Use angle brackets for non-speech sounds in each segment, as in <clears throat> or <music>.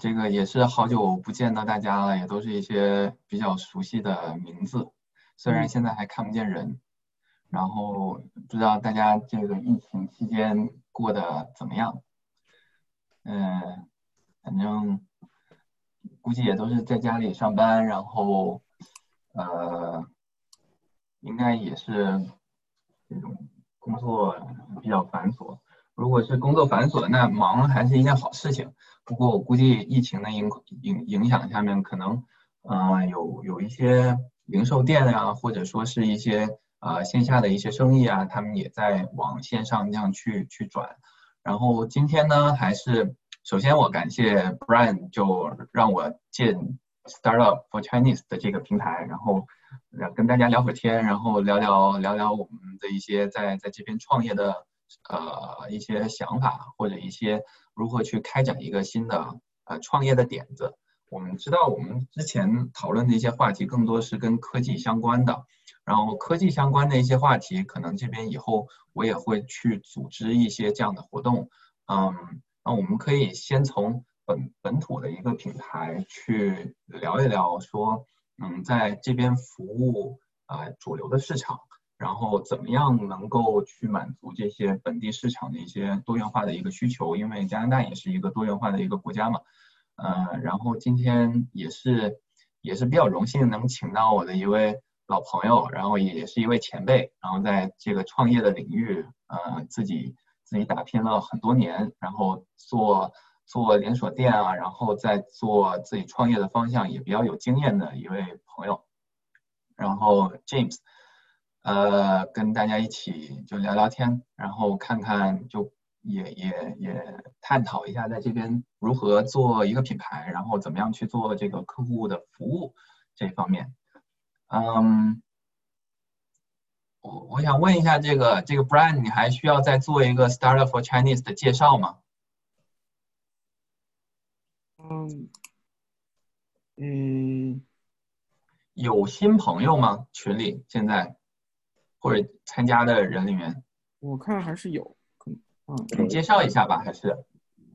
这个也是好久不见到大家了，也都是一些比较熟悉的名字，虽然现在还看不见人。然后不知道大家这个疫情期间过得怎么样？嗯，反正估计也都是在家里上班，然后呃，应该也是这种工作比较繁琐。如果是工作繁琐，那忙还是一件好事情。不过我估计疫情的影影影响下面，可能呃有有一些零售店啊，或者说是一些。啊，线下的一些生意啊，他们也在往线上这样去去转。然后今天呢，还是首先我感谢 Brian 就让我进 Startup for Chinese 的这个平台，然后跟大家聊会天，然后聊聊聊聊我们的一些在在这边创业的呃一些想法，或者一些如何去开展一个新的呃创业的点子。我们知道我们之前讨论的一些话题更多是跟科技相关的。然后科技相关的一些话题，可能这边以后我也会去组织一些这样的活动，嗯，那我们可以先从本本土的一个品牌去聊一聊，说，嗯，在这边服务啊主流的市场，然后怎么样能够去满足这些本地市场的一些多元化的一个需求，因为加拿大也是一个多元化的一个国家嘛，嗯，然后今天也是也是比较荣幸能请到我的一位。老朋友，然后也是一位前辈，然后在这个创业的领域，呃，自己自己打拼了很多年，然后做做连锁店啊，然后在做自己创业的方向也比较有经验的一位朋友，然后 James，呃，跟大家一起就聊聊天，然后看看就也也也探讨一下在这边如何做一个品牌，然后怎么样去做这个客户的服务这方面。嗯，我我想问一下，这个这个 Brian，你还需要再做一个 Startup for Chinese 的介绍吗？嗯嗯，有新朋友吗？群里现在或者参加的人里面？我看还是有，嗯，你介绍一下吧，还是？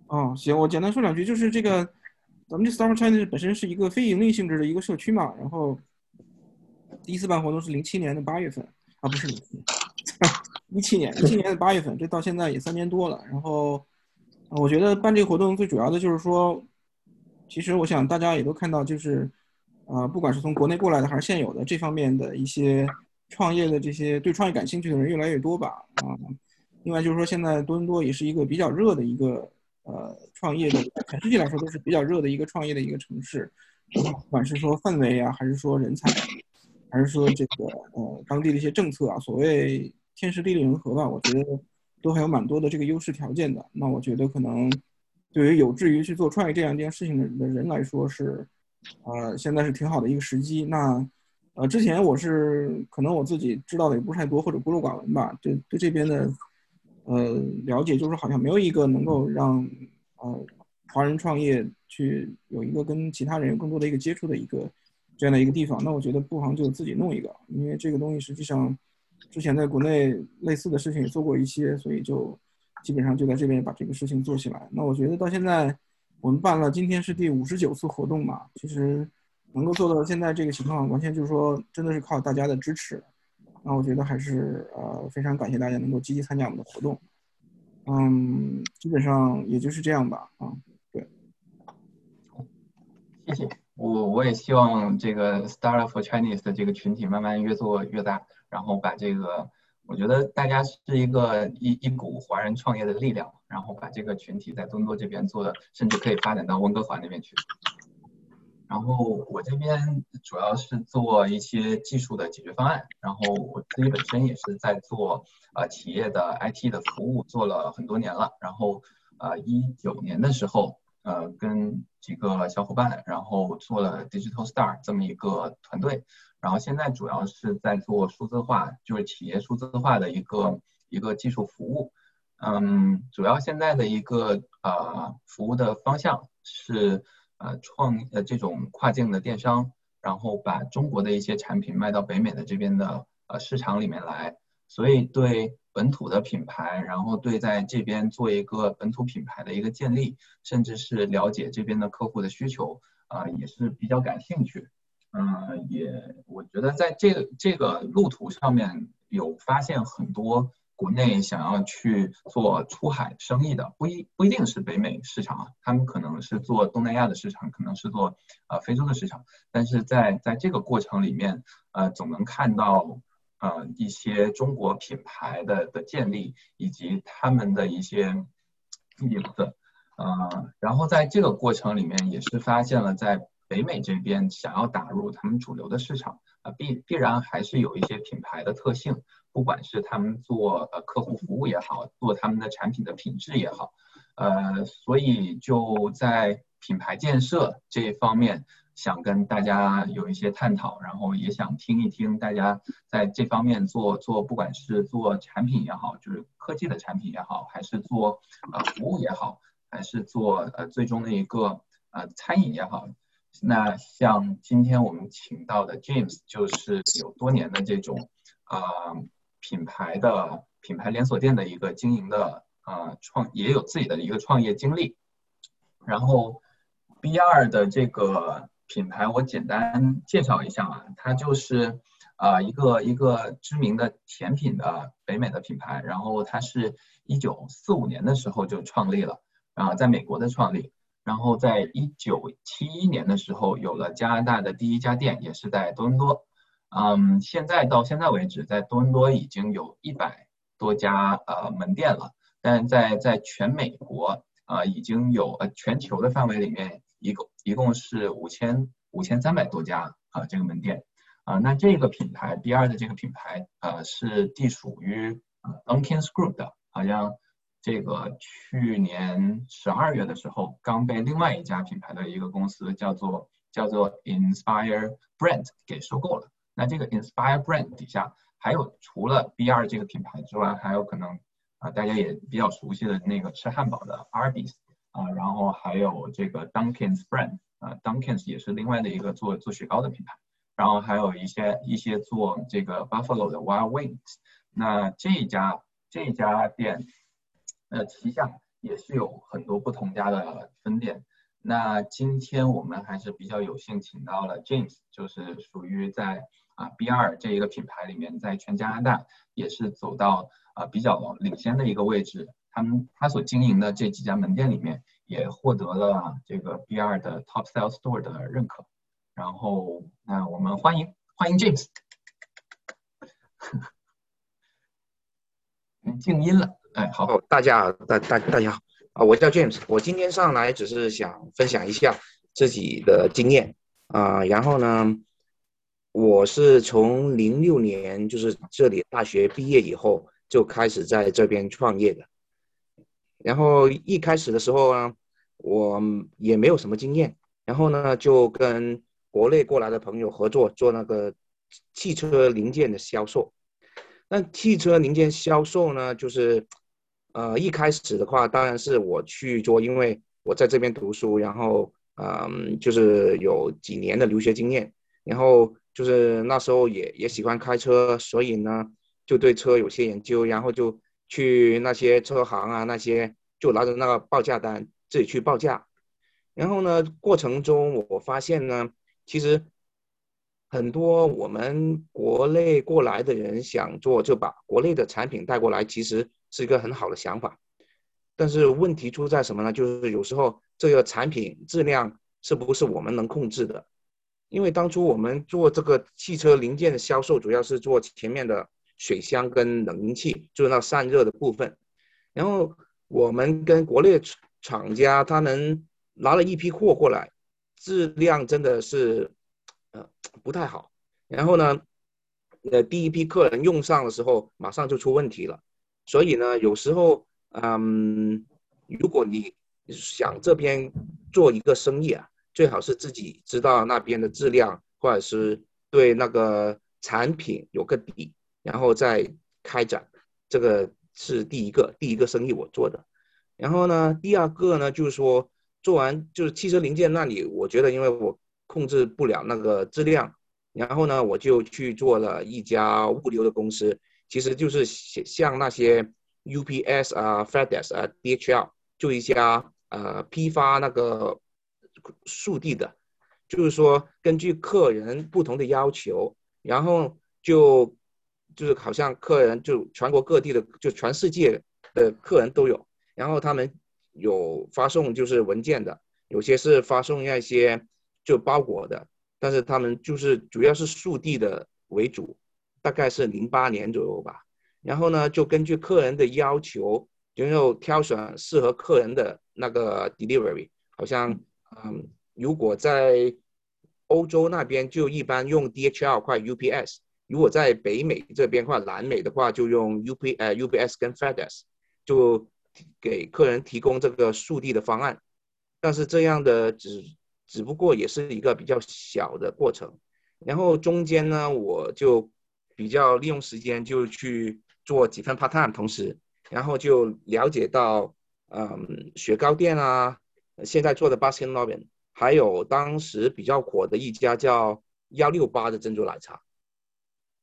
哦，行，我简单说两句，就是这个，咱们这 Startup Chinese 本身是一个非盈利性质的一个社区嘛，然后。第一次办活动是零七年的八月份啊，不是零七，一七年，一七年的八月份，这到现在也三年多了。然后，我觉得办这个活动最主要的就是说，其实我想大家也都看到，就是，呃，不管是从国内过来的还是现有的这方面的一些创业的这些对创业感兴趣的人越来越多吧，啊，另外就是说现在多伦多也是一个比较热的一个呃创业的，全世界来说都是比较热的一个创业的一个城市，不管是说氛围啊，还是说人才。还是说这个呃当地的一些政策啊，所谓天时地利人和吧，我觉得都还有蛮多的这个优势条件的。那我觉得可能对于有志于去做创业这样一件事情的的人来说是，呃现在是挺好的一个时机。那呃之前我是可能我自己知道的也不是太多或者孤陋寡闻吧，对对这边的呃了解就是好像没有一个能够让呃华人创业去有一个跟其他人有更多的一个接触的一个。这样的一个地方，那我觉得不妨就自己弄一个，因为这个东西实际上之前在国内类似的事情也做过一些，所以就基本上就在这边把这个事情做起来。那我觉得到现在我们办了，今天是第五十九次活动嘛，其实能够做到现在这个情况，完全就是说真的是靠大家的支持。那我觉得还是呃非常感谢大家能够积极参加我们的活动。嗯，基本上也就是这样吧。啊，对，谢谢。我我也希望这个 start for Chinese 的这个群体慢慢越做越大，然后把这个，我觉得大家是一个一一股华人创业的力量，然后把这个群体在多多这边做的，甚至可以发展到温哥华那边去。然后我这边主要是做一些技术的解决方案，然后我自己本身也是在做呃企业的 IT 的服务，做了很多年了。然后呃一九年的时候。呃，跟几个小伙伴，然后做了 Digital Star 这么一个团队，然后现在主要是在做数字化，就是企业数字化的一个一个技术服务。嗯，主要现在的一个呃服务的方向是呃创呃这种跨境的电商，然后把中国的一些产品卖到北美的这边的呃市场里面来，所以对本土的品牌，然后对在这边做一个本土品牌的一个建立，甚至是了解这边的客户的需求，啊，也是比较感兴趣。嗯，也我觉得在这个这个路途上面有发现很多国内想要去做出海生意的，不一不一定是北美市场啊，他们可能是做东南亚的市场，可能是做呃非洲的市场，但是在在这个过程里面，呃，总能看到。呃，一些中国品牌的的建立以及他们的一些影子，呃，然后在这个过程里面也是发现了，在北美这边想要打入他们主流的市场，啊，必必然还是有一些品牌的特性，不管是他们做呃客户服务也好，做他们的产品的品质也好，呃，所以就在品牌建设这一方面。想跟大家有一些探讨，然后也想听一听大家在这方面做做，不管是做产品也好，就是科技的产品也好，还是做呃服务也好，还是做呃最终的一个呃餐饮也好。那像今天我们请到的 James，就是有多年的这种啊品牌的品牌连锁店的一个经营的啊创，也有自己的一个创业经历。然后 B 二的这个。品牌我简单介绍一下啊，它就是啊一个一个知名的甜品的北美的品牌，然后它是一九四五年的时候就创立了，啊在美国的创立，然后在一九七一年的时候有了加拿大的第一家店，也是在多伦多，嗯现在到现在为止，在多伦多已经有一百多家呃门店了，但在在全美国啊已经有呃全球的范围里面。一共一共是五千五千三百多家啊，这个门店啊，那这个品牌 B 二的这个品牌呃是隶属于 Unkins Group 的，好像这个去年十二月的时候刚被另外一家品牌的一个公司叫做叫做 Inspire Brand 给收购了。那这个 Inspire Brand 底下还有除了 B 二这个品牌之外，还有可能啊大家也比较熟悉的那个吃汉堡的 Arby's。啊，然后还有这个 Dunkin's brand，啊，Dunkin's 也是另外的一个做做雪糕的品牌，然后还有一些一些做这个 Buffalo 的 Wild Wings，那这家这家店，呃，旗下也是有很多不同家的分店。那今天我们还是比较有幸请到了 James，就是属于在啊 B 二这一个品牌里面，在全加拿大也是走到啊比较领先的一个位置。他们他所经营的这几家门店里面，也获得了这个 B 二的 Top Sales Store 的认可。然后，那我们欢迎欢迎 James。你 <laughs> 静音了，哎，好，大家大大大家好啊，我叫 James，我今天上来只是想分享一下自己的经验啊。然后呢，我是从零六年就是这里大学毕业以后就开始在这边创业的。然后一开始的时候呢，我也没有什么经验，然后呢就跟国内过来的朋友合作做那个汽车零件的销售。那汽车零件销售呢，就是呃一开始的话，当然是我去做，因为我在这边读书，然后嗯就是有几年的留学经验，然后就是那时候也也喜欢开车，所以呢就对车有些研究，然后就。去那些车行啊，那些就拿着那个报价单自己去报价，然后呢，过程中我发现呢，其实很多我们国内过来的人想做，就把国内的产品带过来，其实是一个很好的想法。但是问题出在什么呢？就是有时候这个产品质量是不是我们能控制的？因为当初我们做这个汽车零件的销售，主要是做前面的。水箱跟冷凝器就是那散热的部分，然后我们跟国内厂家，他能拿了一批货过来，质量真的是呃不太好。然后呢，呃第一批客人用上的时候，马上就出问题了。所以呢，有时候嗯，如果你想这边做一个生意啊，最好是自己知道那边的质量，或者是对那个产品有个底。然后再开展，这个是第一个第一个生意我做的。然后呢，第二个呢，就是说做完就是汽车零件那里，我觉得因为我控制不了那个质量，然后呢，我就去做了一家物流的公司，其实就是像那些 UPS 啊、FedEx 啊、DHL 就一家呃批发那个速递的，就是说根据客人不同的要求，然后就就是好像客人就全国各地的就全世界的客人都有，然后他们有发送就是文件的，有些是发送那些就包裹的，但是他们就是主要是速递的为主。大概是零八年左右吧，然后呢，就根据客人的要求，然后挑选适合客人的那个 delivery。好像，嗯，如果在欧洲那边就一般用 DHL 或 UPS，如果在北美这边或南美的话，就用 UP 呃 UPS 跟 FedEx，就给客人提供这个速递的方案。但是这样的只只不过也是一个比较小的过程，然后中间呢，我就。比较利用时间就去做几份 part time，同时，然后就了解到，嗯，雪糕店啊，现在做的 Baskin Robbins，还有当时比较火的一家叫幺六八的珍珠奶茶，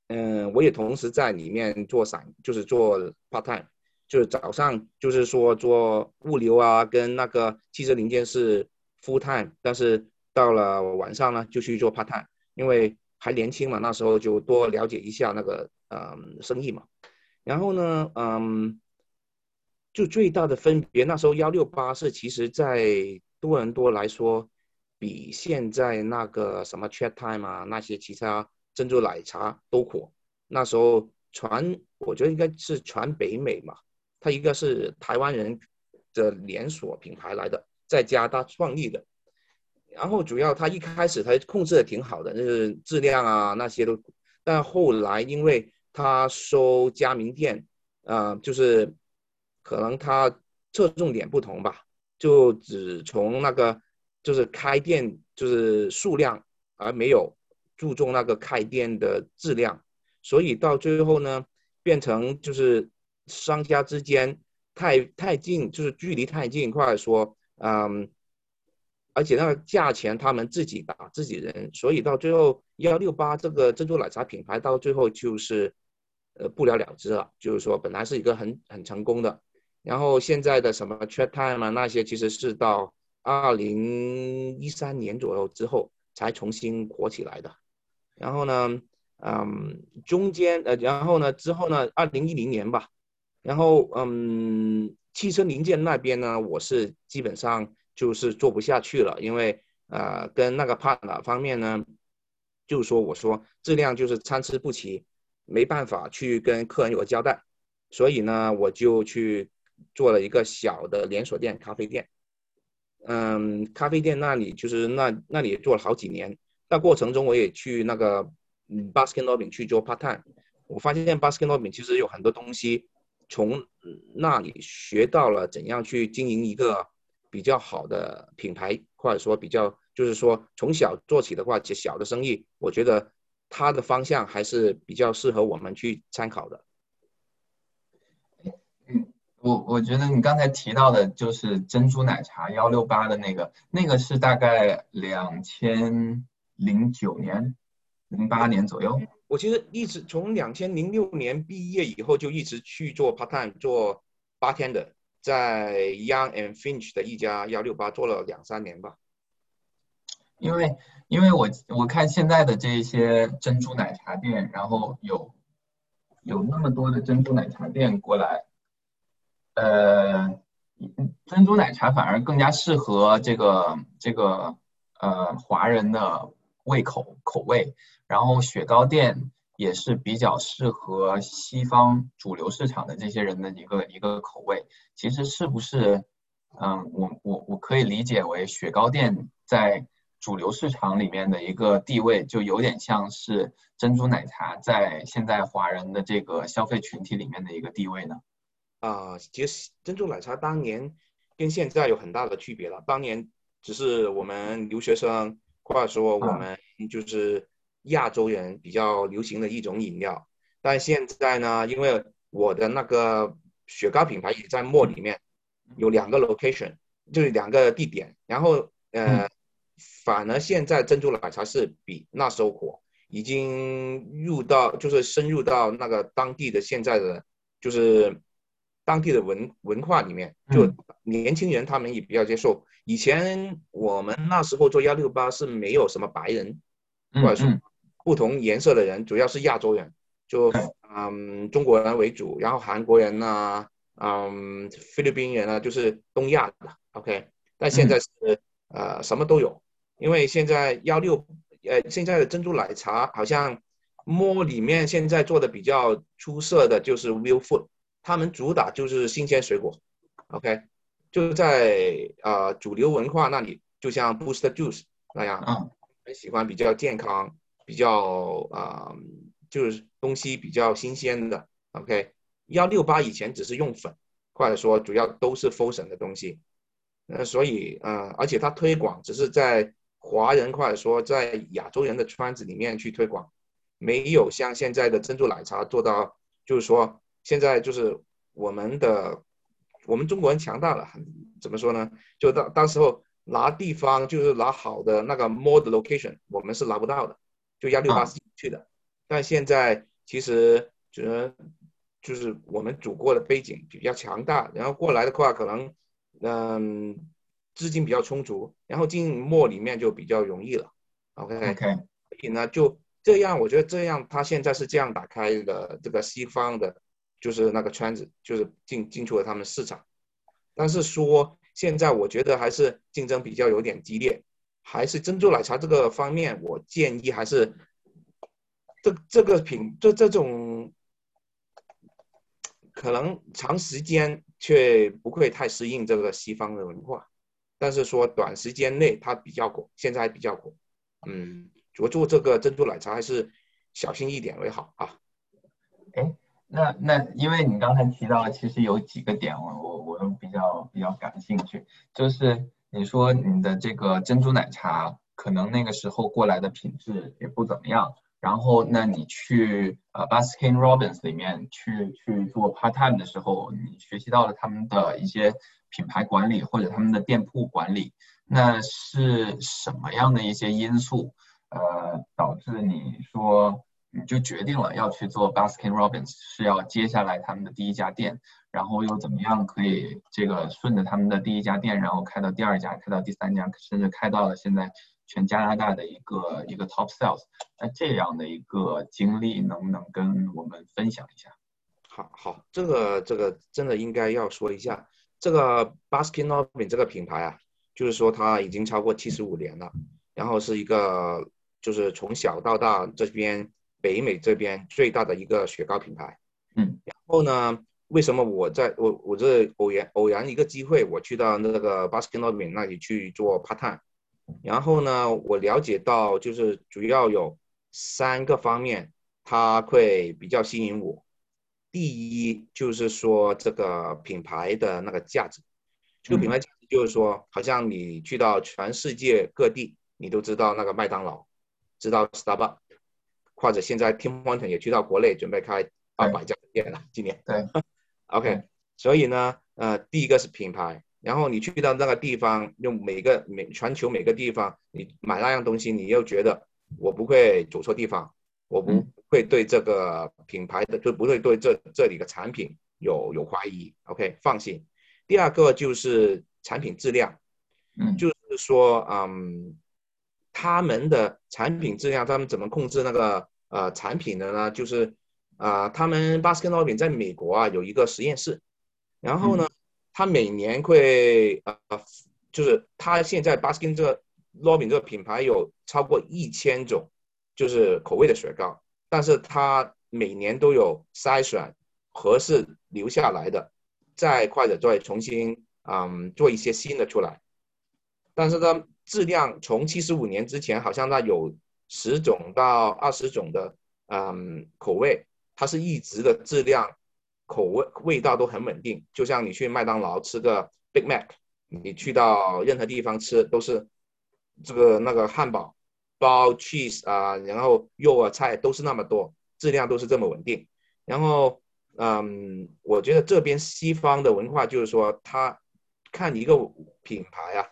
嗯，我也同时在里面做散，就是做 part time，就是早上就是说做物流啊，跟那个汽车零件是 full time，但是到了晚上呢就去做 part time，因为。还年轻嘛，那时候就多了解一下那个嗯生意嘛。然后呢，嗯，就最大的分别，那时候幺六八是其实在多伦多来说，比现在那个什么 Chat Time 啊那些其他珍珠奶茶都火。那时候传，我觉得应该是传北美嘛。它一个是台湾人的连锁品牌来的，在加拿大创立的。然后主要他一开始他控制的挺好的，就是质量啊那些都，但后来因为他收加盟店，啊，就是可能他侧重点不同吧，就只从那个就是开店就是数量，而没有注重那个开店的质量，所以到最后呢，变成就是商家之间太太近，就是距离太近，或者说，嗯。而且那个价钱他们自己打自己人，所以到最后幺六八这个珍珠奶茶品牌到最后就是，呃不了了之了。就是说本来是一个很很成功的，然后现在的什么 Chat Time 啊那些其实是到二零一三年左右之后才重新火起来的。然后呢，嗯，中间呃，然后呢之后呢，二零一零年吧，然后嗯，汽车零件那边呢，我是基本上。就是做不下去了，因为呃，跟那个 partner 方面呢，就说我说质量就是参差不齐，没办法去跟客人有个交代，所以呢，我就去做了一个小的连锁店咖啡店。嗯，咖啡店那里就是那那里做了好几年，那过程中我也去那个嗯 Baskin Robbins 去做 part time，我发现 Baskin Robbins 其实有很多东西从那里学到了怎样去经营一个。比较好的品牌，或者说比较，就是说从小做起的话，其小的生意，我觉得它的方向还是比较适合我们去参考的。嗯，我我觉得你刚才提到的就是珍珠奶茶幺六八的那个，那个是大概两千零九年、零八年左右。我其实一直从两千零六年毕业以后就一直去做 part time 做八天的。在 Young and Finch 的一家幺六八做了两三年吧，因为因为我我看现在的这些珍珠奶茶店，然后有有那么多的珍珠奶茶店过来，呃，珍珠奶茶反而更加适合这个这个呃华人的胃口口味，然后雪糕店。也是比较适合西方主流市场的这些人的一个一个口味。其实是不是，嗯，我我我可以理解为雪糕店在主流市场里面的一个地位，就有点像是珍珠奶茶在现在华人的这个消费群体里面的一个地位呢？啊，其实珍珠奶茶当年跟现在有很大的区别了。当年只是我们留学生，或者说我们就是。亚洲人比较流行的一种饮料，但现在呢，因为我的那个雪糕品牌也在墨里面，有两个 location，就是两个地点，然后呃，反而现在珍珠奶茶是比那时候火，已经入到，就是深入到那个当地的现在的，就是当地的文文化里面，就年轻人他们也比较接受。以前我们那时候做幺六八是没有什么白人，或者说不同颜色的人，主要是亚洲人，就嗯中国人为主，然后韩国人呐，嗯菲律宾人啊，就是东亚的。OK，但现在是呃什么都有，因为现在幺六呃现在的珍珠奶茶好像摸里面现在做的比较出色的就是 Will Food，他们主打就是新鲜水果。OK。就在呃主流文化那里，就像 Boost Juice 那样，嗯，很喜欢比较健康、比较啊，就是东西比较新鲜的。OK，幺六八以前只是用粉，或者说主要都是 Frozen 的东西，呃，所以呃，而且它推广只是在华人或者说在亚洲人的圈子里面去推广，没有像现在的珍珠奶茶做到，就是说现在就是我们的。我们中国人强大了，怎么说呢？就当当时候拿地方，就是拿好的那个 mod location，我们是拿不到的，就幺六八是去的。但现在其实就是就是我们祖国的背景比较强大，然后过来的话，可能嗯资金比较充足，然后进墨里面就比较容易了。OK OK，所以呢就这样，我觉得这样他现在是这样打开的这个西方的。就是那个圈子，就是进进出了他们市场，但是说现在我觉得还是竞争比较有点激烈，还是珍珠奶茶这个方面，我建议还是这这个品这这种可能长时间却不会太适应这个西方的文化，但是说短时间内它比较火，现在还比较火，嗯，我做这个珍珠奶茶还是小心一点为好啊，哎。那那，因为你刚才提到，其实有几个点，我我我都比较比较感兴趣。就是你说你的这个珍珠奶茶，可能那个时候过来的品质也不怎么样。然后，那你去呃 Baskin Robbins 里面去去做 part time 的时候，你学习到了他们的一些品牌管理或者他们的店铺管理。那是什么样的一些因素，呃，导致你说？你就决定了要去做 Baskin Robbins，是要接下来他们的第一家店，然后又怎么样可以这个顺着他们的第一家店，然后开到第二家，开到第三家，甚至开到了现在全加拿大的一个一个 top sales。那这样的一个经历能不能跟我们分享一下？好好，这个这个真的应该要说一下，这个 Baskin Robbins 这个品牌啊，就是说它已经超过七十五年了，然后是一个就是从小到大这边。北美这边最大的一个雪糕品牌，嗯，然后呢，为什么我在我我这偶然偶然一个机会，我去到那个 Baskin Robbins 那里去做 part time，然后呢，我了解到就是主要有三个方面，它会比较吸引我。第一就是说这个品牌的那个价值，这个品牌价值就是说，好像你去到全世界各地，你都知道那个麦当劳，知道 Starbucks。或者现在 Tim Horton 也去到国内准备开二百家店了，今年。<laughs> 对，OK，所以呢，呃，第一个是品牌，然后你去到那个地方，用每个每全球每个地方，你买那样东西，你又觉得我不会走错地方，我不会对这个品牌的就不会对这这里的产品有有怀疑，OK，放心。第二个就是产品质量，嗯，就是说，嗯，他们的产品质量，他们怎么控制那个？呃，产品的呢，就是啊，他们 Baskin Robbins 在美国啊有一个实验室，然后呢，他每年会呃，就是他现在 Baskin 这个 Robbins 这个品牌有超过一千种就是口味的雪糕，但是他每年都有筛选合适留下来的，再或者再重新嗯做一些新的出来，但是呢，质量从七十五年之前好像那有。十种到二十种的嗯口味，它是一直的质量、口味、味道都很稳定。就像你去麦当劳吃个 Big Mac，你去到任何地方吃都是这个那个汉堡包 cheese 啊，然后肉啊菜都是那么多，质量都是这么稳定。然后嗯，我觉得这边西方的文化就是说，他看一个品牌啊，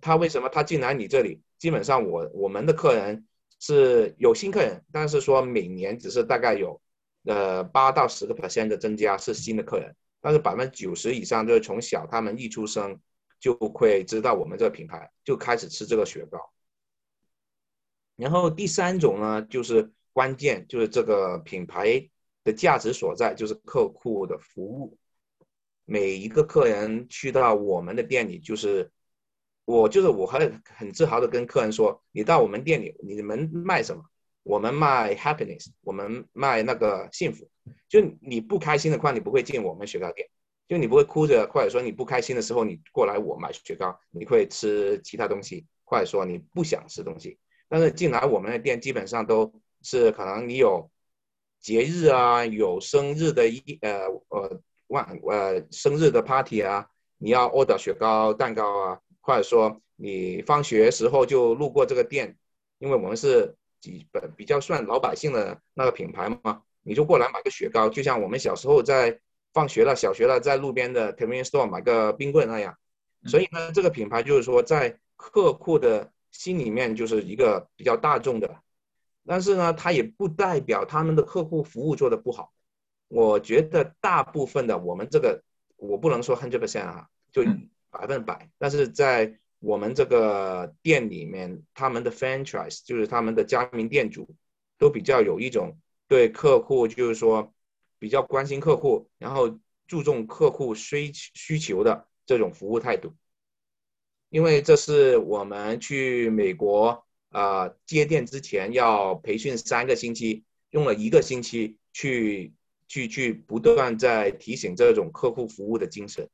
他为什么他进来你这里，基本上我我们的客人。是有新客人，但是说每年只是大概有呃八到十个 percent 的增加是新的客人，但是百分之九十以上就是从小他们一出生就会知道我们这个品牌，就开始吃这个雪糕。然后第三种呢，就是关键就是这个品牌的价值所在，就是客户的服务。每一个客人去到我们的店里，就是我就是我很很自豪的跟客人说，你到我们店里，你们卖什么？我们卖 happiness，我们卖那个幸福。就你不开心的话，你不会进我们雪糕店。就你不会哭着，或者说你不开心的时候，你过来我买雪糕，你会吃其他东西，或者说你不想吃东西。但是进来我们的店，基本上都是可能你有节日啊，有生日的一呃呃万呃生日的 party 啊，你要 order 雪糕蛋糕啊，或者说你放学时候就路过这个店，因为我们是几本比较算老百姓的那个品牌嘛，你就过来买个雪糕，就像我们小时候在放学了、小学了，在路边的 convenience store 买个冰棍那样。所以呢，这个品牌就是说在客户的。心里面就是一个比较大众的，但是呢，它也不代表他们的客户服务做的不好。我觉得大部分的我们这个，我不能说 hundred percent 啊，就百分百。但是在我们这个店里面，他们的 franchise 就是他们的加盟店主，都比较有一种对客户就是说比较关心客户，然后注重客户需需求的这种服务态度。因为这是我们去美国啊接店之前要培训三个星期，用了一个星期去去去不断在提醒这种客户服务的精神，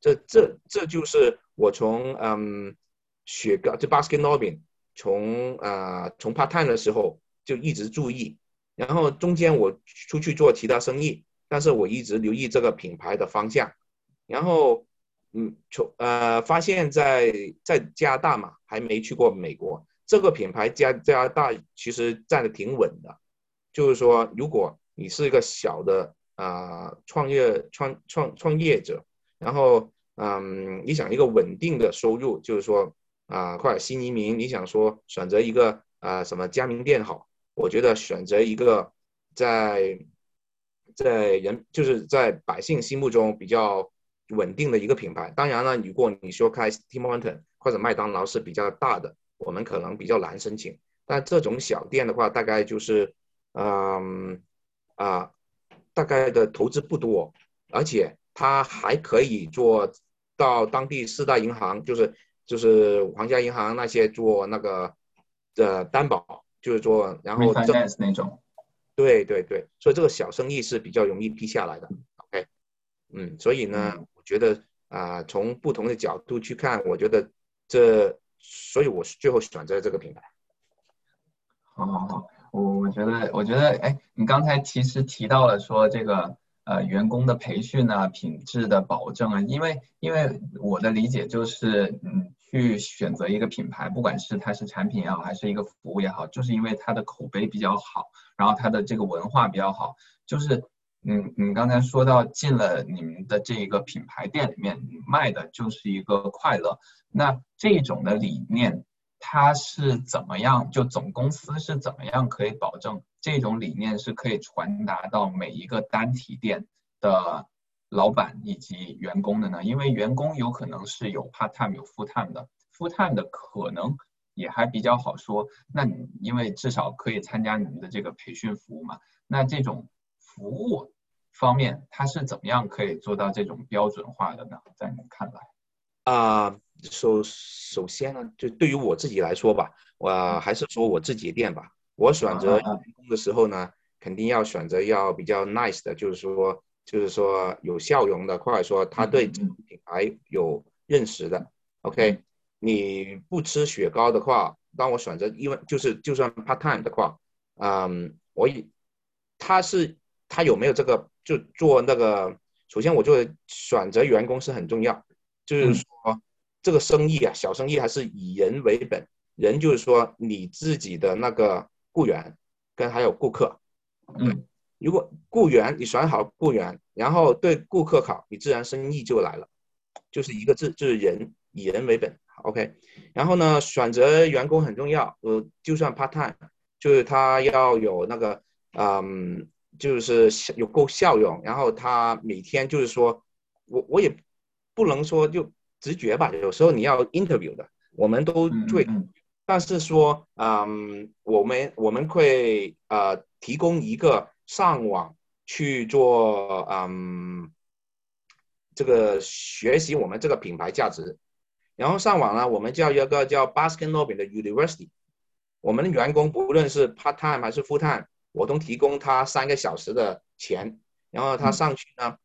这这这就是我从嗯雪糕这 Baskin Robin 从啊从 part time 的时候就一直注意，然后中间我出去做其他生意，但是我一直留意这个品牌的方向，然后。嗯，从呃发现，在在加拿大嘛，还没去过美国。这个品牌加加拿大其实站的挺稳的，就是说，如果你是一个小的啊创业创创创业者，然后嗯，你想一个稳定的收入，就是说啊，或者新移民，你想说选择一个啊什么加盟店好？我觉得选择一个在在人就是在百姓心目中比较。稳定的一个品牌，当然了，如果你说开 Tim Horton 或者麦当劳是比较大的，我们可能比较难申请。但这种小店的话，大概就是，嗯，啊，大概的投资不多，而且它还可以做到当地四大银行，就是就是皇家银行那些做那个的担保，就是做然后这那种。对对对，所以这个小生意是比较容易批下来的。OK，嗯，所以呢。我觉得啊，从不同的角度去看，我觉得这，所以我最后选择这个品牌。好好好，我我觉得，我觉得，哎，你刚才其实提到了说这个呃员工的培训啊，品质的保证啊，因为因为我的理解就是，嗯，去选择一个品牌，不管是它是产品也好，还是一个服务也好，就是因为它的口碑比较好，然后它的这个文化比较好，就是。嗯，你刚才说到进了你们的这一个品牌店里面，卖的就是一个快乐。那这种的理念，它是怎么样？就总公司是怎么样可以保证这种理念是可以传达到每一个单体店的老板以及员工的呢？因为员工有可能是有 part time 有 full time 的，full time 的可能也还比较好说。那你因为至少可以参加你们的这个培训服务嘛？那这种服务。方面，它是怎么样可以做到这种标准化的呢？在你看来，啊，首首先呢，就对于我自己来说吧，我还是说我自己店吧。我选择员工的时候呢，肯定要选择要比较 nice 的，就是说，就是说有笑容的，或者说他对这个品牌有认识的。OK，你不吃雪糕的话，当我选择，因为就是就算 part time 的话，嗯，我以他是他有没有这个。就做那个，首先我就选择员工是很重要，就是说这个生意啊，小生意还是以人为本，人就是说你自己的那个雇员跟还有顾客，嗯，如果雇员你选好雇员，然后对顾客好，你自然生意就来了，就是一个字，就是人以人为本，OK，然后呢，选择员工很重要。呃，就算 part time，就是他要有那个，嗯，就是有够效用。然后他每天就是说，我我也不能说就直觉吧，有时候你要 interview 的，我们都会。但是说，嗯，我们我们会呃提供一个上网去做，嗯，这个学习我们这个品牌价值。然后上网呢，我们叫一个叫 Baskin Robbins 的 University，我们的员工不论是 part time 还是 full time，我都提供他三个小时的钱，然后他上去呢，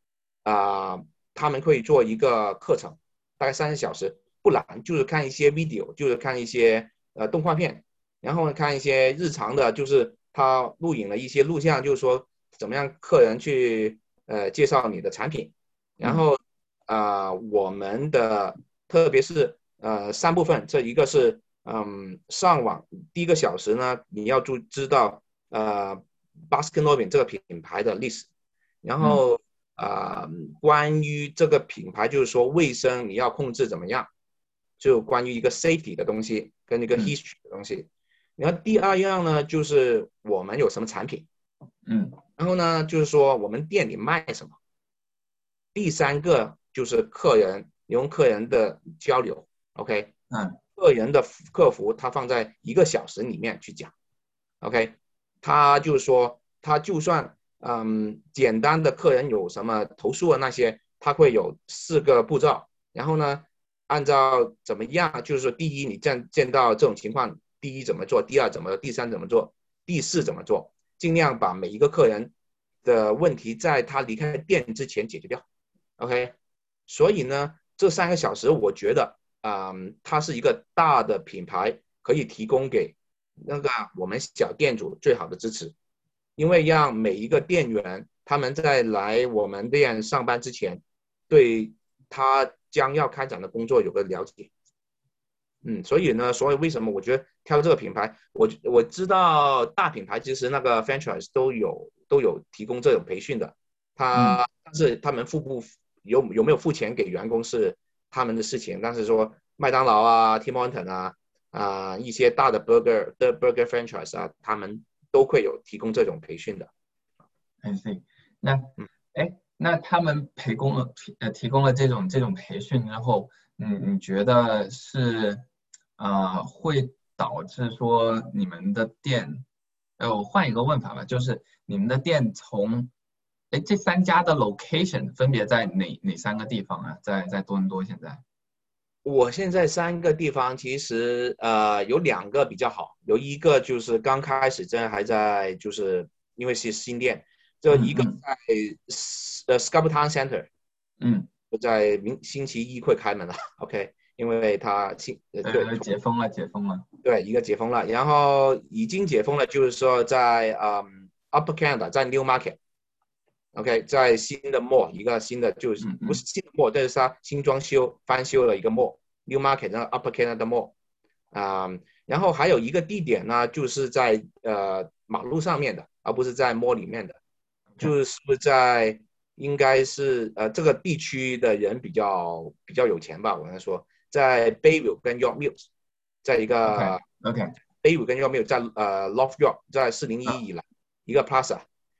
啊，他们会做一个课程，大概三个小时，不难，就是看一些 video，就是看一些呃动画片，然后看一些日常的，就是他录影了一些录像，就是说怎么样客人去呃介绍你的产品，然后啊我们的。特别是呃三部分，这一个是嗯上网第一个小时呢，你要注知道呃 Baskin Robbins 这个品牌的历史，然后啊关于这个品牌就是说卫生你要控制怎么样，就关于一个 safety 的东西跟一个 history 的东西，然后第二样呢就是我们有什么产品，嗯，然后呢就是说我们店里卖什么，第三个就是客人。你用客人的交流，OK，嗯，客人的客服他放在一个小时里面去讲，OK，他就是说他就算嗯简单的客人有什么投诉啊那些，他会有四个步骤，然后呢，按照怎么样，就是说第一你见见到这种情况，第一怎么做，第二怎么，第三怎么做，第四怎么做，尽量把每一个客人的问题在他离开店之前解决掉，OK，所以呢。这三个小时，我觉得，嗯，它是一个大的品牌，可以提供给那个我们小店主最好的支持，因为让每一个店员他们在来我们店上班之前，对他将要开展的工作有个了解。嗯，所以呢，所以为什么我觉得挑这个品牌，我我知道大品牌其实那个 franchise 都有都有提供这种培训的，他但是他们付不。有有没有付钱给员工是他们的事情，但是说麦当劳啊、Tim Horton 啊啊一些大的 burger 的 burger franchise 啊，他们都会有提供这种培训的。I see。那哎，那他们提供了呃提供了这种这种培训之后，嗯，你觉得是呃会导致说你们的店，呃，我换一个问法吧，就是你们的店从哎，这三家的 location 分别在哪哪三个地方啊？在在多伦多现在？我现在三个地方其实呃有两个比较好，有一个就是刚开始真还在，就是因为是新店，这一个在呃 Scarborough Town Center，嗯，就在明星期一会开门了，OK，因为它新对解封了，解封了，对，一个解封了，然后已经解封了，就是说在嗯 Upper Canada，在 New Market。OK，在新的 mall 一个新的就是不是新的 mall，但是它新装修翻修了一个 mall，New Market 那 Upper Canada Mall 啊，然后还有一个地点呢，就是在呃马路上面的，而不是在 mall 里面的，就是在应该是呃这个地区的人比较比较有钱吧，我跟他说，在 Bayview 跟 York Mills，在一个 OK，Bayview 跟 York Mills 在呃 Loft York 在四零一以来一个 Plaza。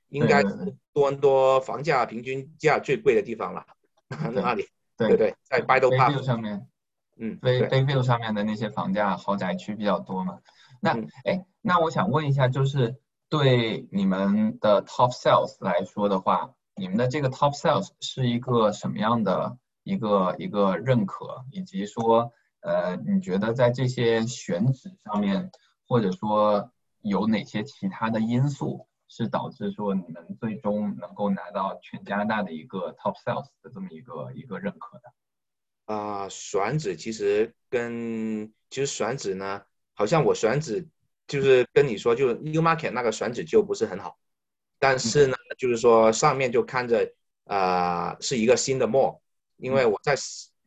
应该多伦多房价平均价最贵的地方了，<laughs> 那里对对，在 b i d l Park 上面，嗯，对 b a v i e 上面的那些房价豪宅区比较多嘛。那哎，那我想问一下，就是对你们的 Top Sales 来说的话，你们的这个 Top Sales 是一个什么样的一个一个认可，以及说呃，你觉得在这些选址上面，或者说有哪些其他的因素？是导致说你们最终能够拿到全加拿大的一个 top sales 的这么一个一个认可的。啊，选址其实跟其实选址呢，好像我选址就是跟你说，就 New Market 那个选址就不是很好，但是呢，就是说上面就看着啊是一个新的 mall，因为我在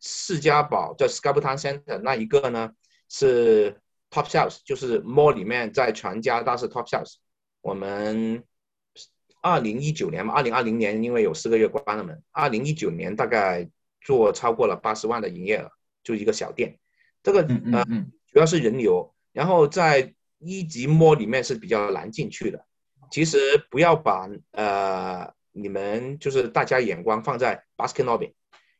世家堡在 Scarborough Center 那一个呢是 top sales，就是 mall 里面在全加拿大是 top sales。我们二零一九年嘛，二零二零年因为有四个月关了门，二零一九年大概做超过了八十万的营业额，就一个小店。这个呃嗯。主要是人流，然后在一级摸里面是比较难进去的。其实不要把呃你们就是大家眼光放在 basket lobby，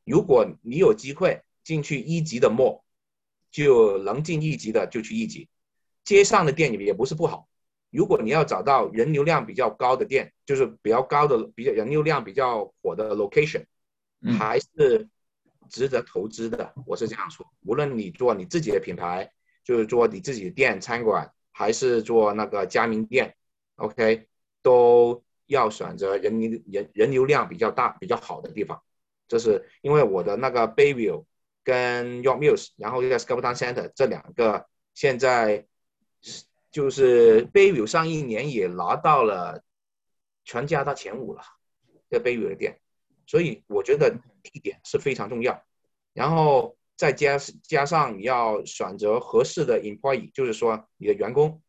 如果你有机会进去一级的摸，就能进一级的就去一级，街上的店也不是不好。如果你要找到人流量比较高的店，就是比较高的、比较人流量比较火的 location，嗯还是值得投资的。我是这样说，无论你做你自己的品牌，就是做你自己的店餐馆，还是做那个加盟店，OK，都要选择人流人人流量比较大、比较好的地方。这是因为我的那个 Bayview 跟 York Mills，然后一个 s c a r b o r Center 这两个现在就是 Bayview 上一年也拿到了全加大前五了，这 Bayview 的店，所以我觉得地点是非常重要，然后再加加上你要选择合适的 employee，就是说你的员工，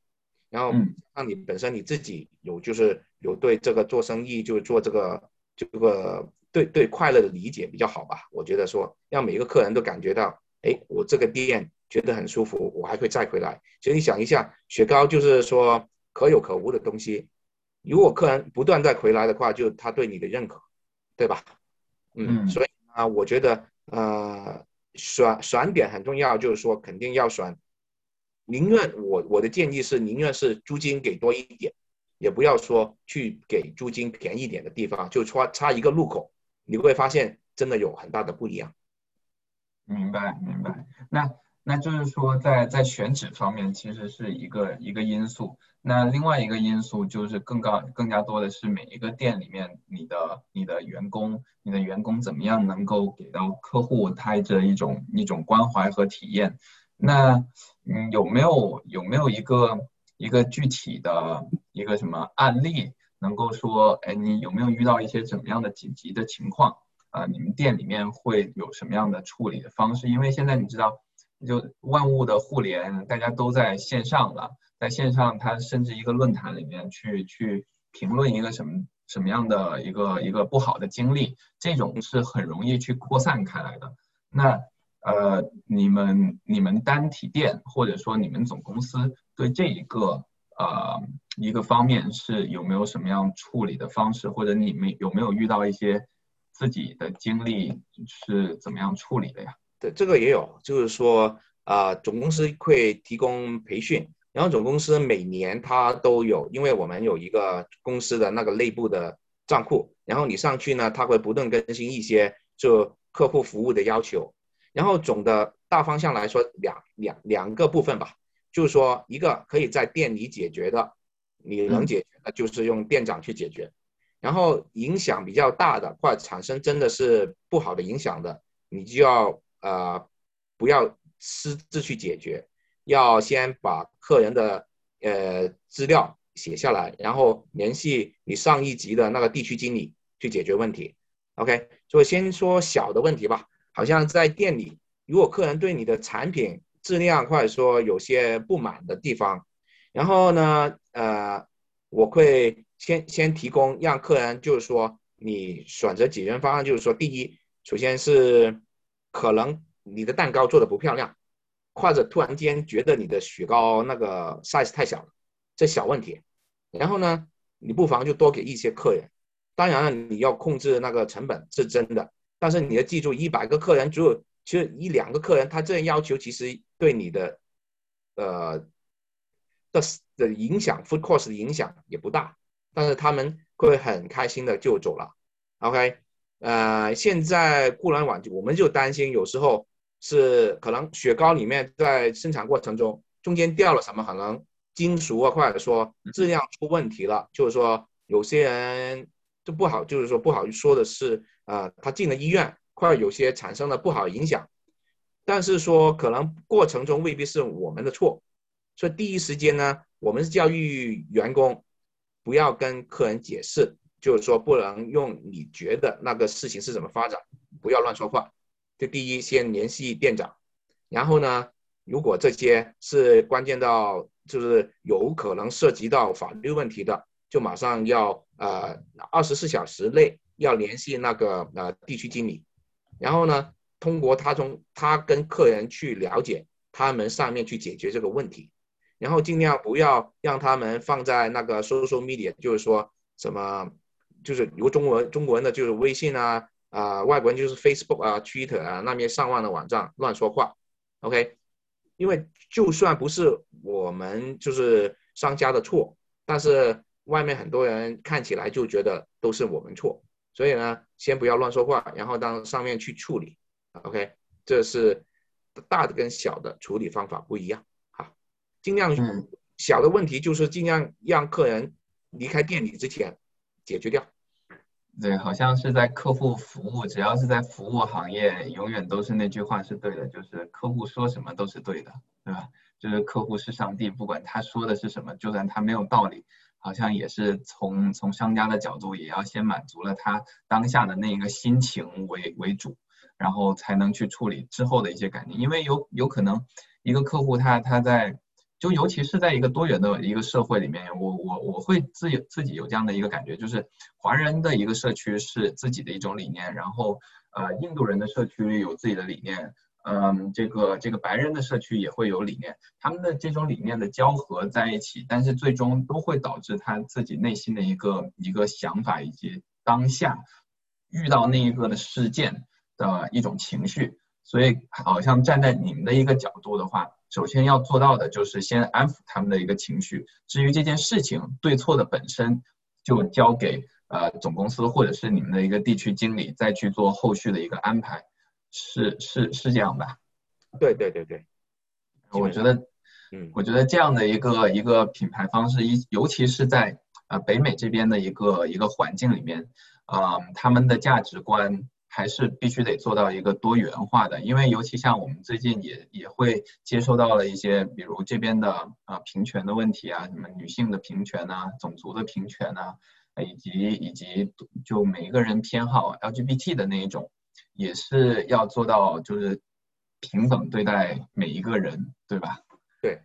然后嗯让你本身你自己有就是有对这个做生意就是做这个这个对对快乐的理解比较好吧。我觉得说让每个客人都感觉到，哎，我这个店觉得很舒服，我还会再回来。其实你想一下，雪糕就是说可有可无的东西，如果客人不断再回来的话，就他对你的认可，对吧？嗯，嗯所以啊，我觉得呃选选点很重要，就是说肯定要选，宁愿我我的建议是宁愿是租金给多一点，也不要说去给租金便宜点的地方，就差差一个路口，你会发现真的有很大的不一样。明白明白。那那就是说在，在选址方面，其实是一个一个因素。那另外一个因素就是更高更加多的是每一个店里面，你的你的员工，你的员工怎么样能够给到客户他这一种一种关怀和体验。那嗯，有没有有没有一个一个具体的一个什么案例，能够说，哎，你有没有遇到一些怎么样的紧急的情况？呃，你们店里面会有什么样的处理的方式？因为现在你知道，就万物的互联，大家都在线上了，在线上，它甚至一个论坛里面去去评论一个什么什么样的一个一个不好的经历，这种是很容易去扩散开来的。那呃，你们你们单体店或者说你们总公司对这一个呃一个方面是有没有什么样处理的方式，或者你们有没有遇到一些自己的经历是怎么样处理的呀？对，这个也有，就是说啊、总公司会提供培训，然后总公司每年它都有，因为我们有一个公司的那个内部的账户，然后你上去呢，它会不断更新一些就客户服务的要求，然后总的大方向来说，两两两个部分吧，就是说一个可以在店里解决的，你能解决的，就是用店长去解决。然后影响比较大的，或者产生真的是不好的影响的，你就要呃不要私自去解决，要先把客人的呃资料写下来，然后联系你上一级的那个地区经理去解决问题。OK，所以先说小的问题吧，好像在店里，如果客人对你的产品质量或者说有些不满的地方，然后呢，呃，我会先先提供让客人就是说你选择解决方案，就是说第一，首先是可能你的蛋糕做的不漂亮，或者突然间觉得你的雪糕那个 size 太小了，这小问题。然后呢，你不妨就多给一些客人。当然了，你要控制那个成本是真的，但是你要记住，一百个客人只有其实一两个客人，他这样要求其实对你的呃的的影响，food cost 的影响也不大，但是他们会很开心的就走了。OK，呃，现在互联网我们就担心有时候是可能雪糕里面在生产过程中中间掉了什么，可能金属啊，或者说质量出问题了，就是说有些人就不好，就是说不好说的是，呃，他进了医院，或者有些产生了不好影响，但是说可能过程中未必是我们的错，所以第一时间呢，我们是教育员工不要跟客人解释，就是说不能用你觉得那个事情是怎么发展，不要乱说话。就第一，先联系店长，然后呢，如果这些是关键到就是有可能涉及到法律问题的，就马上要呃二十四小时内要联系那个呃地区经理，然后呢，通过他从他跟客人去了解他们上面去解决这个问题，然后尽量不要让他们放在那个 social media，就是说什么，就是有中文中国人的就是微信啊啊，外国人就是 Facebook 啊、Twitter 啊那边上万的网站乱说话，OK，因为就算不是我们就是商家的错，但是外面很多人看起来就觉得都是我们错，所以呢，先不要乱说话，然后当上面去处理，OK，这是。大的跟小的处理方法不一样，哈，尽量小的问题就是尽量让客人离开店里之前解决掉。对，好像是在客户服务，只要是在服务行业，永远都是那句话是对的，就是客户说什么都是对的，对吧？就是客户是上帝，不管他说的是什么，就算他没有道理，好像也是从从商家的角度，也要先满足了他当下的那一个心情为为主。然后才能去处理之后的一些感情，因为有有可能一个客户他他在就尤其是在一个多元的一个社会里面，我我我会自有自己有这样的一个感觉，就是华人的一个社区是自己的一种理念，然后呃印度人的社区有自己的理念，嗯这个这个白人的社区也会有理念，他们的这种理念的交合在一起，但是最终都会导致他自己内心的一个一个想法以及当下遇到那一个的事件。的一种情绪，所以好像站在你们的一个角度的话，首先要做到的就是先安抚他们的一个情绪。至于这件事情对错的本身，就交给呃总公司或者是你们的一个地区经理再去做后续的一个安排，是是是这样吧？对对对对，我觉得，嗯，我觉得这样的一个一个品牌方式，一尤其是在呃北美这边的一个一个环境里面，啊，他们的价值观。还是必须得做到一个多元化的，因为尤其像我们最近也也会接收到了一些，比如这边的啊平权的问题啊，什么女性的平权啊，种族的平权啊，以及以及就每一个人偏好 LGBT 的那一种，也是要做到就是平等对待每一个人，对吧？对，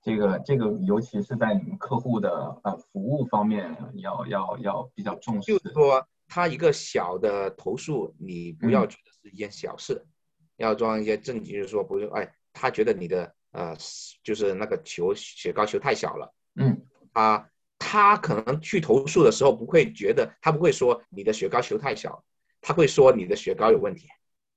这个这个尤其是在你们客户的呃服务方面，要要要比较重视。就是说。他一个小的投诉，你不要觉得是一件小事，要装一些证据，就是说不用，哎，他觉得你的呃，就是那个球雪糕球太小了，嗯，啊，他可能去投诉的时候不会觉得，他不会说你的雪糕球太小，他会说你的雪糕有问题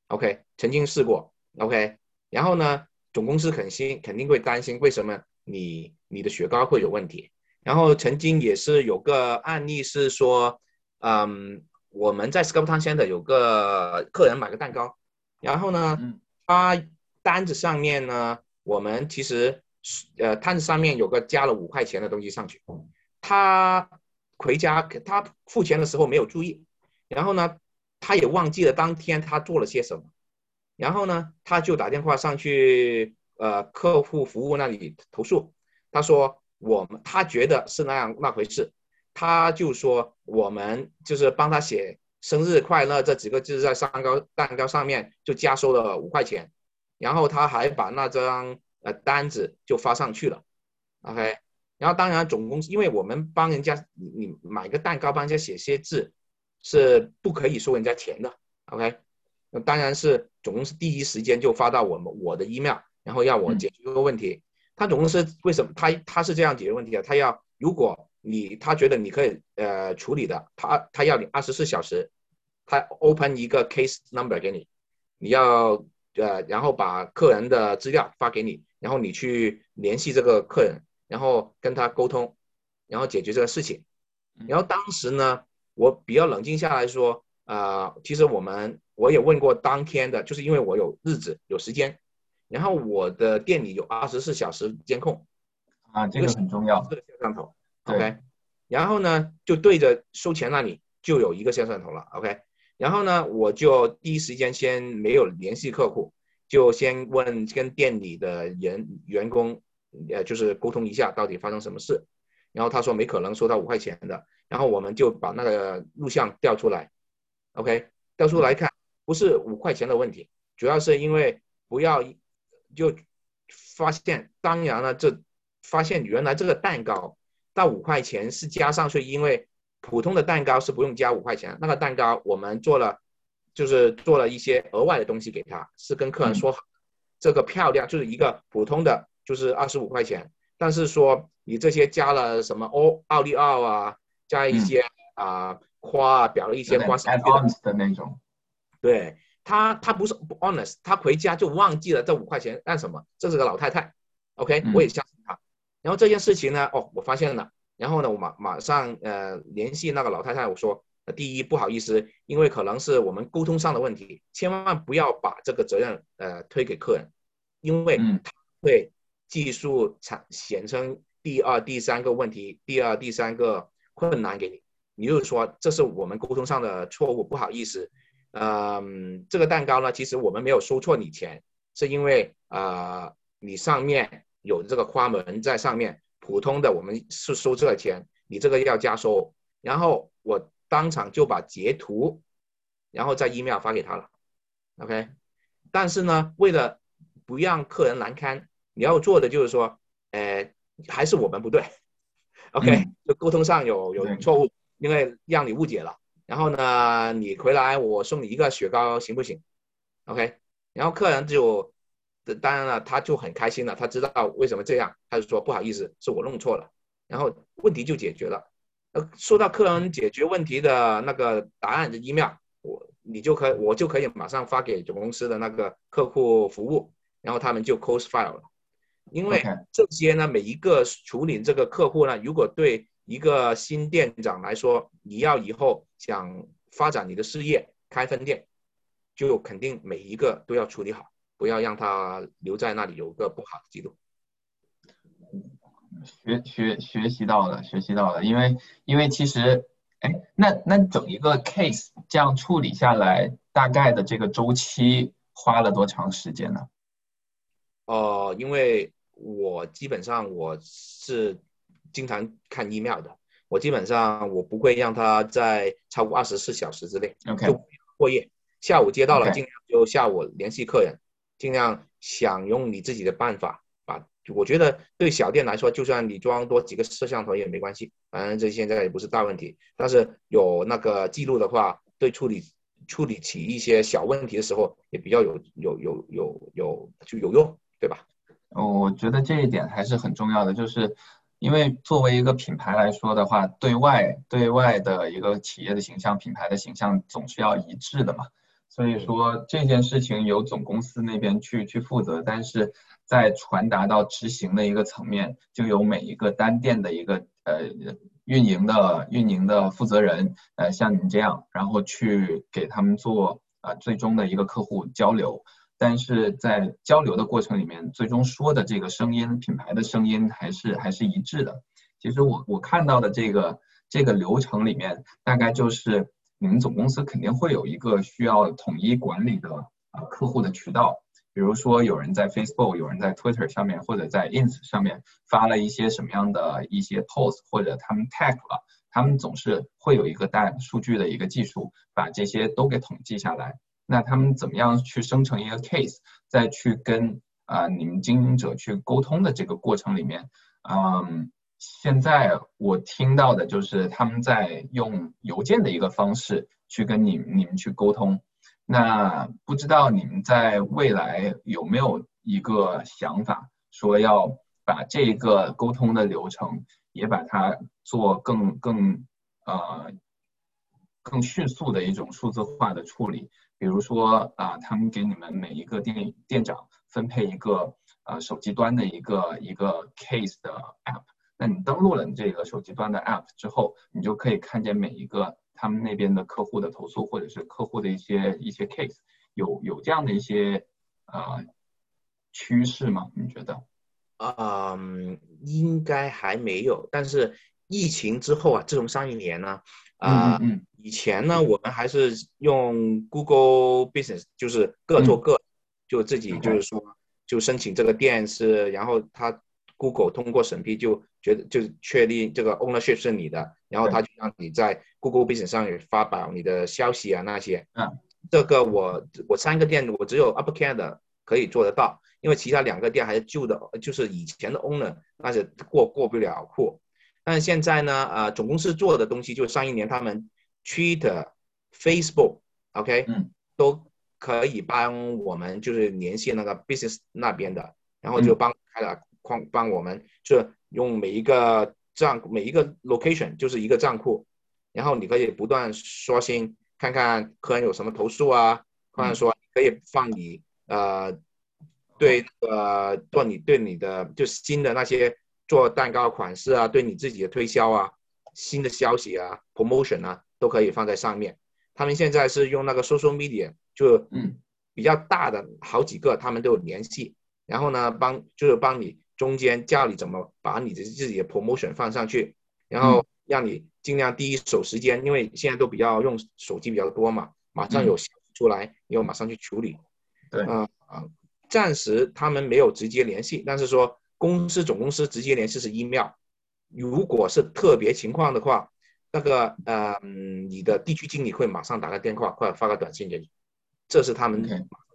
，OK，曾经试过，OK，然后呢，总公司肯心肯定会担心为什么你你的雪糕会有问题，然后曾经也是有个案例是说。嗯，我们在 Scope Town Center 有个客人买个蛋糕，然后呢，他单子上面呢，我们其实呃单子上面有个加了五块钱的东西上去，他回家他付钱的时候没有注意，然后呢，他也忘记了当天他做了些什么，然后呢，他就打电话上去呃客户服务那里投诉，他说我们他觉得是那样那回事。他就说，我们就是帮他写生日快乐这几个字在蛋糕蛋糕上面就加收了五块钱，然后他还把那张呃单子就发上去了，OK，然后当然总公司因为我们帮人家你买个蛋糕帮人家写些字是不可以收人家钱的，OK，那当然是总公司第一时间就发到我们我的 email，然后要我解决这个问题。他总公司为什么他他是这样解决问题的？他要如果。你他觉得你可以呃处理的，他他要你二十四小时，他 open 一个 case number 给你，你要呃然后把客人的资料发给你，然后你去联系这个客人，然后跟他沟通，然后解决这个事情。然后当时呢，我比较冷静下来说，啊，其实我们我也问过当天的，就是因为我有日子有时间，然后我的店里有二十四小时监控，啊，这个很重要，这个摄像头。OK，然后呢，就对着收钱那里就有一个摄像头了。OK，然后呢，我就第一时间先没有联系客户，就先问跟店里的人员工，呃，就是沟通一下到底发生什么事。然后他说没可能收到五块钱的。然后我们就把那个录像调出来，OK，调出来看，不是五块钱的问题，主要是因为不要就发现，当然了，这发现原来这个蛋糕。到五块钱是加上去，因为普通的蛋糕是不用加五块钱。那个蛋糕我们做了，就是做了一些额外的东西给他，是跟客人说好，这个漂亮就是一个普通的，就是二十五块钱。但是说你这些加了什么奥奥利奥啊，加一些啊花啊，表了一些花的那种。对他，他不是不 honest，他回家就忘记了这五块钱干什么。这是个老太太，OK，我也相。然后这件事情呢，哦，我发现了。然后呢，我马马上呃联系那个老太太，我说，第一不好意思，因为可能是我们沟通上的问题，千万不要把这个责任呃推给客人，因为他会技术产显生第二、第三个问题，第二、第三个困难给你，你就说这是我们沟通上的错误，不好意思。嗯，这个蛋糕呢，其实我们没有收错你钱，是因为啊你上面有这个花纹在上面。普通的我们是收这个钱，你这个要加收，然后我当场就把截图，然后在 email 发给他了，OK。但是呢，为了不让客人难堪，你要做的就是说，呃，还是我们不对，OK，<laughs> 就沟通上有有错误，因为让你误解了。然后呢，你回来我送你一个雪糕行不行？OK，然后客人就。当然了，他就很开心了。他知道为什么这样，他就说不好意思，是我弄错了，然后问题就解决了。呃，收到客人解决问题的那个答案的 email，我你就可我就可以马上发给总公司的那个客户服务，然后他们就 close file 了。因为这些呢，每一个处理这个客户呢，如果对一个新店长来说，你要以后想发展你的事业，开分店，就肯定每一个都要处理好。不要让他留在那里有个不好的记录。学学学习到了，学习到了。因为因为其实，哎，那那整一个 case 这样处理下来，大概的这个周期花了多长时间呢？哦，因为我基本上我是经常看 email 的，我基本上我不会让他在超过二十四小时之内就过夜。下午接到了，尽量就下午联系客人。尽量想用你自己的办法把，我觉得对小店来说，就算你装多几个摄像头也没关系，反正这现在也不是大问题。但是有那个记录的话，对处理处理起一些小问题的时候，也比较有有有有有就有用，对吧？我觉得这一点还是很重要的，就是因为作为一个品牌来说的话，对外对外的一个企业的形象、品牌的形象总是要一致的嘛。所以说这件事情由总公司那边去去负责，但是在传达到执行的一个层面，就由每一个单店的一个呃运营的运营的负责人，呃像您这样，然后去给他们做啊最终的一个客户交流，但是在交流的过程里面，最终说的这个声音，品牌的声音还是还是一致的。其实我我看到的这个这个流程里面，大概就是。你们总公司肯定会有一个需要统一管理的啊客户的渠道，比如说有人在 Facebook，有人在 Twitter 上面，或者在 Ins 上面发了一些什么样的一些 post，或者他们 tag 了，他们总是会有一个大数据的一个技术，把这些都给统计下来。那他们怎么样去生成一个 case，再去跟啊你们经营者去沟通的这个过程里面，嗯。现在我听到的就是他们在用邮件的一个方式去跟你你们去沟通，那不知道你们在未来有没有一个想法，说要把这个沟通的流程也把它做更更呃更迅速的一种数字化的处理，比如说啊，他们给你们每一个店店长分配一个呃手机端的一个一个 case 的 app。那你登录了你这个手机端的 App 之后，你就可以看见每一个他们那边的客户的投诉，或者是客户的一些一些 case，有有这样的一些呃趋势吗？你觉得？嗯，应该还没有。但是疫情之后啊，自从上一年呢，啊，以前呢，我们还是用 Google Business，就是各做各，就自己就是说，就申请这个店是，然后他。Google 通过审批就觉得就确定这个 ownership 是你的，然后他就让你在 Google Business 上也发表你的消息啊那些。嗯，这个我我三个店我只有 UpCare 可以做得到，因为其他两个店还是旧的，就是以前的 owner 那是过过不了户。但是现在呢，呃，总公司做的东西就上一年他们 Twitter、Facebook，OK，嗯，都可以帮我们就是联系那个 business 那边的，然后就帮开了框，帮我们就用每一个账每一个 location 就是一个账户，然后你可以不断刷新，看看客人有什么投诉啊，或者说可以放你呃对呃做你对你的就新的那些做蛋糕款式啊，对你自己的推销啊，新的消息啊 promotion 啊都可以放在上面。他们现在是用那个 social media，就嗯。比较大的好几个，他们都有联系，然后呢帮就是帮你中间教你怎么把你的自己的 promotion 放上去，然后让你尽量第一手时间，因为现在都比较用手机比较多嘛，马上有消息出来，你要马上去处理。对。啊啊，暂时他们没有直接联系，但是说公司总公司直接联系是 email，如果是特别情况的话。那个呃，你的地区经理会马上打个电话或者发个短信给你，这是他们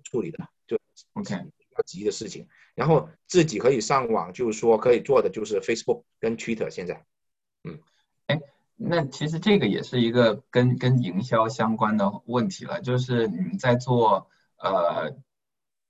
处理的，就 OK 比急的事情。然后自己可以上网，就是说可以做的就是 Facebook 跟 Twitter 现在。嗯，哎那其实这个也是一个跟跟营销相关的问题了，就是你们在做呃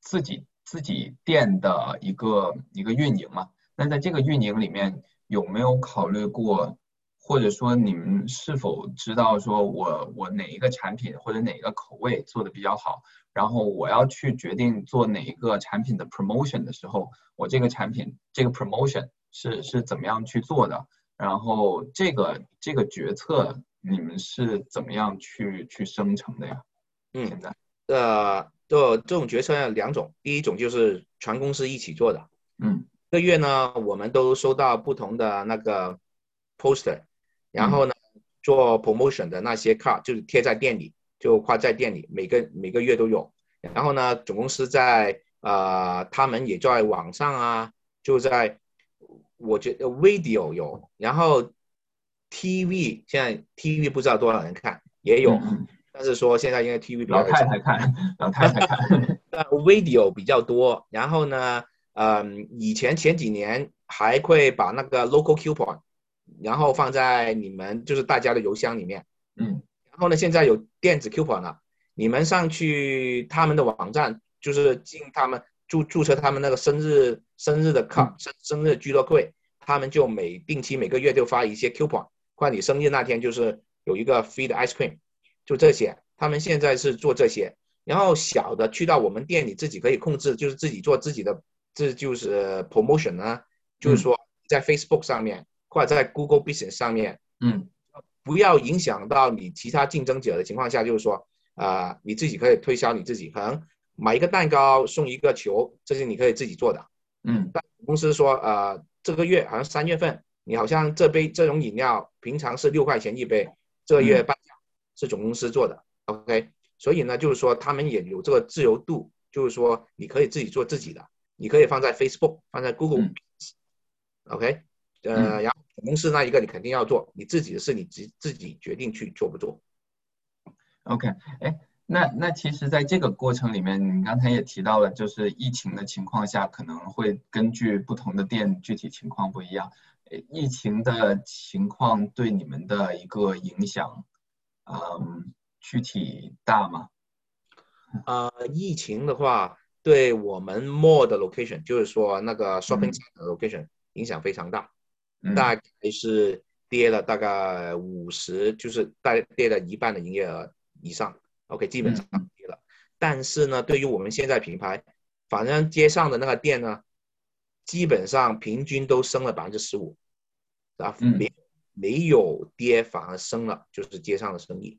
自己自己店的一个一个运营嘛，那在这个运营里面有没有考虑过，或者说你们是否知道说我我哪一个产品或者哪一个口味做的比较好，然后我要去决定做哪一个产品的 promotion 的时候，我这个产品这个 promotion 是是怎么样去做的？然后这个这个决策你们是怎么样去去生成的呀？嗯现在呃，这这种决策有两种，第一种就是全公司一起做的。嗯这个月呢，我们都收到不同的那个 poster，然后呢，做 promotion 的那些 card 就是贴在店里，就挂在店里，每个每个月都有。然后呢，总公司在呃，他们也在网上啊，就在我觉得 video 有，然后 TV 现在 TV 不知道多少人看，也有，嗯 <laughs> 但是说现在因为 TV 比较老太太看，老太太看，<laughs> 呃，video 比较多，然后呢，嗯，以前前几年还会把那个 local coupon，然后放在你们就是大家的邮箱里面，嗯。然后呢，现在有电子 coupon 了，你们上去他们的网站，就是进他们注注册他们那个生日生日的卡生生日俱乐部，他们就每定期每个月就发一些 coupon，或者你生日那天就是有一个 free 的 ice cream，就这些，他们现在是做这些。然后小的去到我们店里自己可以控制，就是自己做自己的，这就是 promotion 啊，就是说在 Facebook 上面或者在 Google Business 上面，嗯不要影响到你其他竞争者的情况下，就是说，啊、你自己可以推销你自己，可能买一个蛋糕送一个球，这是你可以自己做的。嗯但公司说，呃，这个月好像三月份，你好像这杯这种饮料平常是六块钱一杯，这个月半价是总公司做的，OK。所以呢，就是说他们也有这个自由度，就是说你可以自己做自己的，你可以放在 Facebook，放在 Google，OK？呃，嗯然后总公司那一个你肯定要做，你自己的事你自自己决定去做不做。，OK，哎，那那其实在这个过程里面，你刚才也提到了，就是疫情的情况下，可能会根据不同的店具体情况不一样。呃疫情的情况对你们的一个影响，嗯，具体大吗？呃，疫情的话，对我们 mall 的 location，就是说那个 shopping 嗯 center 的 location 影响非常大，嗯大概是跌了大概五十，就是大概跌了一半的营业额以上。OK，基本上嗯跌了。但是呢，对于我们现在品牌，反正街上的那个店呢，基本上平均都升了百分之十五，啊，嗯没没有跌，反而升了，就是街上的生意。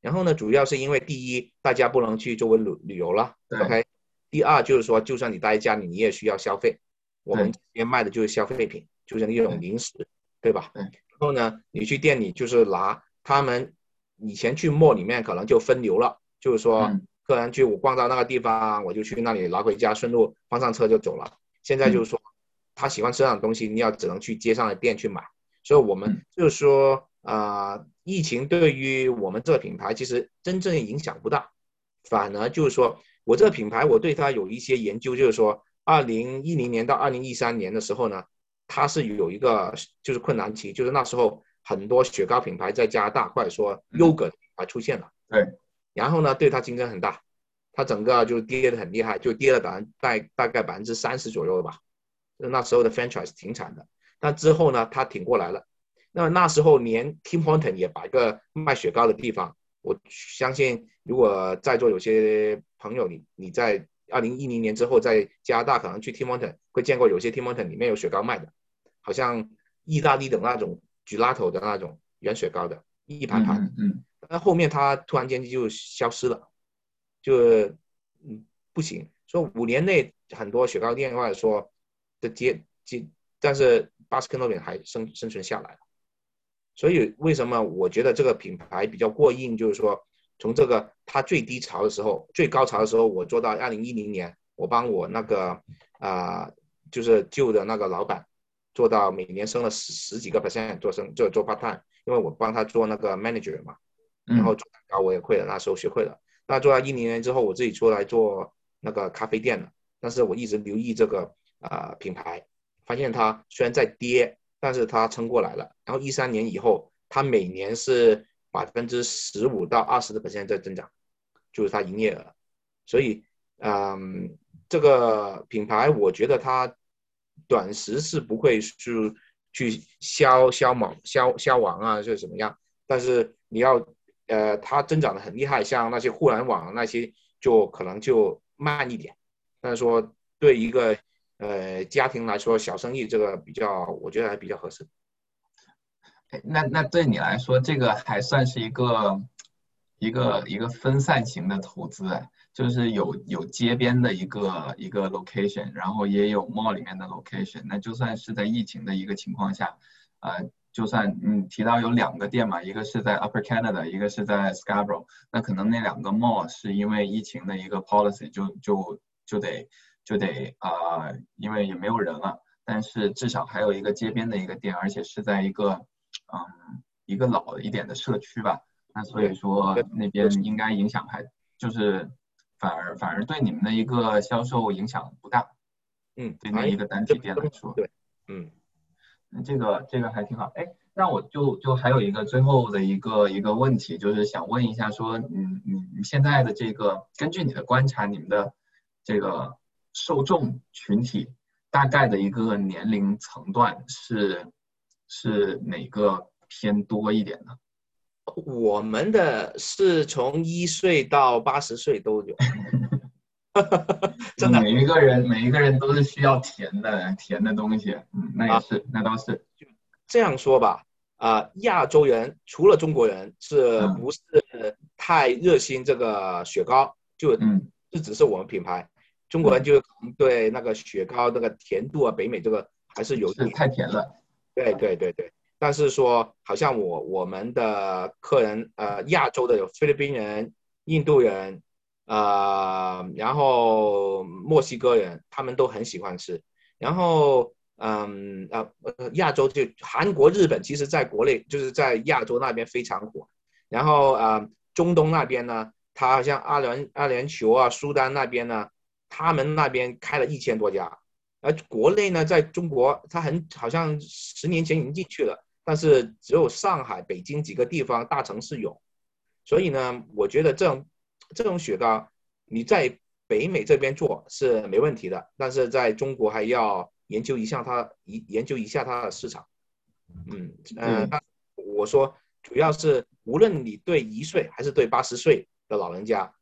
然后呢，主要是因为第一，大家不能去周围旅旅游了，OK。第二就是说，就算你待在家里，你也需要消费。我们这边卖的就是消费品，就是那种零食，对吧？嗯然后呢，你去店里就是拿他们以前去 mall 里面可能就分流了，就是说嗯客人去我逛到那个地方，我就去那里拿回家，顺路放上车就走了。现在就是说，他喜欢吃那种东西，你要只能去街上的店去买。所以我们嗯就是说，啊，疫情对于我们这个品牌其实真正影响不大，反而就是说我这个品牌，我对它有一些研究，就是说，二零一零年到二零一三年的时候呢，它是有一个就是困难期，就是那时候很多雪糕品牌在加拿大或者说嗯优格品牌出现了，对，然后呢，对它竞争很大，它整个就跌得很厉害，就跌了大概大概百分之三十左右吧。那时候的 franchise 挺惨的，但之后呢，它挺过来了。那么那时候连 Tim Horton 也把一个卖雪糕的地方，我相信如果在座有些朋友，你你在二零一零年之后在加拿大可能去 Tim Horton 会见过有些 Tim Horton 里面有雪糕卖的，好像意大利的那种 gelato 的那种圆雪糕的，一盘盘。嗯。那后面它突然间就消失了，就嗯不行。说五年内很多雪糕店或者说的接接，但是巴斯克诺 n 还生生存下来了。所以为什么我觉得这个品牌比较过硬？就是说从这个它最低潮的时候、最高潮的时候，我做到二零一零年，我帮我那个啊就是旧的那个老板做到每年升了十十几个 percent 做升就做 part time，因为我帮他做那个 manager 嘛。然后做蛋糕我也会了，那时候学会了。那做到一零年之后，我自己出来做那个咖啡店了。但是我一直留意这个啊品牌，发现它虽然在跌，但是它撑过来了。然后一三年以后，它每年是百分之十五到二十的 percent 在增长，就是它营业额。所以，嗯，这个品牌我觉得它短时是不会是去消消亡消消亡啊，是怎么样？但是你要。呃，它增长的很厉害，像那些互联网那些就可能就慢一点。但是说对一个呃家庭来说，小生意这个比较，我觉得还比较合适。那那对你来说，这个还算是一个一个一个分散型的投资，就是有有街边的一个一个 location，然后也有 mall 里面的 location。那就算是在疫情的一个情况下，呃。就算你提到有两个店嘛，一个是在 Upper Canada，一个是在 Scarborough，那可能那两个 mall 是因为疫情的一个 policy 就就就得就得啊，因为也没有人了，但是至少还有一个街边的一个店，而且是在一个嗯一个老一点的社区吧，那所以说那边应该影响还就是反而反而对你们的一个销售影响不大，嗯，对那一个单体店来说，对，嗯。这个这个还挺好，哎，那我就就还有一个最后的一个一个问题，就是想问一下，说，嗯，你你现在的这个，根据你的观察，你们的这个受众群体大概的一个年龄层段是是哪个偏多一点呢？我们的是从一岁到八十岁都有。<laughs> 真的，每一个人每一个人都是需要甜的甜的东西，嗯，那也是，那倒是。这样说吧，啊，亚洲人除了中国人是不是太热心这个雪糕？就嗯，这只是我们品牌，中国人就对那个雪糕那个甜度啊，北美这个还是有点太甜了。对对对对，但是说好像我我们的客人呃，亚洲的有菲律宾人、印度人。呃，然后墨西哥人他们都很喜欢吃，然后嗯呃亚洲就韩国、日本，其实在国内就是在亚洲那边非常火，然后呃中东那边呢，他好像阿联阿联酋啊、苏丹那边呢，他们那边开了一千多家，而国内呢，在中国他很好像十年前已经进去了，但是只有上海、北京几个地方大城市有，所以呢，我觉得这种。这种雪糕，你在北美这边做是没问题的，但是在中国还要研究一下它，研研究一下它的市场。嗯嗯，我说主要是无论你对一岁还是对八十岁的老人家，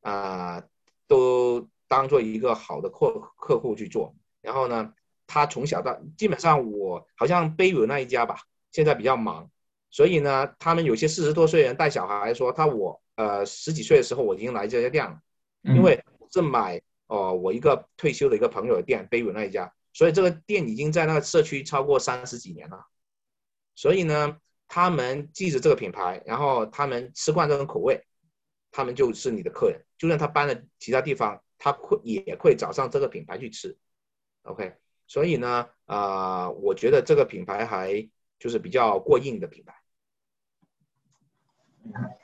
啊，都当做一个好的客客户去做。然后呢，他从小到基本上我好像贝鲁那一家吧，现在比较忙，所以呢，他们有些四十多岁人带小孩说他我。呃，十几岁的时候我已经来这家店了，因为是买哦我一个退休的一个朋友的店，贝鲁那一家，所以这个店已经在那个社区超过三十几年了。所以呢，他们记着这个品牌，然后他们吃惯这种口味，他们就是你的客人。就算他搬了其他地方，他会也会找上这个品牌去吃。OK，所以呢，啊，我觉得这个品牌还就是比较过硬的品牌。你看。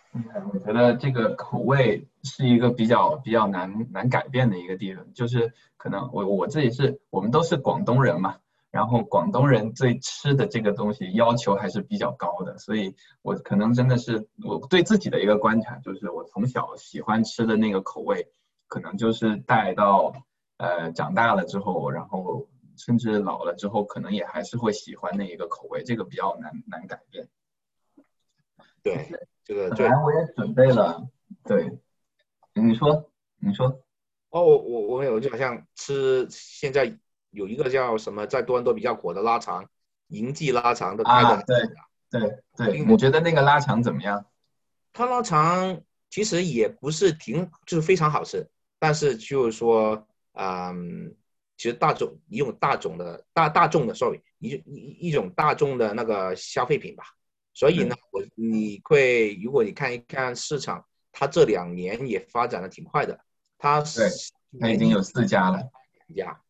我觉得这个口味是一个比较比较难难改变的一个地方，就是可能我我自己是我们都是广东人嘛，然后广东人对吃的这个东西要求还是比较高的，所以我可能真的是我对自己的一个观察，就是我从小喜欢吃的那个口味，可能就是带到呃长大了之后，然后甚至老了之后，可能也还是会喜欢那一个口味，这个比较难难改变。对，这个对本来我也准备了，对，你说，你说。哦，我我我有就好像吃现在有一个叫什么，在多伦多比较火的拉肠，银记拉肠的开的。啊，对对对，你觉得那个拉肠怎么样？它拉肠其实也不是挺，就是非常好吃，但是就是说，嗯，其实大众一种大众的大大众的 sorry，一一一种大众的那个消费品吧。所以呢，我你会如果你看一看市场，它这两年也发展的挺快的。它对，它已经有四家了，家，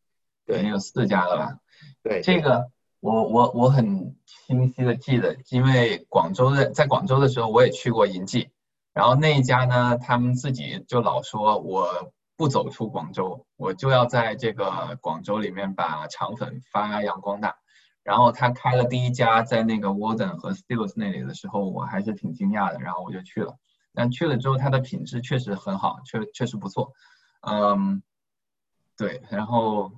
对，已经有四家了吧？对，这个我我我很清晰的记得，因为广州的在广州的时候我也去过银记，然后那一家呢，他们自己就老说我不走出广州，我就要在这个广州里面把肠粉发扬光大。然后他开了第一家在那个 Warden 和 Steels 那里的时候，我还是挺惊讶的，然后我就去了。但去了之后，它的品质确实很好，确确实不错，嗯，对，然后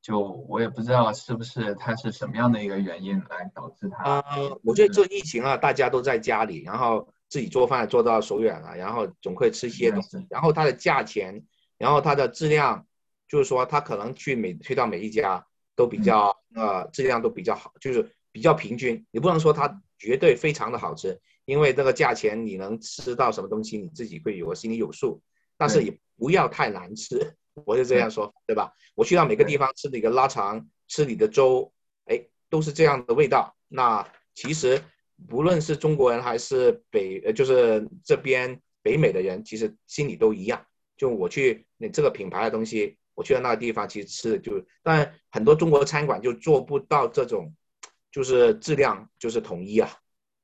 就我也不知道是不是它是什么样的一个原因来导致它。啊，我觉得这疫情啊，大家都在家里，然后自己做饭做到手软了，然后总会吃一些东西，然后它的价钱，然后它的质量，就是说它可能去每去到每一家都比较呃质量都比较好，就是比较平均，你不能说它绝对非常的好吃。因为这个价钱，你能吃到什么东西，你自己会有心里有数，但是也不要太难吃，我就这样说，对吧？我去到每个地方吃你的拉肠，吃你的粥，哎，都是这样的味道。那其实不论是中国人还是北，呃，就是这边北美的人，其实心里都一样。就我去你这个品牌的东西，我去到那个地方，其实吃的就，但很多中国餐馆就做不到这种，就是质量就是统一啊。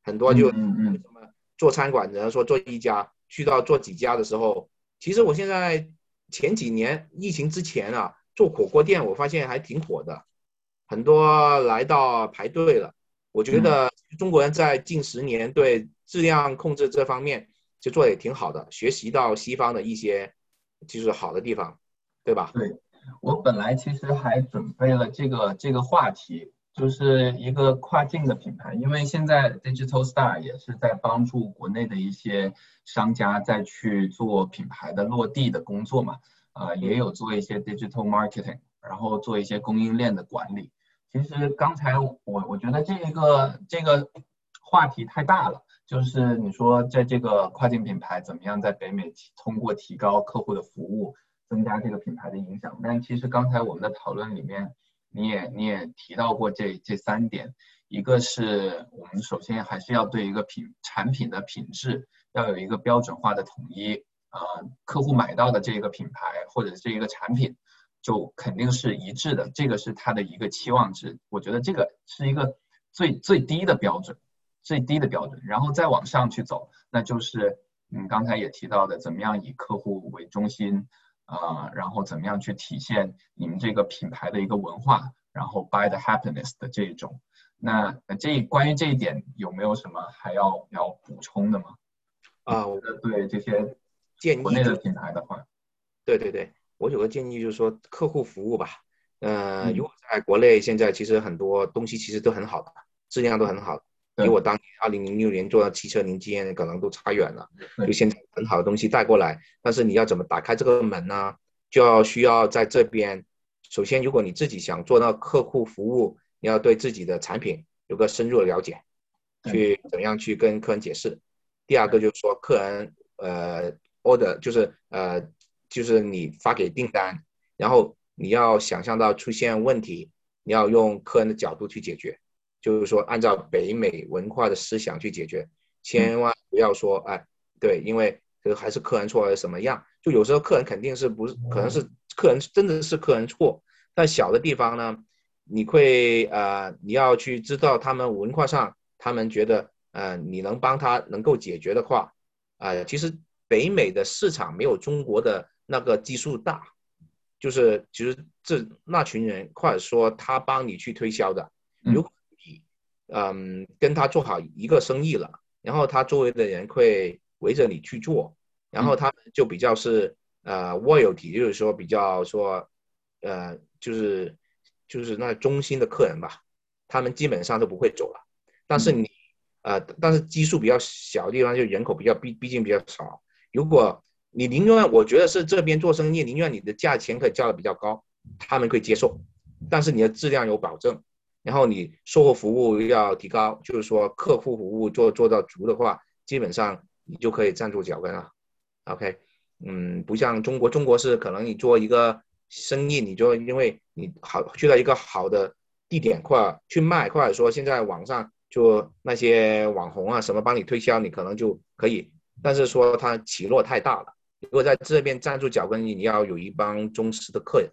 很多就什么做餐馆，人说做一家，去到做几家的时候，其实我现在前几年疫情之前啊，做火锅店，我发现还挺火的，很多来到排队了。我觉得中国人在近十年对质量控制这方面就做的也挺好的，学习到西方的一些就是好的地方，对吧？对我本来其实还准备了这个这个话题。就是一个跨境的品牌，因为现在 Digital Star 也是在帮助国内的一些商家在去做品牌的落地的工作嘛，呃，也有做一些 digital marketing，然后做一些供应链的管理。其实刚才我我觉得这一个这个话题太大了，就是你说在这个跨境品牌怎么样在北美提通过提高客户的服务，增加这个品牌的影响，但其实刚才我们的讨论里面。你也你也提到过这这三点，一个是我们首先还是要对一个品产品的品质要有一个标准化的统一，啊，客户买到的这个品牌或者这一个产品就肯定是一致的，这个是他的一个期望值。我觉得这个是一个最最低的标准，最低的标准，然后再往上去走，那就是嗯刚才也提到的，怎么样以客户为中心。啊，然后怎么样去体现你们这个品牌的一个文化，然后 buy the happiness 的这种，那这关于这一点有没有什么还要要补充的吗？啊，我的对这些建议国内的品牌的话，对对对，我有个建议就是说客户服务吧，呃，如果在国内现在其实很多东西其实都很好的，质量都很好。比我当年二零零六年做的汽车零件可能都差远了，就现在很好的东西带过来，但是你要怎么打开这个门呢？就要需要在这边，首先如果你自己想做到客户服务，你要对自己的产品有个深入的了解，去怎样去跟客人解释。第二个就是说客人呃 order 就是呃就是你发给订单，然后你要想象到出现问题，你要用客人的角度去解决。就是说，按照北美文化的思想去解决，千万不要说，哎，对，因为这个还是客人错还是什么样？就有时候客人肯定是不是，可能是客人真的是客人错，但小的地方呢，你会呃，你要去知道他们文化上，他们觉得呃，你能帮他能够解决的话，啊，其实北美的市场没有中国的那个基数大，就是其实这那群人或者说他帮你去推销的，如果。嗯，跟他做好一个生意了，然后他周围的人会围着你去做，然后他们就比较是呃 loyalty，就是说比较说呃就是就是那中心的客人吧，他们基本上都不会走了。但是你呃，但是基数比较小的地方，就人口比较毕毕竟比较少。如果你宁愿我觉得是这边做生意，宁愿你的价钱可以交的比较高，他们可以接受，但是你的质量有保证，然后你售后服务要提高，就是说客户服务做做到足的话，基本上你就可以站住脚跟了。OK，嗯，不像中国，中国是可能你做一个生意，你就因为你好去到一个好的地点或去卖，或者说现在网上。就那些网红啊，什么帮你推销，你可能就可以，但是说它起落太大了。如果在这边站住脚跟，你要有一帮忠实的客人，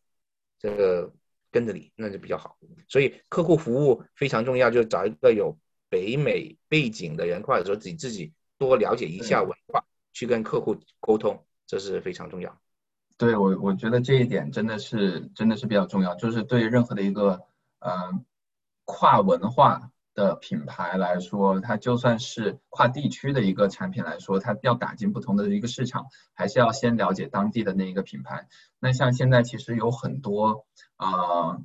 这个跟着你，那就比较好。所以客户服务非常重要，就是找一个有北美背景的人，或者说自己自己多了解一下文化，去跟客户沟通，这是非常重要。对我，我觉得这一点真的是真的是比较重要，就是对任何的一个呃跨文化。的品牌来说，它就算是跨地区的一个产品来说，它要打进不同的一个市场，还是要先了解当地的那一个品牌。那像现在其实有很多啊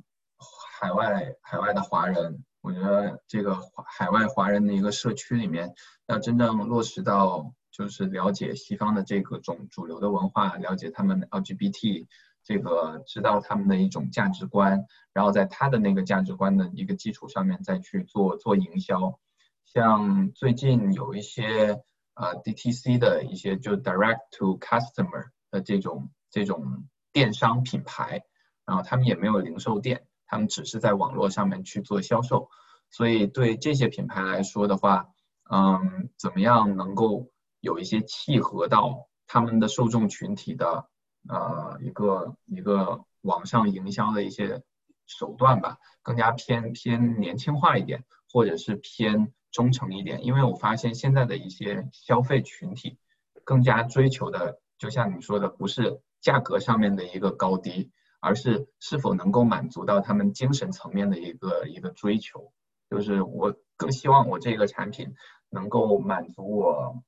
海外海外的华人，我觉得这个海外华人的一个社区里面，要真正落实到就是了解西方的这个种主流的文化，了解他们 LGBT。这个知道他们的一种价值观，然后在他的那个价值观的一个基础上面再去做做营销。像最近有一些呃 DTC 的一些就 Direct to Customer 的这种这种电商品牌，然后他们也没有零售店，他们只是在网络上面去做销售。所以对这些品牌来说的话，嗯，怎么样能够有一些契合到他们的受众群体的？呃，一个一个网上营销的一些手段吧，更加偏偏年轻化一点，或者是偏忠诚一点。因为我发现现在的一些消费群体，更加追求的，就像你说的，不是价格上面的一个高低，而是是否能够满足到他们精神层面的一个一个追求。就是我更希望我这个产品能够满足我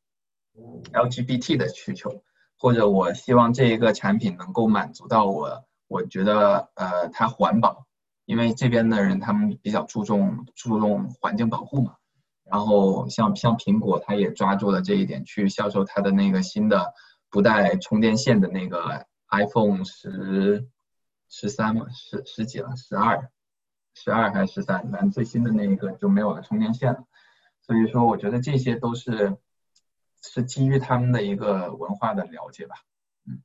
LGBT 的需求。或者我希望这一个产品能够满足到我，我觉得呃它环保，因为这边的人他们比较注重注重环境保护嘛。然后像像苹果，它也抓住了这一点去销售它的那个新的不带充电线的那个 iPhone 十十三嘛，十十几了，十二，十二还是十三？反正最新的那一个就没有了充电线了。所以说，我觉得这些都是。是基于他们的一个文化的了解吧，嗯，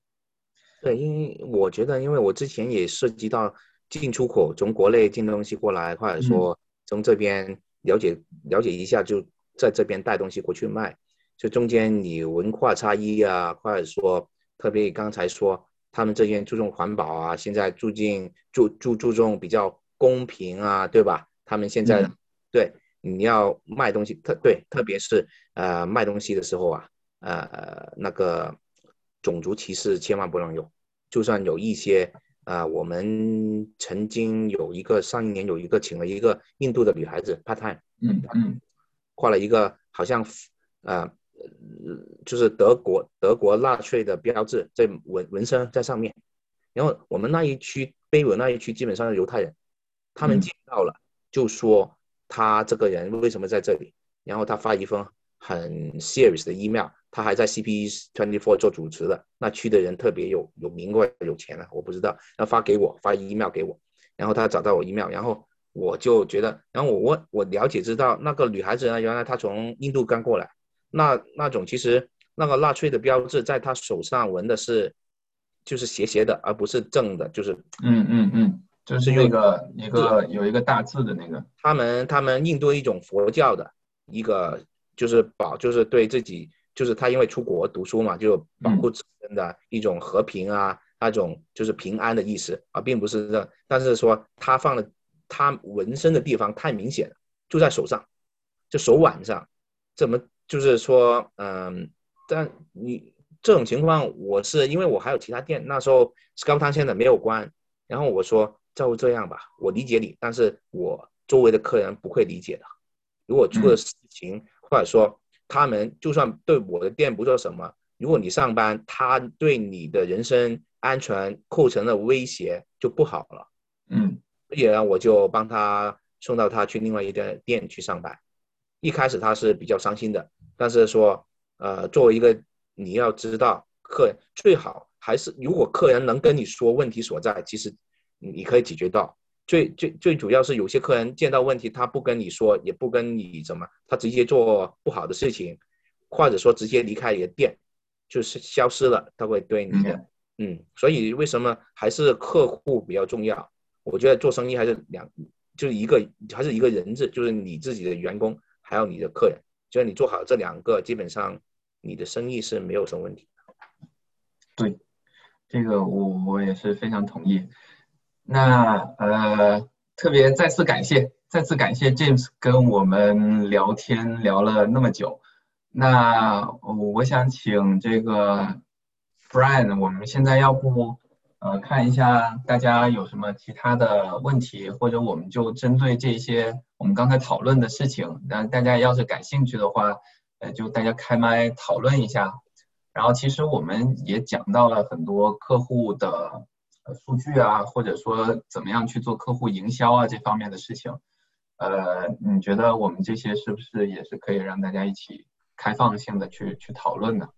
对，因为我觉得，因为我之前也涉及到进出口，从国内进东西过来，或者说从这边了解了解一下，就在这边带东西过去卖，就中间你文化差异啊，或者说特别刚才说他们这边注重环保啊，现在注进注注注重比较公平啊，对吧？他们现在对。你要卖东西，特对，特别是呃卖东西的时候啊，呃那个种族歧视千万不能有。就算有一些啊，我们曾经有一个上一年有一个请了一个印度的女孩子 part time，嗯嗯，画了一个好像呃就是德国德国纳粹的标志，在纹纹身在上面。然后我们那一区碑文那一区基本上是犹太人，他们见到了就说。他这个人为什么在这里？然后他发一封很 serious 的 email，他还在 CP twenty four 做主持的，那区的人特别有有名过有钱了，我不知道。要发给我，发 email 给我，然后他找到我 email，然后我就觉得，然后我我我了解知道那个女孩子呢，原来她从印度刚过来，那那种其实那个纳粹的标志在她手上纹的是就是斜斜的，而不是正的，就是嗯嗯嗯。就是那个一个有一个大字的那个，他们他们印度一种佛教的一个就是保就是对自己就是他因为出国读书嘛，就保护自身的一种和平啊那种就是平安的意思。啊，并不是这，但是说他放的他纹身的地方太明显了，就在手上，就手腕上，怎么就是说嗯，但你这种情况我是因为我还有其他店，那时候 Scout 汤现在没有关，然后我说。就这样吧，我理解你，但是我周围的客人不会理解的。如果出了事情，或者说他们就算对我的店不做什么，如果你上班，他对你的人身安全构成了威胁，就不好了。嗯，所以呢，我就帮他送到他去另外一个店去上班。一开始他是比较伤心的，但是说，呃，作为一个你要知道，客人最好还是如果客人能跟你说问题所在，其实你可以解决到。最最最主要是有些客人见到问题，他不跟你说，也不跟你怎么，他直接做不好的事情，或者说直接离开你的店，就是消失了，他会对你的，嗯，所以为什么还是客户比较重要？我觉得做生意还是两，就是一个还是一个人质，就是你自己的员工，还有你的客人，就是你做好这两个，基本上你的生意是没有什么问题。对，这个我我也是非常同意。那呃，特别再次感谢，再次感谢 James 跟我们聊天聊了那么久。那我想请这个 Brian，我们现在要不呃看一下大家有什么其他的问题，或者我们就针对这些我们刚才讨论的事情，那大家要是感兴趣的话，呃，就大家开麦讨论一下。然后其实我们也讲到了很多客户的。数据啊，或者说怎么样去做客户营销啊这方面的事情，呃，你觉得我们这些是不是也是可以让大家一起开放性的去去讨论呢？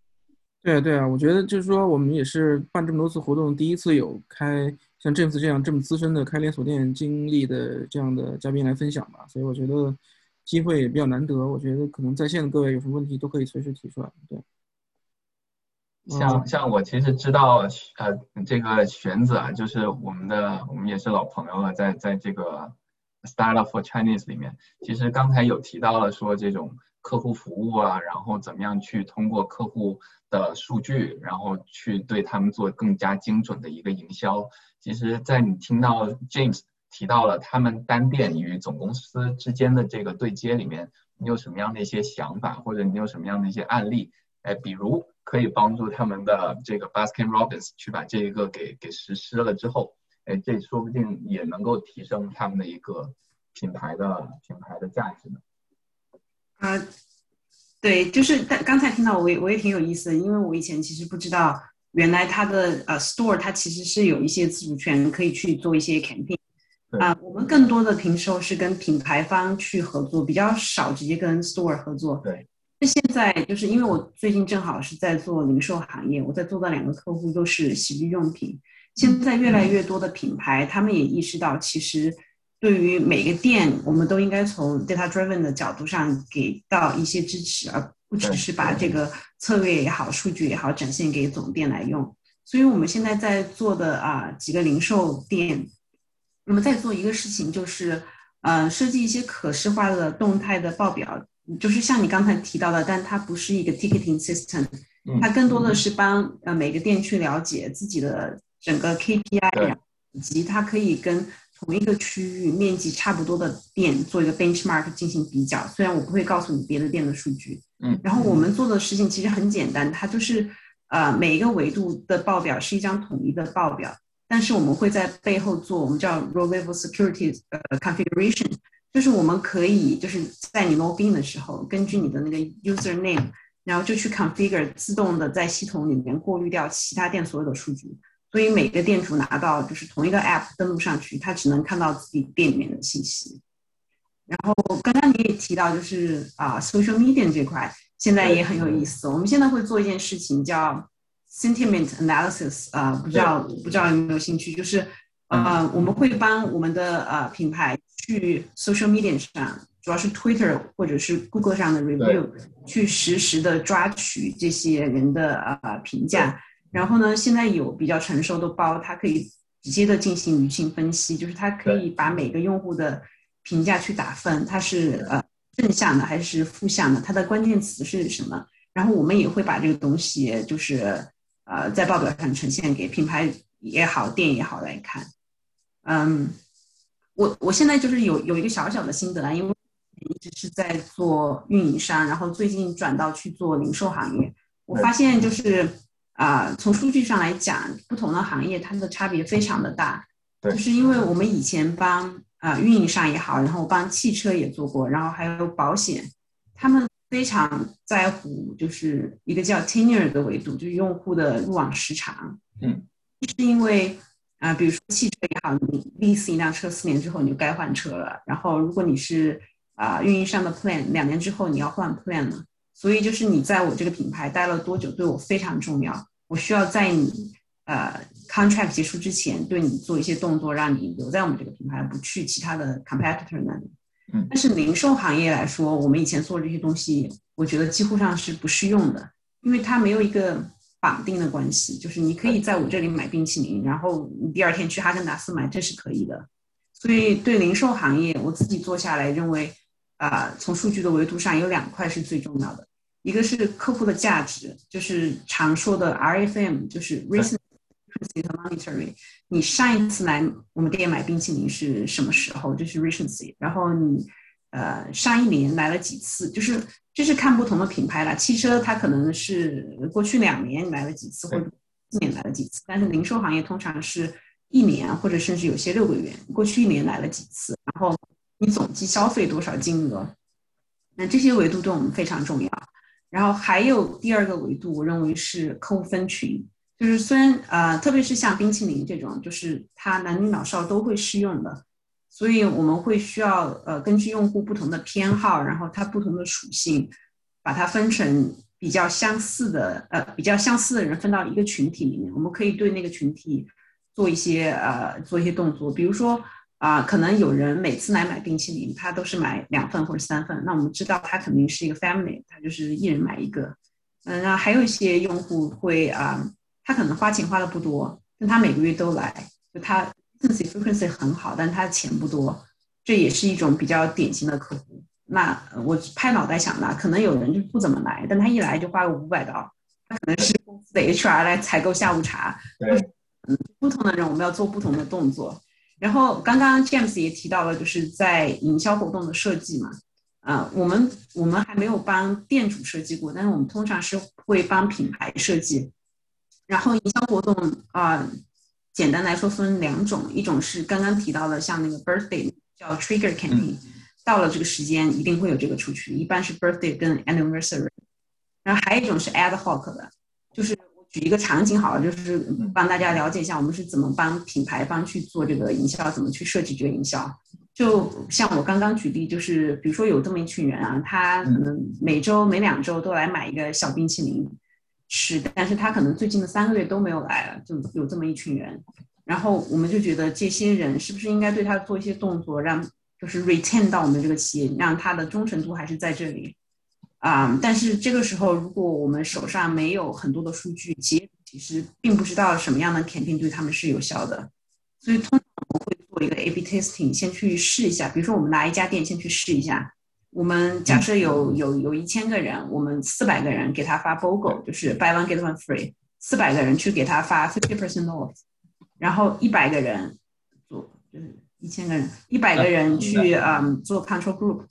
对啊，对啊，我觉得就是说我们也是办这么多次活动，第一次有开像这次这样这么资深的开连锁店经历的这样的嘉宾来分享吧，所以我觉得机会也比较难得，我觉得可能在线的各位有什么问题都可以随时提出来，对。像像我其实知道，呃，这个玄子啊，就是我们的，我们也是老朋友了，在在这个 Startup for Chinese 里面，其实刚才有提到了说这种客户服务啊，然后怎么样去通过客户的数据，然后去对他们做更加精准的一个营销。其实，在你听到 James 提到了他们单店与总公司之间的这个对接里面，你有什么样的一些想法，或者你有什么样的一些案例？哎，比如。可以帮助他们的这个 Baskin Robbins 去把这一个给给实施了之后，哎，这说不定也能够提升他们的一个品牌的品牌的价值呢。啊，对，就是刚刚才听到我也我也挺有意思的，因为我以前其实不知道，原来它的呃 store 它其实是有一些自主权可以去做一些 campaign。啊，我们更多的平时是跟品牌方去合作，比较少直接跟 store 合作。对。那现在就是因为我最近正好是在做零售行业，我在做的两个客户都是洗浴用品。现在越来越多的品牌，他们也意识到，其实对于每个店，我们都应该从 data driven 的角度上给到一些支持，而不只是把这个策略也好、数据也好展现给总店来用。所以我们现在在做的啊几个零售店，我们在做一个事情，就是呃设计一些可视化的动态的报表。就是像你刚才提到的，但它不是一个 ticketing system，它更多的是帮呃每个店去了解自己的整个 KPI，以及它可以跟同一个区域面积差不多的店做一个 benchmark 进行比较。虽然我不会告诉你别的店的数据，嗯，然后我们做的事情其实很简单，它就是呃每一个维度的报表是一张统一的报表，但是我们会在背后做我们叫 row level security 呃 configuration。就是我们可以就是在你 login 的时候，根据你的那个 user name，然后就去 configure 自动的在系统里面过滤掉其他店所有的数据，所以每个店主拿到就是同一个 app 登录上去，他只能看到自己店里面的信息。然后刚刚你也提到就是啊 social media 这块现在也很有意思，我们现在会做一件事情叫 sentiment analysis，啊不知道不知道有没有兴趣，就是呃我们会帮我们的呃品牌。去 social media 上，主要是 Twitter 或者是 Google 上的 review，去实时的抓取这些人的呃评价。然后呢，现在有比较成熟的包，它可以直接的进行舆情分析，就是它可以把每个用户的评价去打分，它是呃正向的还是负向的，它的关键词是什么。然后我们也会把这个东西就是呃在报表上呈现给品牌也好，店也好来看，嗯。我我现在就是有有一个小小的心得啊，因为一直是在做运营商，然后最近转到去做零售行业，我发现就是啊，从数据上来讲，不同的行业它的差别非常的大。就是因为我们以前帮啊运营商也好，然后帮汽车也做过，然后还有保险，他们非常在乎就是一个叫 tenure 的维度，就是用户的入网时长。嗯，是因为啊、比如说汽车也好，你 lease 一辆车四年之后你就该换车了，然后如果你是啊、运营商的 plan，两年之后你要换 plan 了，所以就是你在我这个品牌待了多久对我非常重要，我需要在你呃 contract 结束之前对你做一些动作，让你留在我们这个品牌，不去其他的 competitor 那里。嗯。但是零售行业来说，我们以前做这些东西，我觉得几乎上是不适用的，因为它没有一个绑定的关系，就是你可以在我这里买冰淇淋，然后你第二天去哈根达斯买，这是可以的。所以对零售行业，我自己做下来认为，啊、从数据的维度上有两块是最重要的，一个是客户的价值，就是常说的 RFM，就是 recent frequency 和 monetary。你上一次来我们店买冰淇淋是什么时候？这是 recency。然后你呃上一年来了几次？就是这是看不同的品牌了。汽车它可能是过去两年你来了几次，或者四年来了几次，但是零售行业通常是一年或者甚至有些六个月，过去一年来了几次，然后你总计消费多少金额？那这些维度对我们非常重要。然后还有第二个维度，我认为是客户分群，就是虽然呃，特别是像冰淇淋这种，就是它男女老少都会适用的，所以我们会需要呃根据用户不同的偏好，然后它不同的属性，把它分成比较相似的呃比较相似的人分到一个群体里面，我们可以对那个群体做一些呃做一些动作，比如说啊、可能有人每次来买冰淇淋，他都是买两份或者三份，那我们知道他肯定是一个 family，他就是一人买一个。嗯，然后还有一些用户会啊、他可能花钱花的不多，但他每个月都来，就他 frequency frequency 很好，但他的钱不多，这也是一种比较典型的客户。那呃我拍脑袋想的，可能有人就不怎么来，但他一来就花个五百刀，他可能是公司的 HR 来采购下午茶，对，不同的人我们要做不同的动作。然后刚刚 James 也提到了，就是在营销活动的设计嘛，啊、我们我们还没有帮店主设计过，但是我们通常是会帮品牌设计。然后营销活动啊、简单来说分两种，一种是刚刚提到的，像那个 birthday 叫 trigger campaign，、到了这个时间一定会有这个出去，一般是 birthday 跟 anniversary。然后还有一种是 ad hoc 的，就是我举一个场景好了，就是帮大家了解一下我们是怎么帮品牌方去做这个营销，怎么去设计这个营销。就像我刚刚举例，就是比如说有这么一群人啊，他可能每周每两周都来买一个小冰淇淋是，但是他可能最近的三个月都没有来了，就有这么一群人。然后我们就觉得这些人是不是应该对他做一些动作，让就是 retain 到我们这个企业，让他的忠诚度还是在这里。啊、但是这个时候，如果我们手上没有很多的数据，企业其实并不知道什么样的 campaign 对他们是有效的，所以通常我们会做一个 A/B testing，先去试一下。比如说，我们拿一家店先去试一下。我们假设有有有一千个人，我们四百个人给他发 BOGO，就是 buy one get one free，四百个人去给他发 fifty percent off，然后一百个人做就是一千个人，一百个人去嗯做 control group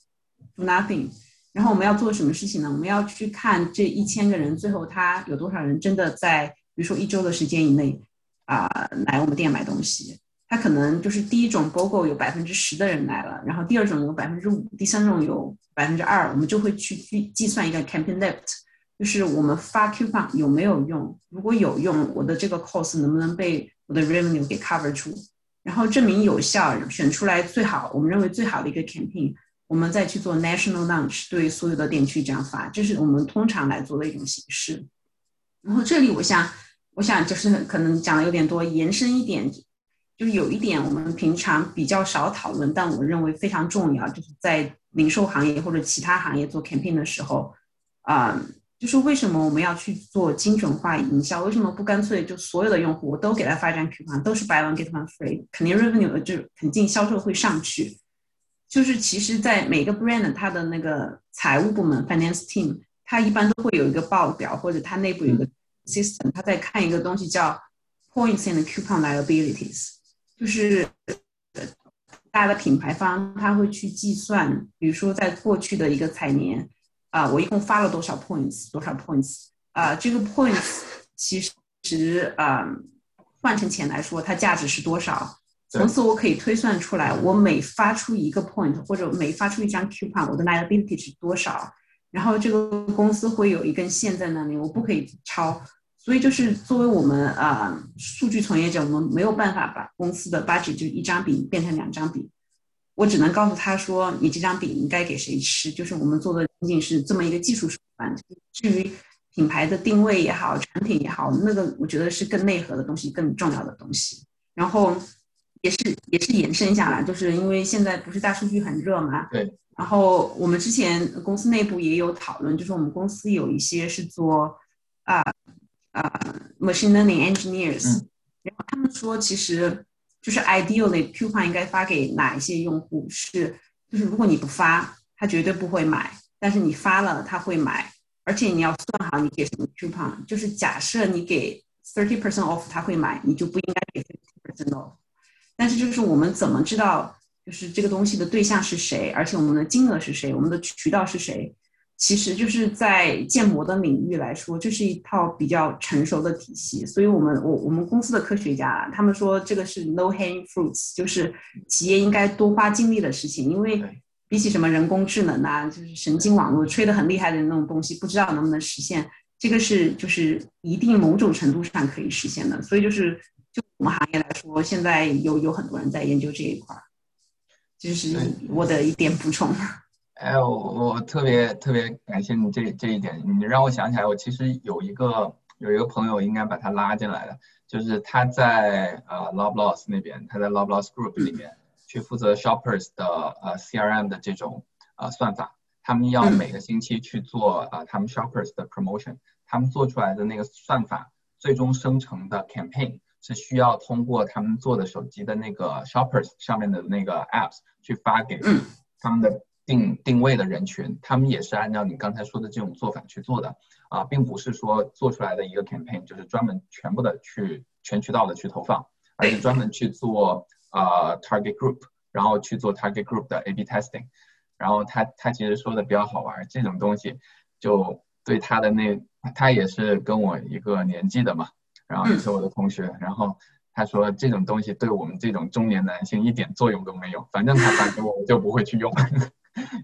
do nothing。然后我们要做什么事情呢？我们要去看这一千个人最后他有多少人真的在，比如说一周的时间以内啊、来我们店买东西。他可能就是第一种 BOGO 有百分之十的人来了，然后第二种有百分之五，第三种有百分之二，我们就会去计计算一个 campaign lift，就是我们发 coupon 有没有用，如果有用，我的这个 cost 能不能被我的 revenue 给 cover 住，然后证明有效，选出来最好，我们认为最好的一个 campaign。我们再去做 national launch，对所有的店区这样发，这是我们通常来做的一种形式。然后这里我想，我想就是可能讲的有点多，延伸一点，就是有一点我们平常比较少讨论，但我认为非常重要，就是在零售行业或者其他行业做 campaign 的时候，啊、就是为什么我们要去做精准化营销？为什么不干脆就所有的用户我都给他发一张 coupon，都是 buy one get one free，肯定 revenue 就肯定销售会上去。就是其实，在每个 brand 它的那个财务部门 finance team，它一般都会有一个报表，或者它内部有一个 system，它在看一个东西叫 points and coupon liabilities，就是呃大的品牌方他会去计算，比如说在过去的一个财年，啊、我一共发了多少 points，多少 points，啊、这个 points 其实啊、换成钱来说，它价值是多少？从此我可以推算出来，我每发出一个 point 或者每发出一张 coupon，我的 liability 是多少。然然后这个公司会有一根线在那里，我不可以超。所以就是作为我们啊数据从业者，我们没有办法把公司的 budget 就一张饼变成两张饼，我只能告诉他说，你这张饼应该给谁吃。就是我们做的仅仅是这么一个技术手段，至于品牌的定位也好，产品也好，那个我觉得是更内核的东西，更重要的东西。然后也是也是延伸下来，就是因为现在不是大数据很热嘛，对。然后我们之前公司内部也有讨论，就是我们公司有一些是做啊。呃，machine learning engineers，然后他们说，其实就是 ideally coupon 应该发给哪一些用户是，就是如果你不发，他绝对不会买，但是你发了他会买，而且你要算好你给什么 coupon，就是假设你给 thirty percent off 他会买，你就不应该给 fifty percent off。但是就是我们怎么知道就是这个东西的对象是谁，而且我们的金额是谁，我们的渠道是谁？其实就是在建模的领域来说，这是一套比较成熟的体系。所以，我们我我们公司的科学家他们说，这个是 no hang fruits，就是企业应该多花精力的事情。因为比起什么人工智能啊，就是神经网络吹得很厉害的那种东西，不知道能不能实现。这个是就是一定某种程度上可以实现的。所以，就是就我们行业来说，现在有有很多人在研究这一块儿，就是我的一点补充。哎，我我特别特别感谢你这这一点，你让我想起来，我其实有一个有一个朋友应该把他拉进来的，就是他在呃 Loblaws 那边，他在 Loblaws Group 里面去负责 Shoppers 的呃 CRM 的这种呃算法，他们要每个星期去做呃他们 Shoppers 的 promotion，他们做出来的那个算法最终生成的 campaign 是需要通过他们做的手机的那个 Shoppers 上面的那个 apps 去发给他们的。定定位的人群，他们也是按照你刚才说的这种做法去做的啊，并不是说做出来的一个 campaign 就是专门全部的去全渠道的去投放，而是专门去做呃 target group，然后去做 target group 的 A/B testing，然后他他其实说的比较好玩，这种东西就对他的那他也是跟我一个年纪的嘛，然后也是我的同学，然后他说这种东西对我们这种中年男性一点作用都没有，反正他发给我我就不会去用。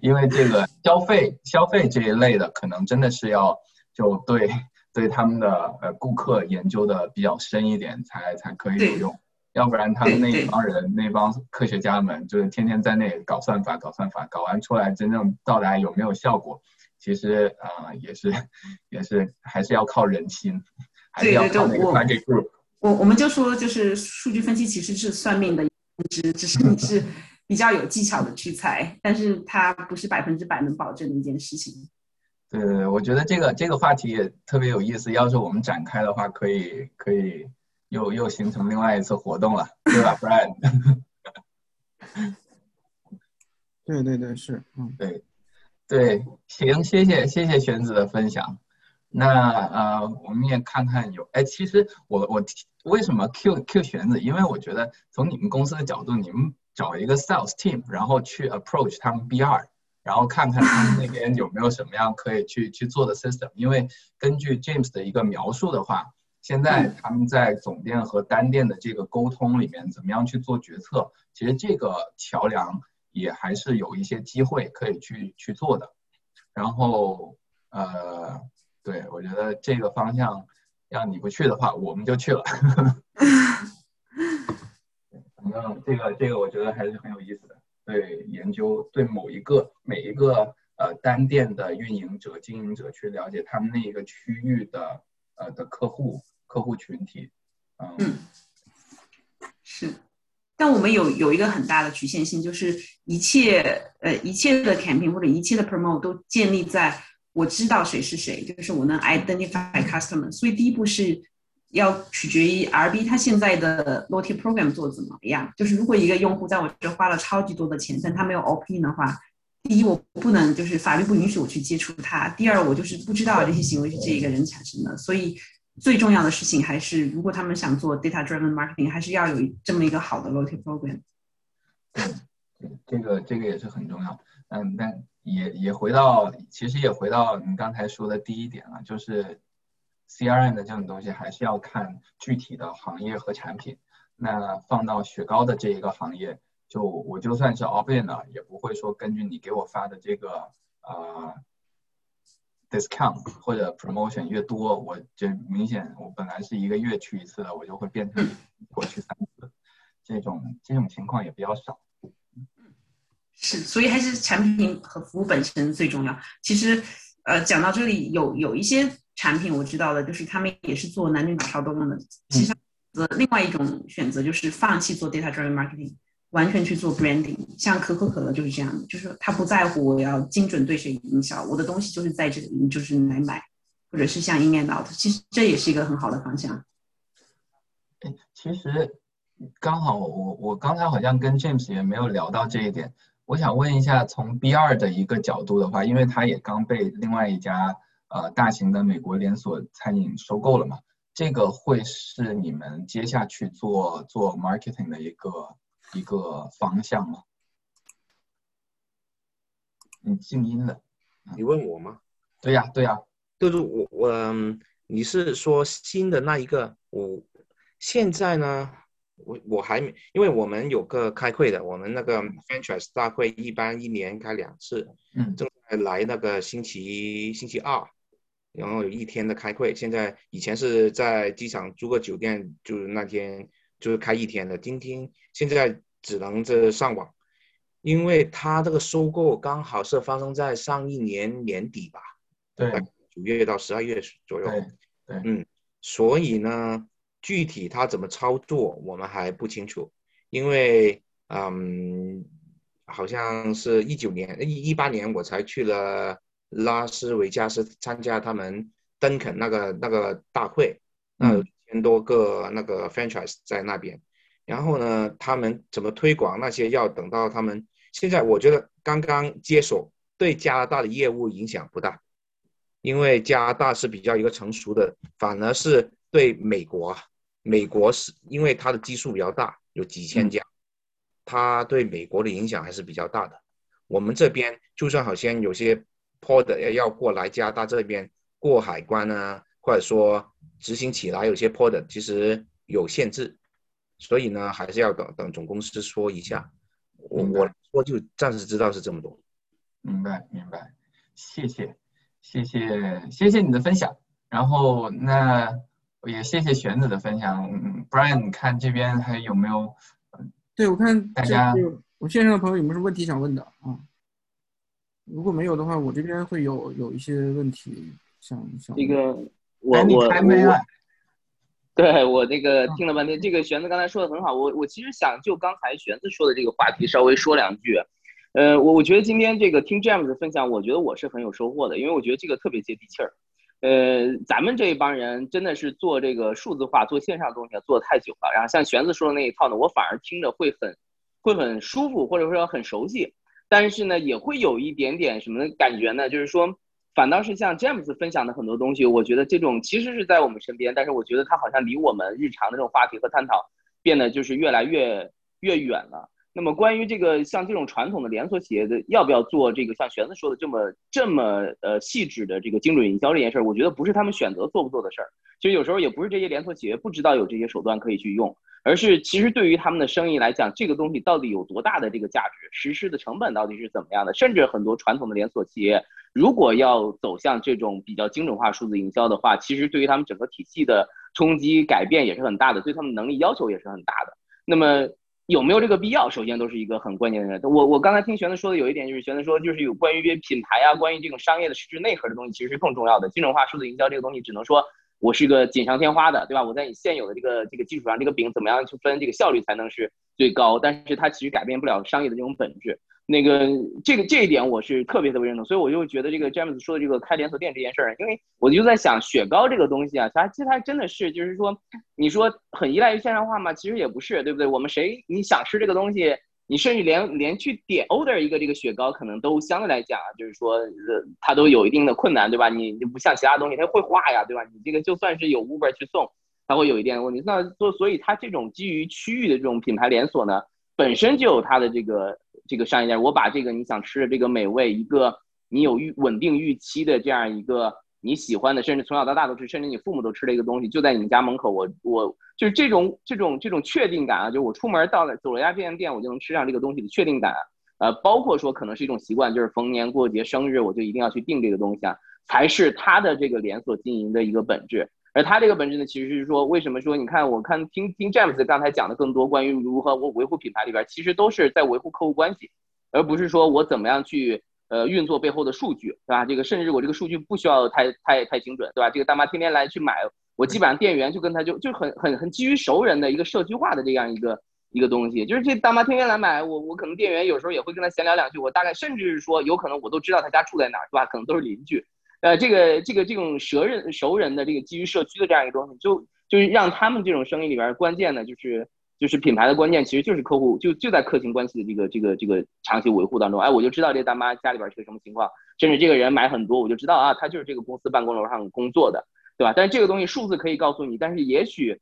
因为这个消费消费这一类的，可能真的是要就对对他们的呃顾客研究的比较深一点，才才可以有用。要不然他们那帮人那帮科学家们，就是天天在那搞算法搞算法，搞完出来真正到达有没有效果，其实啊也是也是还是要靠人心，还是要靠那个 target group。我我们就说就是数据分析其实是算命的只只是你是。比较有技巧的去猜，但是它不是百分之百能保证的一件事情。对对对，我觉得这个这个话题也特别有意思。要是我们展开的话，可以可以又又形成另外一次活动了，对吧，Brian？<laughs> 对对对，是，嗯，对对，行，谢谢谢谢玄子的分享。那呃，我们也看看有，哎，其实我我为什么 Q Q 玄子？因为我觉得从你们公司的角度，你们。找一个 sales team，然后去 approach 他们 BR，然后看看他们那边有没有什么样可以去去做的 system。因为根据 James 的一个描述的话，现在他们在总店和单店的这个沟通里面，怎么样去做决策？其实这个桥梁也还是有一些机会可以去去做的。然后呃，对我觉得这个方向，要你不去的话，我们就去了。<laughs> 反正这个这个我觉得还是很有意思的，对研究对某一个每一个呃单店的运营者经营者去了解他们那一个区域的呃的客户客户群体，嗯，是，但我们有有一个很大的局限性，就是一切呃一切的 campaign 或者一切的 promote 都建立在我知道谁是谁，就是我能 identify customer，所以第一步是。要取决于 RB 它现在的 loyalty program 做怎么样。就是如果一个用户在我这花了超级多的钱，但他没有 opt in 的话，第一我不能就是法律不允许我去接触他；第二我就是不知道这些行为是这一个人产生的。所以最重要的事情还是，如果他们想做 data driven marketing，还是要有这么一个好的 loyalty program。这个这个也是很重要。嗯，但也也回到，其实也回到你刚才说的第一点了，就是。CRM 的这种东西还是要看具体的行业和产品。那放到雪糕的这一个行业，就我就算是 opt in 了，也不会说根据你给我发的这个呃 discount 或者 promotion 越多，我就明显我本来是一个月去一次的，我就会变成我去三次，这种这种情况也比较少。是，所以还是产品和服务本身最重要。其实，呃，讲到这里，有有一些产品我知道的，就是他们也是做男女老少都用的。其实，的，另外一种选择就是放弃做 data driven marketing，完全去做 branding。像可口可乐就是这样的，就是他不在乎我要精准对谁营销，我的东西就是在这里，你就是来买，或者是像 in and out，其实这也是一个很好的方向。哎，其实刚好我我刚才好像跟 James 也没有聊到这一点。我想问一下，从 B 二的一个角度的话，因为他也刚被另外一家呃大型的美国连锁餐饮收购了嘛，这个会是你们接下去做做 marketing 的一个一个方向吗？你静音了。你问我吗？对呀，对呀，就是我我你是说新的那一个？我现在呢？我我还没，因为我们有个开会的，我们那个 franchise 大会一般一年开两次，嗯，正在来那个星期星期二，然后有一天的开会。现在以前是在机场租个酒店，就是那天就是开一天的。今天现在只能这上网，因为他这个收购刚好是发生在上一年年底吧，对，九月到十二月左右，对，对，嗯，所以呢。具体他怎么操作，我们还不清楚，因为嗯，好像是一九年、一一八年我才去了拉斯维加斯参加他们登肯那个那个大会，那有一千多个那个 franchise 在那边，然后呢，他们怎么推广那些要等到他们现在，我觉得刚刚接手对加拿大的业务影响不大，因为加拿大是比较一个成熟的，反而是对美国。美国是因为它的基数比较大，有几千家，它对美国的影响还是比较大的。我们这边就算好像有些 pod 要要过来加拿大这边过海关呢，或者说执行起来有些 pod 其实有限制，所以呢还是要等等总公司说一下。我我我就暂时知道是这么多。明白明白，谢谢谢谢谢谢你的分享。然后那。也谢谢玄子的分享。嗯，Brian，你看这边还有没有？对我看大家，我线上的朋友有没有什么问题想问的啊？如果没有的话，我这边会有有一些问题想想。这个我我我，<laughs> 对我那个听了半天，这个玄子刚才说的很好。我我其实想就刚才玄子说的这个话题稍微说两句。呃，我我觉得今天这个听 James 的分享，我觉得我是很有收获的，因为我觉得这个特别接地气儿。呃，咱们这一帮人真的是做这个数字化、做线上东西做的太久了。然后像玄子说的那一套呢，我反而听着会很会很舒服，或者说很熟悉。但是呢，也会有一点点什么感觉呢？就是说，反倒是像詹姆斯分享的很多东西，我觉得这种其实是在我们身边，但是我觉得他好像离我们日常的这种话题和探讨变得就是越来越越远了。那么关于这个像这种传统的连锁企业的要不要做这个像玄子说的这么这么呃细致的这个精准营销这件事儿，我觉得不是他们选择做不做的事儿，其实有时候也不是这些连锁企业不知道有这些手段可以去用，而是其实对于他们的生意来讲，这个东西到底有多大的这个价值，实施的成本到底是怎么样的，甚至很多传统的连锁企业如果要走向这种比较精准化数字营销的话，其实对于他们整个体系的冲击改变也是很大的，对他们能力要求也是很大的。那么。有没有这个必要？首先都是一个很关键的。我我刚才听玄子说的有一点，就是玄子说，就是有关于品牌啊，关于这种商业的实质内核的东西，其实是更重要的。精准化数字营销这个东西，只能说我是一个锦上添花的，对吧？我在你现有的这个这个基础上，这个饼怎么样去分，这个效率才能是最高。但是它其实改变不了商业的这种本质。那个这个这一点我是特别特别认同，所以我就觉得这个詹姆斯说的这个开连锁店这件事儿，因为我就在想雪糕这个东西啊，它其实它真的是就是说，你说很依赖于线上化吗？其实也不是，对不对？我们谁你想吃这个东西，你甚至连连去点 order 一个这个雪糕，可能都相对来讲，就是说呃它都有一定的困难，对吧？你就不像其他东西，它会化呀，对吧？你这个就算是有 Uber 去送，它会有一点问题。那所所以它这种基于区域的这种品牌连锁呢，本身就有它的这个。这个商业价值，我把这个你想吃的这个美味，一个你有预稳定预期的这样一个你喜欢的，甚至从小到大都吃，甚至你父母都吃的一个东西，就在你们家门口，我我就是这种这种这种确定感啊，就我出门到了走了家便利店，我就能吃上这个东西的确定感，呃，包括说可能是一种习惯，就是逢年过节、生日，我就一定要去订这个东西啊。才是它的这个连锁经营的一个本质。而它这个本质呢，其实是说，为什么说你看，我看听听 James 刚才讲的更多关于如何我维护品牌里边，其实都是在维护客户关系，而不是说我怎么样去呃运作背后的数据，对吧？这个甚至我这个数据不需要太太太精准，对吧？这个大妈天天来去买，我基本上店员就跟他就就很很很基于熟人的一个社区化的这样一个一个东西，就是这大妈天天来买，我我可能店员有时候也会跟他闲聊两句，我大概甚至是说有可能我都知道他家住在哪，是吧？可能都是邻居。呃，这个这个这种熟人熟人的这个基于社区的这样一个东西，就就是让他们这种生意里边关键的，就是就是品牌的关键，其实就是客户就就在客情关系的这个这个这个长期维护当中。哎，我就知道这大妈家里边是个什么情况，甚至这个人买很多，我就知道啊，他就是这个公司办公楼上工作的，对吧？但是这个东西数字可以告诉你，但是也许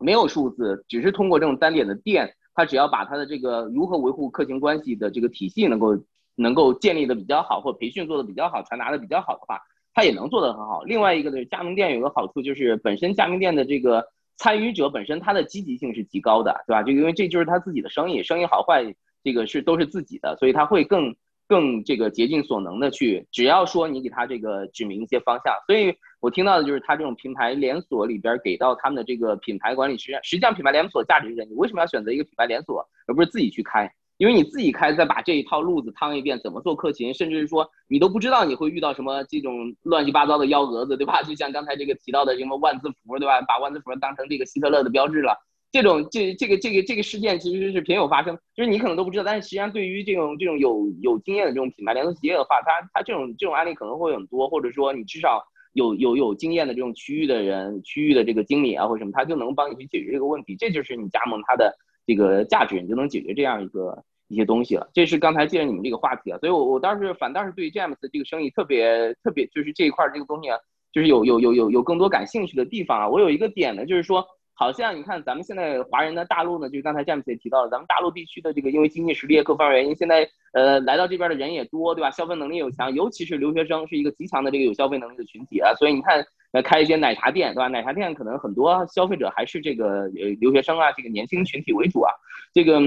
没有数字，只是通过这种单点的店，他只要把他的这个如何维护客情关系的这个体系能够。能够建立的比较好，或培训做的比较好，传达的比较好的话，它也能做得很好。另外一个呢，加盟店有个好处就是本身加盟店的这个参与者本身他的积极性是极高的，对吧？就因为这就是他自己的生意，生意好坏这个是都是自己的，所以他会更更这个竭尽所能的去，只要说你给他这个指明一些方向。所以我听到的就是他这种品牌连锁里边给到他们的这个品牌管理，实际上实际上品牌连锁价值是你为什么要选择一个品牌连锁，而不是自己去开？因为你自己开，再把这一套路子趟一遍，怎么做客勤，甚至是说你都不知道你会遇到什么这种乱七八糟的幺蛾子，对吧？<laughs> 就像刚才这个提到的什么万字符，对吧？把万字符当成这个希特勒的标志了，这种这这个这个这个事件其实是频有发生，就是你可能都不知道，但是实际上对于这种这种有有经验的这种品牌连锁企业的话，它它这种这种案例可能会很多，或者说你至少有有有经验的这种区域的人、区域的这个经理啊或者什么，他就能帮你去解决这个问题，这就是你加盟它的这个价值，你就能解决这样一个。一些东西了，这是刚才借着你们这个话题啊，所以我我当时反倒是对 James 这个生意特别特别，就是这一块这个东西啊，就是有有有有有更多感兴趣的地方啊。我有一个点呢，就是说，好像你看咱们现在华人的大陆呢，就是刚才 James 也提到了，咱们大陆地区的这个因为经济实力各方面原因，现在呃来到这边的人也多，对吧？消费能力又强，尤其是留学生是一个极强的这个有消费能力的群体啊。所以你看，呃，开一些奶茶店，对吧？奶茶店可能很多消费者还是这个呃留学生啊，这个年轻群体为主啊，这个。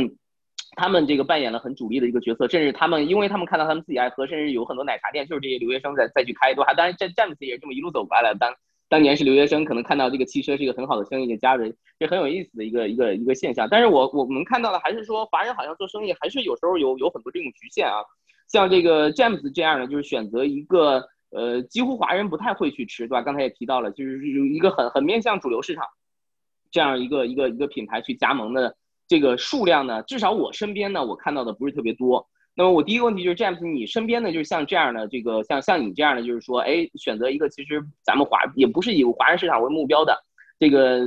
他们这个扮演了很主力的一个角色，甚至他们，因为他们看到他们自己爱喝，甚至有很多奶茶店就是这些留学生在再去开，对吧？当然，詹詹姆斯也是这么一路走过来的。当当年是留学生，可能看到这个汽车是一个很好的生意，的家人，这很有意思的一个一个一个现象。但是我我们看到的还是说，华人好像做生意还是有时候有有很多这种局限啊。像这个詹姆斯这样的，就是选择一个呃几乎华人不太会去吃，对吧？刚才也提到了，就是有一个很很面向主流市场这样一个一个一个品牌去加盟的。这个数量呢，至少我身边呢，我看到的不是特别多。那么我第一个问题就是，James，你身边的，就是像这样的这个，像像你这样的，就是说，哎，选择一个其实咱们华也不是以华人市场为目标的这个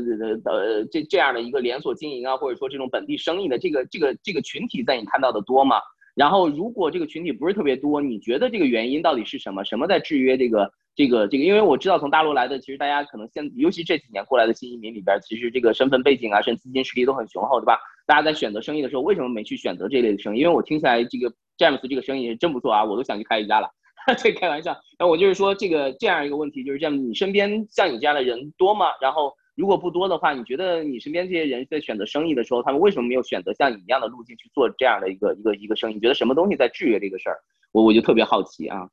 呃这这样的一个连锁经营啊，或者说这种本地生意的这个这个这个群体，在你看到的多吗？然后如果这个群体不是特别多，你觉得这个原因到底是什么？什么在制约这个？这个这个，因为我知道从大陆来的，其实大家可能现，尤其这几年过来的新移民里边，其实这个身份背景啊，甚至资金实力都很雄厚，对吧？大家在选择生意的时候，为什么没去选择这类的生意？因为我听起来这个詹姆斯这个生意真不错啊，我都想去开一家了。<laughs> 这开玩笑，那我就是说这个这样一个问题，就是这样，你身边像你这样的人多吗？然后如果不多的话，你觉得你身边这些人在选择生意的时候，他们为什么没有选择像你一样的路径去做这样的一个一个一个生意？你觉得什么东西在制约这个事儿？我我就特别好奇啊。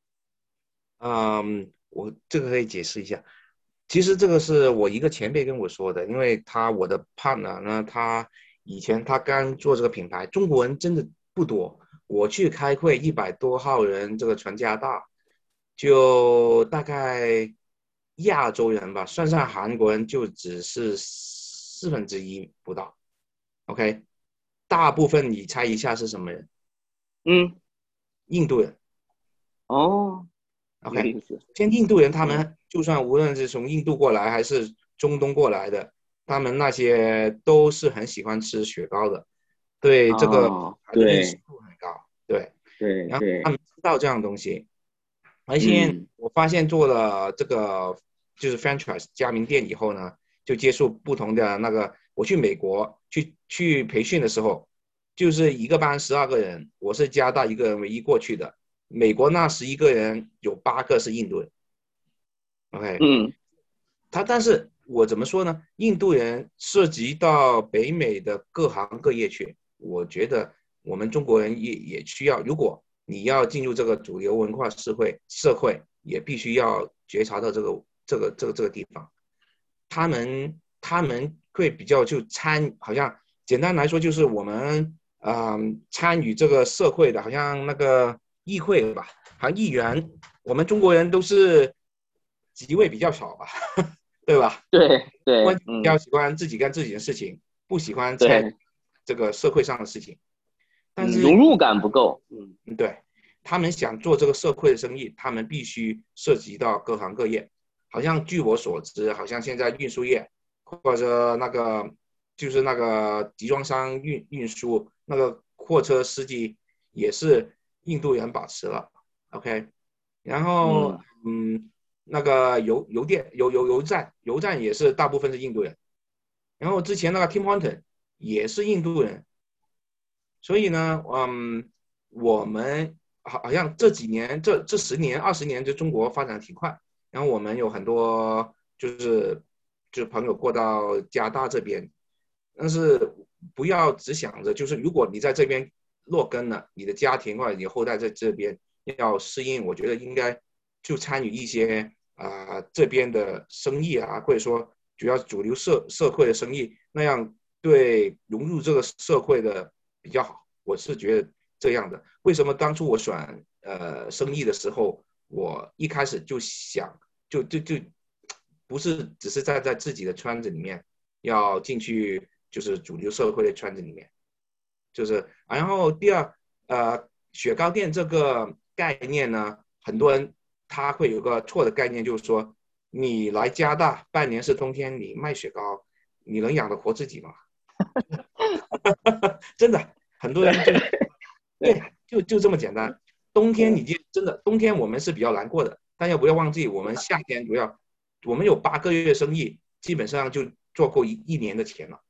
嗯。我这个可以解释一下，其实这个是我一个前辈跟我说的，因为他我的 partner 呢，他以前他刚做这个品牌，中国人真的不多。我去开会，一百多号人，这个全加大，就大概亚洲人吧，算上韩国人就只是四分之一不到。OK，大部分你猜一下是什么人？嗯，印度人。哦。OK，像印度人，他们就算无论是从印度过来还是中东过来的，他们那些都是很喜欢吃雪糕的，对这个对认度很高，对对，然后他们知道这样东西，而且我发现做了这个就是 franchise 加盟店以后呢，就接触不同的那个，我去美国去去培训的时候，就是一个班十二个人，我是加大一个人唯一过去的。美国那十一个人有八个是印度人，OK，嗯，他但是我怎么说呢？印度人涉及到北美的各行各业去，我觉得我们中国人也也需要。如果你要进入这个主流文化社会社会，也必须要觉察到这个这个这个这个地方，他们他们会比较就参，好像简单来说就是我们嗯参与这个社会的，好像那个议会吧，好像议员，我们中国人都是职位比较少吧，<laughs> 对吧？对对，比较喜欢自己干自己的事情，不喜欢在这个社会上的事情，但是融入感不够，嗯，对。他们想做这个社会的生意，他们必须涉及到各行各业。好像据我所知，好像现在运输业或者那个就是那个集装箱运运输那个货车司机也是印度人把持了。OK，然后嗯，那个油油电油油油站油站也是大部分是印度人。然后之前那个 Tim Horton 也是印度人。所以呢，嗯，我们。好，好像这几年，这这十年、二十年，就中国发展挺快。然后我们有很多就是就是朋友过到加拿大这边，但是不要只想着就是如果你在这边落根了，你的家庭或者你后代在这边要适应，我觉得应该就参与一些啊这边的生意啊，或者说主要主流社社会的生意，那样对融入这个社会的比较好。我是觉得。这样的，为什么当初我选呃生意的时候，我一开始就想就就就不是只是站在自己的圈子里面要进去，就是主流社会的圈子里面，就是然后第二呃雪糕店这个概念呢，很多人他会有个错的概念，就是说你来加拿大半年是冬天，你卖雪糕，你能养得活自己吗？<laughs> <laughs> 真的，很多人就。<laughs> 对，就就这么简单。冬天你就真的冬天我们是比较难过的，但要不要忘记我们夏天不要，我们有八个月生意，基本上就做够一一年的钱了。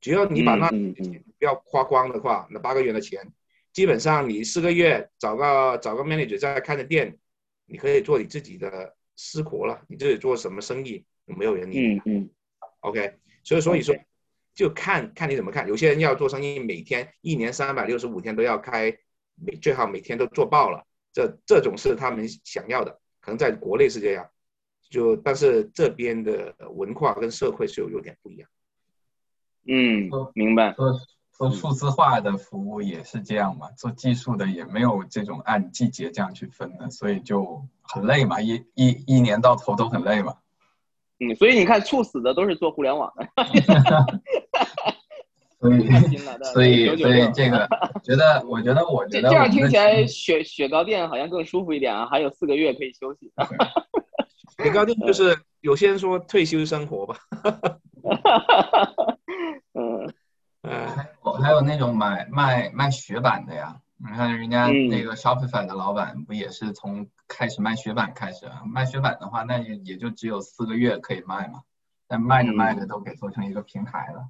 只要你把那钱不要花光的话，那八个月的钱，基本上你四个月找个找个 manager 在开着店，你可以做你自己的私活了。你自己做什么生意，没有人理。嗯嗯。OK，所以所以说。就看看你怎么看，有些人要做生意，每天一年三百六十五天都要开，每最好每天都做爆了，这这种是他们想要的，可能在国内是这样，就但是这边的文化跟社会是有有点不一样。嗯，明白。做做数字化的服务也是这样嘛，做技术的也没有这种按季节这样去分的，所以就很累嘛，一一一年到头都很累嘛。嗯，所以你看，猝死的都是做互联网的。<laughs> 所以，<laughs> 所以，所以这个，觉得，我觉得，我觉得这样听起来，雪雪糕店好像更舒服一点啊，还有四个月可以休息。<laughs> 雪糕店就是有些人说退休生活吧。嗯，还有还有那种买卖卖雪板的呀。你看人家那个 Shopify 的老板不也是从开始卖雪板开始？啊卖雪板的话，那也也就只有四个月可以卖嘛。但卖着卖着都给做成一个平台了。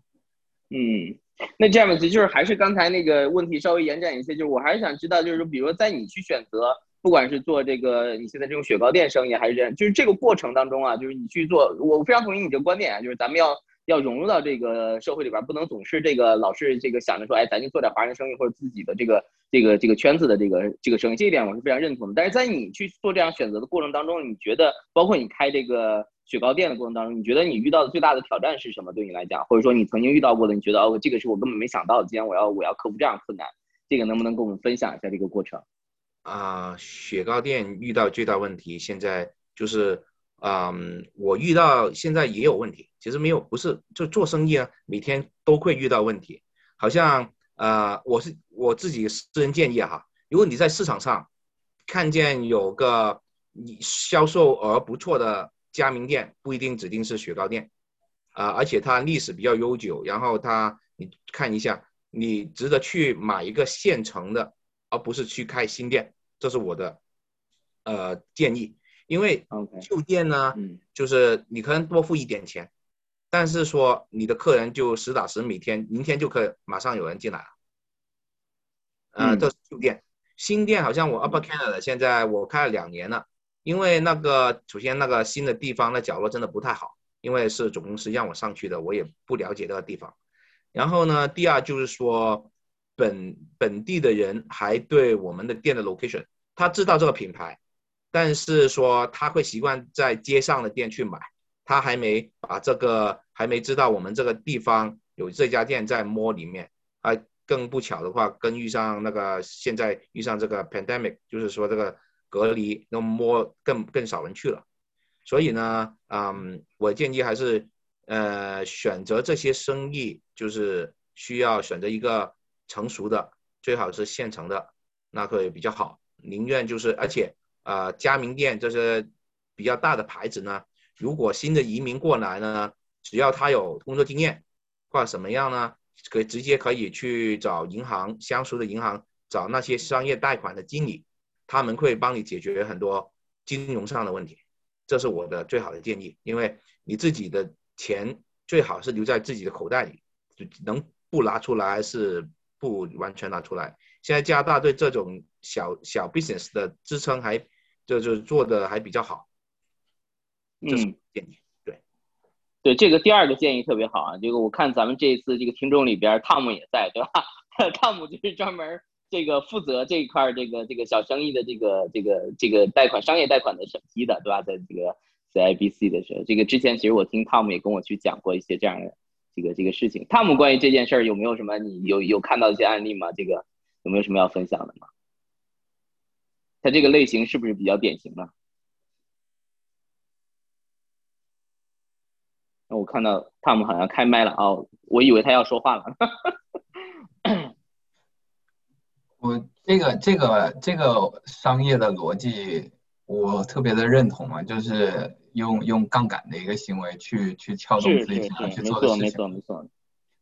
嗯，那这样子就是还是刚才那个问题稍微延展一些，就是我还是想知道，就是说，比如在你去选择，不管是做这个你现在这种雪糕店生意，还是这样，就是这个过程当中啊，就是你去做，我非常同意你这个观点啊，就是咱们要。要融入到这个社会里边，不能总是这个老是这个想着说，哎，咱就做点华人生意或者自己的这个这个这个圈子的这个这个生意，这一点我是非常认同的。但是在你去做这样选择的过程当中，你觉得，包括你开这个雪糕店的过程当中，你觉得你遇到的最大的挑战是什么？对你来讲，或者说你曾经遇到过的，你觉得哦，这个是我根本没想到的，今天我要我要克服这样困难，这个能不能跟我们分享一下这个过程？啊，雪糕店遇到最大问题，现在就是。嗯，我遇到现在也有问题，其实没有，不是就做生意啊，每天都会遇到问题。好像呃，我是我自己私人建议哈，如果你在市场上看见有个你销售额不错的加盟店，不一定指定是雪糕店啊，而且它历史比较悠久，然后它你看一下，你值得去买一个现成的，而不是去开新店，这是我的呃建议。因为旧店呢，就是你可能多付一点钱，但是说你的客人就实打实每天明天就可以马上有人进来了。嗯，这是旧店，新店好像我 Upper Canada 现在我开了两年了，因为那个首先那个新的地方的角落真的不太好，因为是总公司让我上去的，我也不了解那个地方。然后呢，第二就是说本本地的人还对我们的店的 location，他知道这个品牌。但是说他会习惯在街上的店去买，他还没把这个还没知道我们这个地方有这家店在摸里面，啊，更不巧的话，跟遇上那个现在遇上这个 pandemic，就是说这个隔离，那摸更更少人去了，所以呢，嗯，我建议还是呃选择这些生意，就是需要选择一个成熟的，最好是现成的，那会比较好。宁愿就是，而且，呃，加盟店这些比较大的牌子呢，如果新的移民过来呢，只要他有工作经验，或者什么样呢，可以直接可以去找银行相熟的银行，找那些商业贷款的经理，他们会帮你解决很多金融上的问题。这是我的最好的建议，因为你自己的钱最好是留在自己的口袋里，能不拿出来是不完全拿出来。现在加拿大对这种小小 business 的支撑还就就做的还比较好，嗯，建议对，对这个第二个建议特别好啊，这个我看咱们这一次这个听众里边汤姆也在对吧？<laughs> 汤姆就是专门这个负责这一块这个这个小生意的这个这个这个贷款商业贷款的审批的对吧？在这个 CIBC 的时候，这个之前其实我听汤姆也跟我去讲过一些这样的这个这个事情。汤姆关于这件事儿有没有什么你有有看到一些案例吗？这个？有没有什么要分享的吗？他这个类型是不是比较典型呢？那我看到汤姆好像开麦了哦，我以为他要说话了。我这个这个这个商业的逻辑，我特别的认同啊，就是用用杠杆的一个行为去去撬动自己想要去做的事情。没错没错没错。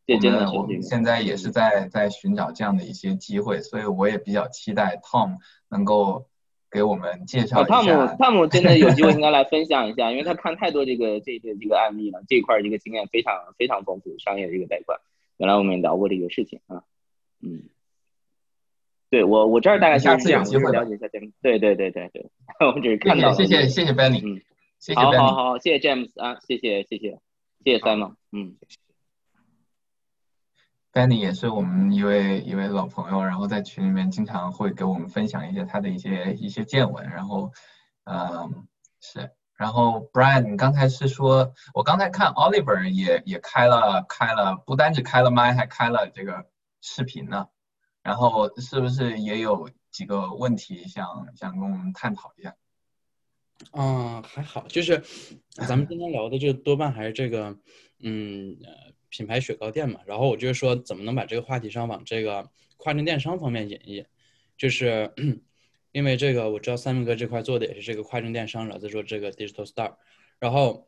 我们我们现在也是在在寻找这样的一些机会，所以我也比较期待 Tom 能够给我们介绍一下。Tom，Tom 真的有机会应该来分享一下，因为他看太多这个这这这个案例了，这一块这个经验非常非常丰富，商业的一个贷款。原来我们也聊过这个事情啊，嗯，对我我这儿大概下次有机会了解一下这个。对对对对对，<laughs> 我只是看到。谢谢谢谢 Benny，嗯，谢谢好好好，谢谢 James 啊，谢谢谢谢谢谢 Simon，嗯。Benny 也是我们一位一位老朋友，然后在群里面经常会给我们分享一些他的一些一些见闻，然后，嗯，是，然后 Brian，你刚才是说，我刚才看 Oliver 也也开了开了，不单只开了麦，还开了这个视频呢，然后是不是也有几个问题想想跟我们探讨一下？嗯，还好，就是咱们今天聊的就多半还是这个，嗯。品牌雪糕店嘛，然后我就是说，怎么能把这个话题上往这个跨境电商方面引一引？就是 <clears throat> 因为这个，我知道三明哥这块做的也是这个跨境电商，然后再说这个 digital star。然后，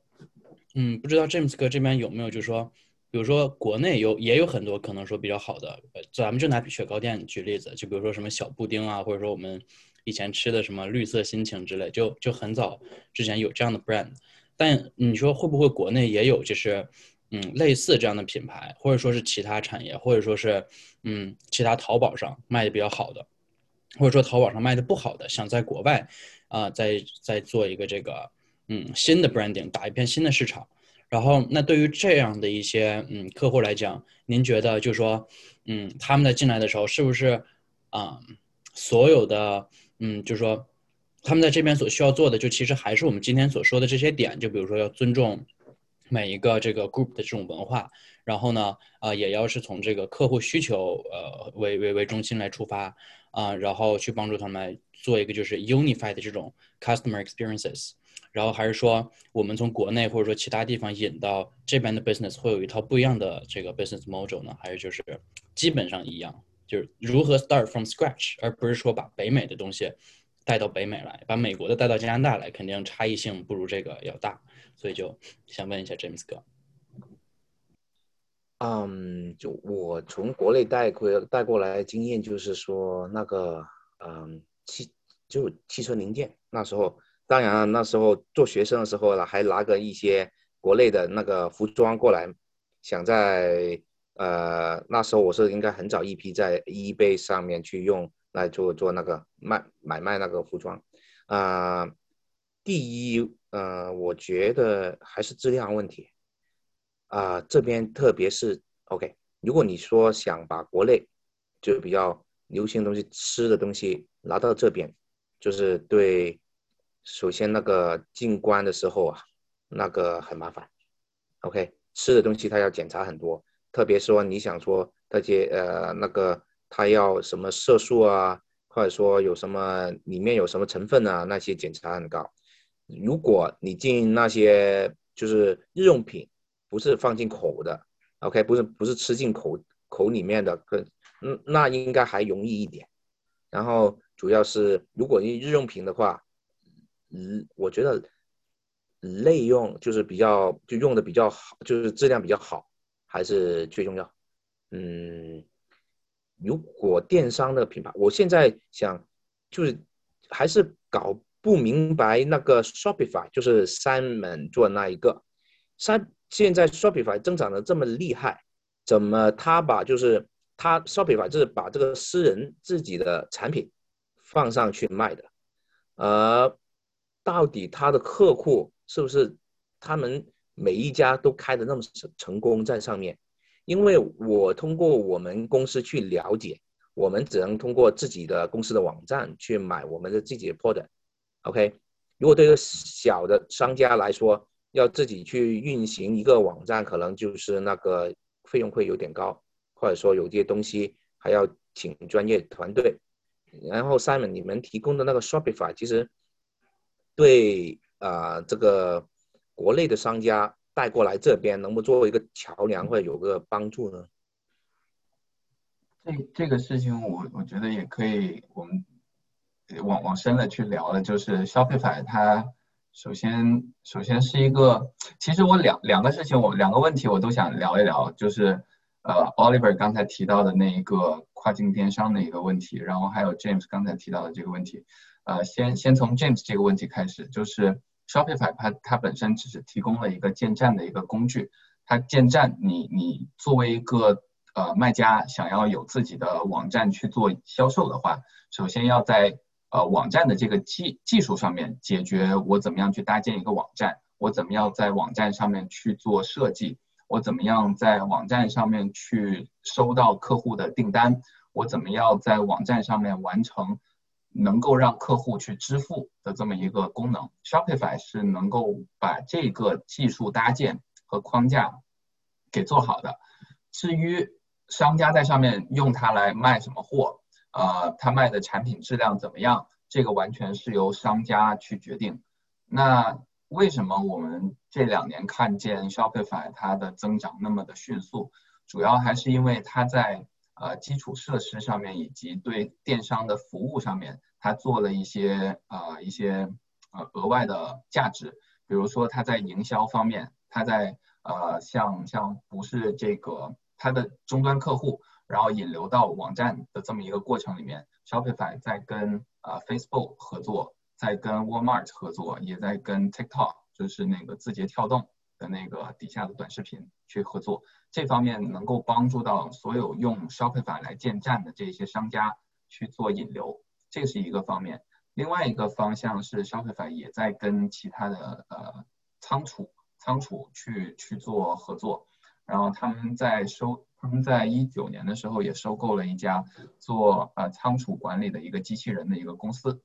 嗯，不知道 James 哥这边有没有，就是说，比如说国内有也有很多可能说比较好的，咱们就拿雪糕店举例子，就比如说什么小布丁啊，或者说我们以前吃的什么绿色心情之类，就就很早之前有这样的 brand。但你说会不会国内也有就是？嗯，类似这样的品牌，或者说是其他产业，或者说是嗯，其他淘宝上卖的比较好的，或者说淘宝上卖的不好的，想在国外啊，再再做一个这个嗯新的 branding，打一片新的市场。然后，那对于这样的一些嗯客户来讲，您觉得就是说嗯，他们在进来的时候，是不是啊，所有的嗯，就是说他们在这边所需要做的，就其实还是我们今天所说的这些点，就比如说要尊重。每一个这个 group 的这种文化，然后呢，啊，也要是从这个客户需求呃为为为中心来出发啊，然后去帮助他们做一个就是 unified 的这种 customer experiences，然后还是说我们从国内或者说其他地方引到这边的 business 会有一套不一样的这个 business model 呢？还是就是基本上一样，就是如何 start from scratch，而不是说把北美的东西带到北美来，把美国的带到加拿大来，肯定差异性不如这个要大。所以就想问一下 James 哥，嗯，就我从国内带过带过来经验，就是说那个，嗯，汽就汽车零件，那时候当然那时候做学生的时候呢，还拿个一些国内的那个服装过来，想在呃那时候我是应该很早一批在 eBay 上面去用来做做那个卖买卖那个服装，啊，第一。呃，我觉得还是质量问题啊。这边特别是 OK，如果你说想把国内就比较流行的东西、吃的东西拿到这边，就是对首先那个进关的时候啊，那个很麻烦。OK，吃的东西他要检查很多，特别说你想说那些呃那个他要什么色素啊，或者说有什么里面有什么成分啊，那些检查很高。如果你进那些就是日用品，不是放进口的，OK，不是不是吃进口口里面的，可嗯那应该还容易一点。然后主要是如果你日用品的话，嗯，我觉得内用就是比较就用的比较好，就是质量比较好，还是最重要。嗯，如果电商的品牌，我现在想就是还是搞。不明白那个 Shopify 就是 Simon 做那一个，三现在 Shopify 增长的这么厉害，怎么他把就是他 Shopify 就是把这个私人自己的产品放上去卖的，呃，到底他的客户是不是他们每一家都开的那么成成功在上面？因为我通过我们公司去了解，我们只能通过自己的公司的网站去买我们的自己的 product。OK，如果对一个小的商家来说，要自己去运行一个网站，可能就是那个费用会有点高，或者说有些东西还要请专业团队。然后 Simon，你们提供的那个 Shopify，其实对啊这个国内的商家带过来这边，能不能作为一个桥梁，或者有个帮助呢？这这个事情，我我觉得也可以，我们。往往深了去聊了，就是 Shopify 它首先首先是一个，其实我两两个事情，我两个问题我都想聊一聊，就是呃 Oliver 刚才提到的那一个跨境电商的一个问题，然后还有 James 刚才提到的这个问题，呃先先从 James 这个问题开始，就是 Shopify 它它本身只是提供了一个建站的一个工具，它建站你你作为一个呃卖家想要有自己的网站去做销售的话，首先要在呃，网站的这个技技术上面解决我怎么样去搭建一个网站，我怎么样在网站上面去做设计，我怎么样在网站上面去收到客户的订单，我怎么样在网站上面完成能够让客户去支付的这么一个功能。Shopify 是能够把这个技术搭建和框架给做好的。至于商家在上面用它来卖什么货？呃，他卖的产品质量怎么样？这个完全是由商家去决定。那为什么我们这两年看见 Shopify 它的增长那么的迅速？主要还是因为它在呃基础设施上面以及对电商的服务上面，它做了一些呃一些呃额外的价值。比如说它在营销方面，它在呃像像不是这个它的终端客户。然后引流到网站的这么一个过程里面，Shopify 在跟呃 Facebook 合作，在跟 Walmart 合作，也在跟 TikTok，就是那个字节跳动的那个底下的短视频去合作。这方面能够帮助到所有用 Shopify 来建站的这些商家去做引流，这是一个方面。另外一个方向是 Shopify 也在跟其他的呃仓储仓储去去做合作，然后他们在收。他们在一九年的时候也收购了一家做呃仓储管理的一个机器人的一个公司，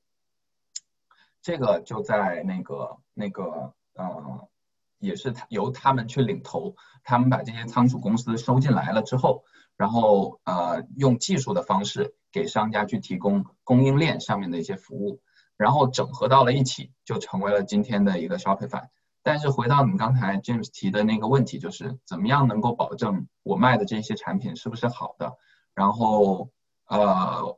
这个就在那个那个呃也是他由他们去领头，他们把这些仓储公司收进来了之后，然后呃用技术的方式给商家去提供供应链上面的一些服务，然后整合到了一起，就成为了今天的一个 Shopify。但是回到你刚才 James 提的那个问题，就是怎么样能够保证我卖的这些产品是不是好的？然后，呃，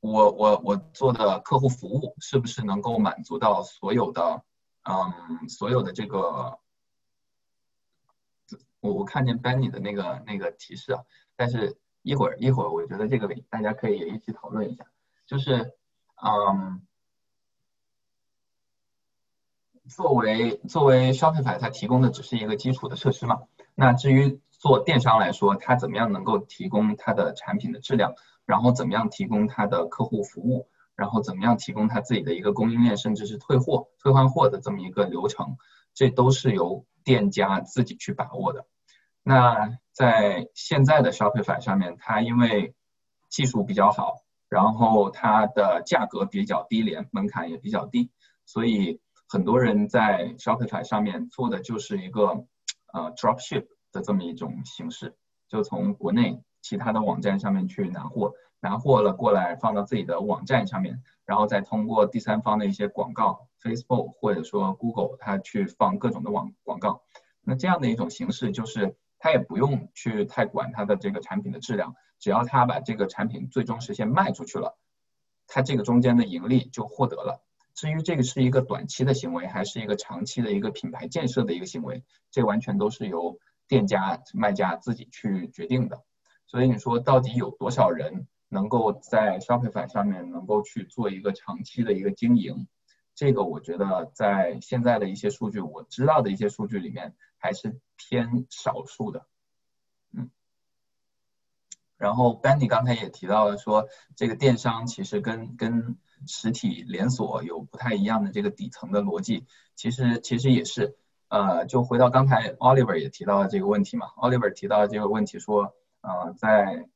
我我我做的客户服务是不是能够满足到所有的，嗯，所有的这个？我我看见 Benny 的那个那个提示啊，但是一会儿一会儿，我觉得这个大家可以也一起讨论一下，就是，嗯。作为作为 Shopify，它提供的只是一个基础的设施嘛。那至于做电商来说，它怎么样能够提供它的产品的质量，然后怎么样提供它的客户服务，然后怎么样提供它自己的一个供应链，甚至是退货、退换货的这么一个流程，这都是由店家自己去把握的。那在现在的 Shopify 上面，它因为技术比较好，然后它的价格比较低廉，门槛也比较低。所以很多人在 Shopify 上面做的就是一个呃 dropship 的这么一种形式，就从国内其他的网站上面去拿货，拿货了过来放到自己的网站上面，然后再通过第三方的一些广告，Facebook 或者说 Google 它去放各种的网广告。那这样的一种形式就是。他也不用去太管他的这个产品的质量，只要他把这个产品最终实现卖出去了，他这个中间的盈利就获得了。至于这个是一个短期的行为，还是一个长期的一个品牌建设的一个行为，这完全都是由店家、卖家自己去决定的。所以你说到底有多少人能够在 Shopify 上面能够去做一个长期的一个经营？这个我觉得在现在的一些数据，我知道的一些数据里面还是偏少数的，然后 Benny 刚才也提到了说，这个电商其实跟跟实体连锁有不太一样的这个底层的逻辑，其实其实也是，呃，就回到刚才 Oliver 也提到了这个问题嘛，Oliver 提到这个问题说，呃，在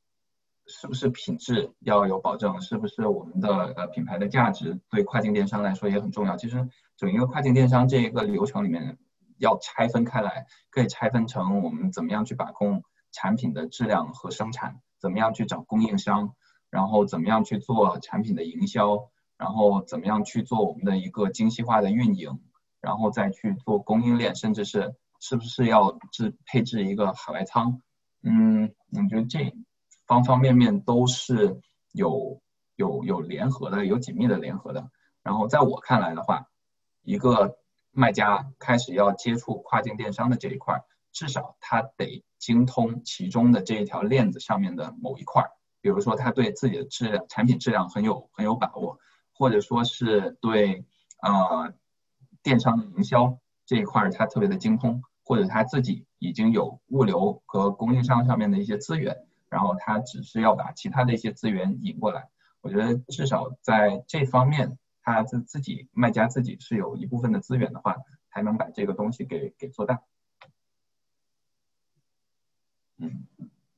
是不是品质要有保证？是不是我们的呃品牌的价值对跨境电商来说也很重要？其实整一个跨境电商这一个流程里面要拆分开来，可以拆分成我们怎么样去把控产品的质量和生产，怎么样去找供应商，然后怎么样去做产品的营销，然后怎么样去做我们的一个精细化的运营，然后再去做供应链，甚至是是不是要置配置一个海外仓？嗯，我觉得这。方方面面都是有有有联合的，有紧密的联合的。然后在我看来的话，一个卖家开始要接触跨境电商的这一块，至少他得精通其中的这一条链子上面的某一块儿。比如说，他对自己的质量、产品质量很有很有把握，或者说是对呃电商的营销这一块儿他特别的精通，或者他自己已经有物流和供应商上面的一些资源。然后他只是要把其他的一些资源引过来，我觉得至少在这方面，他自自己卖家自己是有一部分的资源的话，才能把这个东西给给做大。嗯，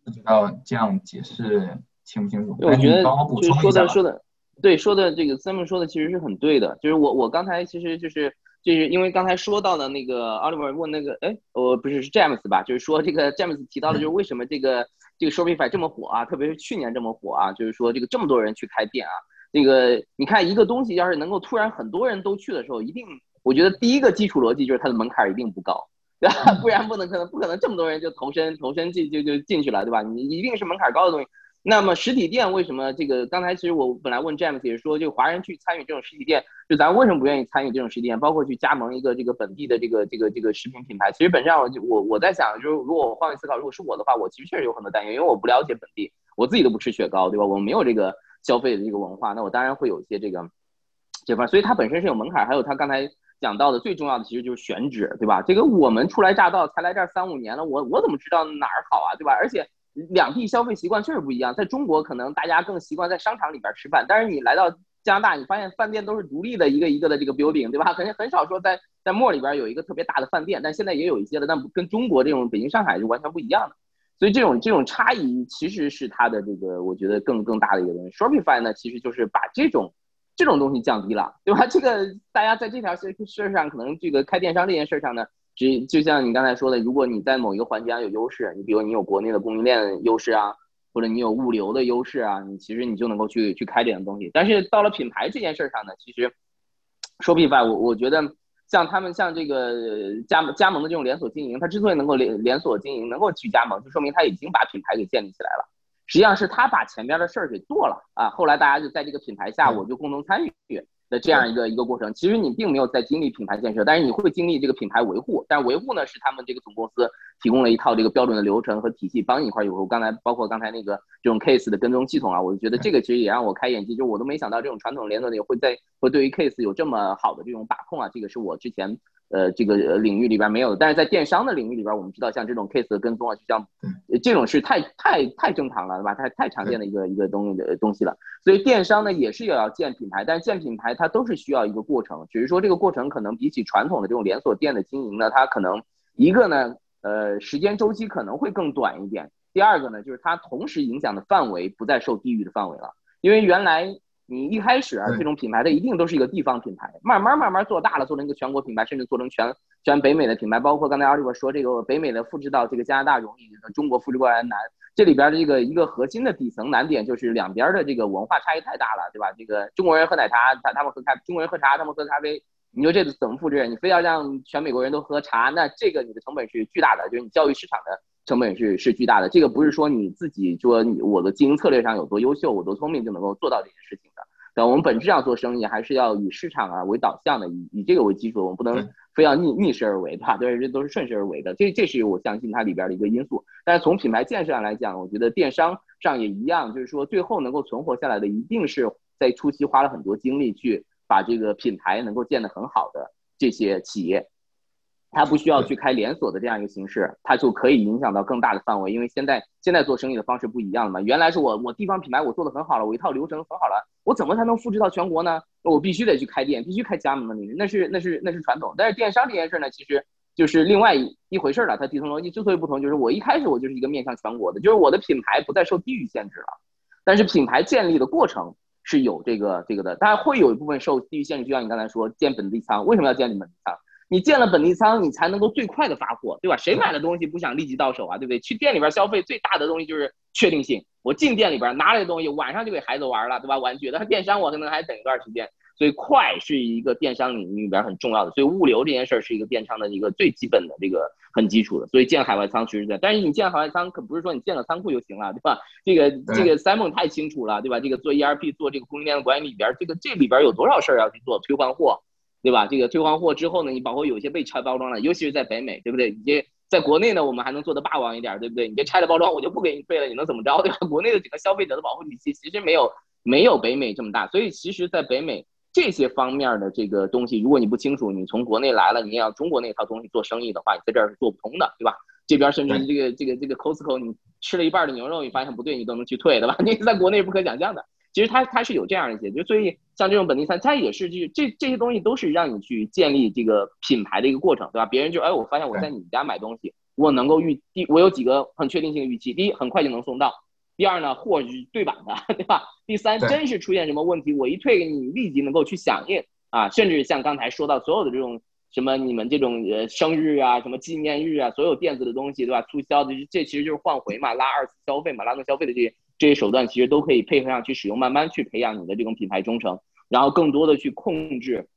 不知道这样解释清不清楚？我觉得就是说的说的，对说的这个 Sam 说的其实是很对的，就是我我刚才其实就是就是因为刚才说到的那个 Oliver 问那个，哎，我不是是 James 吧？就是说这个 James 提到的就是为什么这个。这个 Shopify 这么火啊，特别是去年这么火啊，就是说这个这么多人去开店啊，这个你看一个东西要是能够突然很多人都去的时候，一定我觉得第一个基础逻辑就是它的门槛一定不高，<laughs> 对吧？不然不能可能不可能这么多人就投身投身进就就进去了，对吧？你一定是门槛高的东西。那么实体店为什么这个？刚才其实我本来问 James 也是说，就华人去参与这种实体店，就咱为什么不愿意参与这种实体店？包括去加盟一个这个本地的这个这个这个食品品牌。其实本质上，我我我在想，就是如果我换位思考，如果是我的话，我其实确实有很多担忧，因为我不了解本地，我自己都不吃雪糕，对吧？我们没有这个消费的这个文化，那我当然会有一些这个这块。所以它本身是有门槛，还有它刚才讲到的最重要的其实就是选址，对吧？这个我们初来乍到，才来这儿三五年了，我我怎么知道哪儿好啊，对吧？而且。两地消费习惯确实不一样，在中国可能大家更习惯在商场里边吃饭，但是你来到加拿大，你发现饭店都是独立的一个一个的这个 building，对吧？肯定很少说在在 mall 里边有一个特别大的饭店，但现在也有一些了，但跟中国这种北京、上海是完全不一样的。所以这种这种差异其实是它的这个我觉得更更大的一个东西。Shopify 呢，其实就是把这种这种东西降低了，对吧？这个大家在这条事事上，可能这个开电商这件事上呢。就就像你刚才说的，如果你在某一个环节上有优势，你比如你有国内的供应链优势啊，或者你有物流的优势啊，你其实你就能够去去开点东西。但是到了品牌这件事上呢，其实，Shopify 我我觉得像他们像这个加加盟的这种连锁经营，它之所以能够连连锁经营能够去加盟，就说明他已经把品牌给建立起来了。实际上是他把前边的事儿给做了啊，后来大家就在这个品牌下，我就共同参与。的这样一个一个过程，其实你并没有在经历品牌建设，但是你会经历这个品牌维护。但维护呢，是他们这个总公司提供了一套这个标准的流程和体系，帮你一块儿维护。刚才包括刚才那个这种 case 的跟踪系统啊，我就觉得这个其实也让我开眼界，就我都没想到这种传统连锁店会在会对于 case 有这么好的这种把控啊，这个是我之前。呃，这个领域里边没有，但是在电商的领域里边，我们知道像这种 case 的跟踪啊，就像这种是太太太正常了，对吧？太太常见的一个一个东西的东西了。所以电商呢也是要建品牌，但是建品牌它都是需要一个过程，只是说这个过程可能比起传统的这种连锁店的经营呢，它可能一个呢，呃，时间周期可能会更短一点。第二个呢，就是它同时影响的范围不再受地域的范围了，因为原来。你一开始啊，这种品牌它一定都是一个地方品牌，慢慢慢慢做大了，做成一个全国品牌，甚至做成全全北美的品牌。包括刚才阿里边说这个北美的复制到这个加拿大容易，中国复制过来难。这里边的这个一个核心的底层难点就是两边的这个文化差异太大了，对吧？这个中国人喝奶茶，他他们喝咖，中国人喝茶，他们喝咖啡。你说这怎么复制？你非要让全美国人都喝茶，那这个你的成本是巨大的，就是你教育市场的成本是是巨大的。这个不是说你自己说你我的经营策略上有多优秀，我多聪明就能够做到这件事情的。但我们本质上做生意还是要以市场啊为导向的，以以这个为基础，我们不能非要逆逆势而为，对吧？对，这都是顺势而为的。这这是我相信它里边的一个因素。但是从品牌建设上来讲，我觉得电商上也一样，就是说最后能够存活下来的，一定是在初期花了很多精力去把这个品牌能够建得很好的。这些企业，它不需要去开连锁的这样一个形式，它就可以影响到更大的范围。因为现在现在做生意的方式不一样了嘛。原来是我我地方品牌我做的很好了，我一套流程很好了，我怎么才能复制到全国呢？我必须得去开店，必须开加盟的领域，那是那是那是传统。但是电商这件事呢，其实就是另外一一回事了。它底层逻辑之所以不同，就是我一开始我就是一个面向全国的，就是我的品牌不再受地域限制了，但是品牌建立的过程。是有这个这个的，当然会有一部分受地域限制，就像你刚才说建本地仓，为什么要建立本地仓？你建了本地仓，你才能够最快的发货，对吧？谁买的东西不想立即到手啊，对不对？去店里边消费最大的东西就是确定性，我进店里边拿来的东西，晚上就给孩子玩了，对吧？玩具，但是电商我可能还等一段时间。所以快是一个电商领域里边很重要的，所以物流这件事儿是一个电商的一个最基本的这个很基础的。所以建海外仓其实在，但是你建海外仓可不是说你建了仓库就行了，对吧？这个这个 Simon 太清楚了，对吧？这个做 ERP 做这个供应链的管理里边，这个这里边有多少事儿要去做？退换货，对吧？这个退换货之后呢，你包括有些被拆包装了，尤其是在北美，对不对？你这在国内呢，我们还能做的霸王一点，对不对？你这拆了包装，我就不给你退了，你能怎么着，<laughs> 对吧？国内的整个消费者的保护体系其实没有没有北美这么大，所以其实，在北美。这些方面的这个东西，如果你不清楚，你从国内来了，你也要中国那套东西做生意的话，你在这儿是做不通的，对吧？这边甚至这个这个这个 Costco，你吃了一半的牛肉，你发现不对，你都能去退，对吧？<laughs> 你在国内不可想象的。其实它它是有这样一些，就所以像这种本地餐，它也是这这这些东西都是让你去建立这个品牌的一个过程，对吧？别人就哎，我发现我在你们家买东西，我能够预第我有几个很确定性的预期，第一，很快就能送到。第二呢，货是对版的，对吧？第三，真是出现什么问题，我一退给你，立即能够去响应啊！甚至像刚才说到所有的这种什么你们这种呃生日啊、什么纪念日啊，所有电子的东西，对吧？促销的这其实就是换回嘛，拉二次消费嘛，拉动消费的这些这些手段，其实都可以配合上去使用，慢慢去培养你的这种品牌忠诚，然后更多的去控制，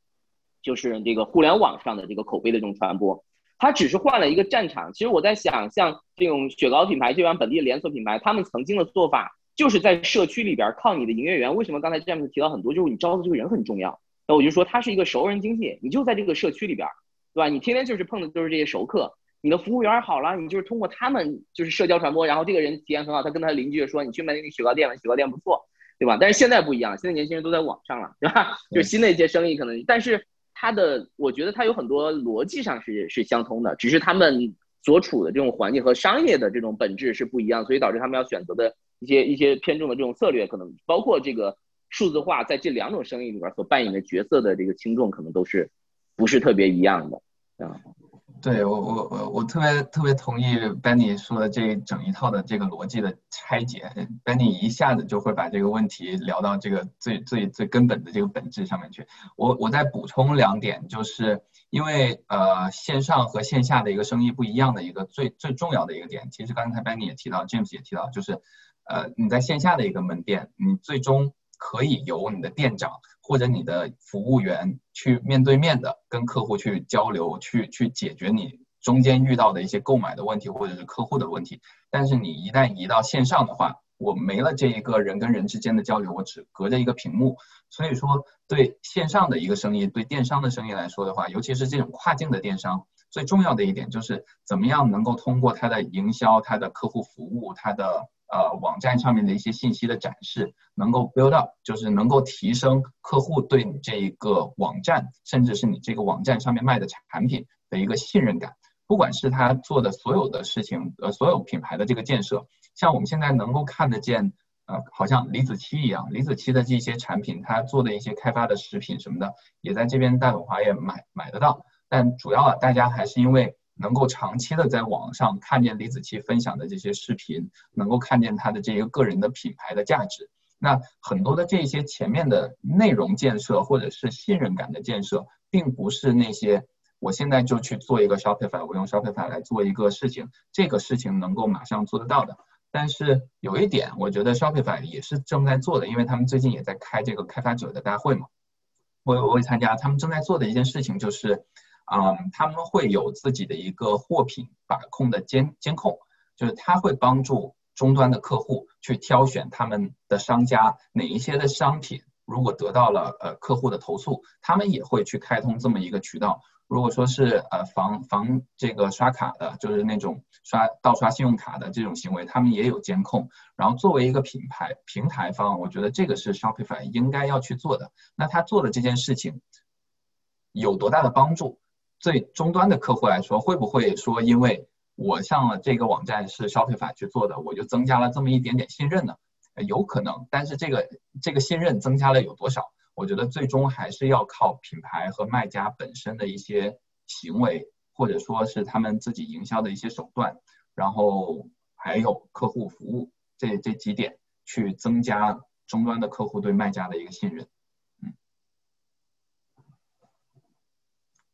就是这个互联网上的这个口碑的这种传播。它只是换了一个战场。其实我在想，像这种雪糕品牌，这样本地连锁品牌，他们曾经的做法就是在社区里边靠你的营业员。为什么刚才詹姆斯提到很多，就是你招的这个人很重要。那我就说，它是一个熟人经济，你就在这个社区里边，对吧？你天天就是碰的就是这些熟客，你的服务员好了，你就是通过他们就是社交传播，然后这个人体验很好，他跟他邻居说，你去买那个雪糕店吧，雪糕店不错，对吧？但是现在不一样，现在年轻人都在网上了，对吧？就新的一些生意可能，但是。它的，我觉得它有很多逻辑上是是相通的，只是他们所处的这种环境和商业的这种本质是不一样，所以导致他们要选择的一些一些偏重的这种策略，可能包括这个数字化在这两种生意里边所扮演的角色的这个轻重，可能都是不是特别一样的啊。对我我我我特别特别同意 Benny 说的这整一套的这个逻辑的拆解，Benny 一下子就会把这个问题聊到这个最最最根本的这个本质上面去。我我再补充两点，就是因为呃线上和线下的一个生意不一样的一个最最重要的一个点，其实刚才 Benny 也提到，James 也提到，就是呃你在线下的一个门店，你最终可以由你的店长。或者你的服务员去面对面的跟客户去交流，去去解决你中间遇到的一些购买的问题或者是客户的问题。但是你一旦移到线上的话，我没了这一个人跟人之间的交流，我只隔着一个屏幕。所以说，对线上的一个生意，对电商的生意来说的话，尤其是这种跨境的电商，最重要的一点就是怎么样能够通过它的营销、它的客户服务、它的。呃，网站上面的一些信息的展示，能够 build up，就是能够提升客户对你这一个网站，甚至是你这个网站上面卖的产品的一个信任感。不管是他做的所有的事情，呃，所有品牌的这个建设，像我们现在能够看得见，呃，好像李子柒一样，李子柒的这些产品，他做的一些开发的食品什么的，也在这边大董华也买买得到。但主要大家还是因为。能够长期的在网上看见李子柒分享的这些视频，能够看见他的这个个人的品牌的价值，那很多的这些前面的内容建设或者是信任感的建设，并不是那些我现在就去做一个 Shopify，我用 Shopify 来做一个事情，这个事情能够马上做得到的。但是有一点，我觉得 Shopify 也是正在做的，因为他们最近也在开这个开发者的大会嘛，我我会参加。他们正在做的一件事情就是，嗯，他们会有自己的一个货品把控的监监控，就是他会帮助终端的客户去挑选他们的商家哪一些的商品，如果得到了呃客户的投诉，他们也会去开通这么一个渠道。如果说是呃防防这个刷卡的，就是那种刷盗刷信用卡的这种行为，他们也有监控。然后作为一个品牌平台方，我觉得这个是 Shopify 应该要去做的。那他做的这件事情有多大的帮助？对终端的客户来说，会不会说因为我上了这个网站是消费法去做的，我就增加了这么一点点信任呢？有可能，但是这个这个信任增加了有多少？我觉得最终还是要靠品牌和卖家本身的一些行为，或者说是他们自己营销的一些手段，然后还有客户服务这这几点去增加终端的客户对卖家的一个信任。嗯，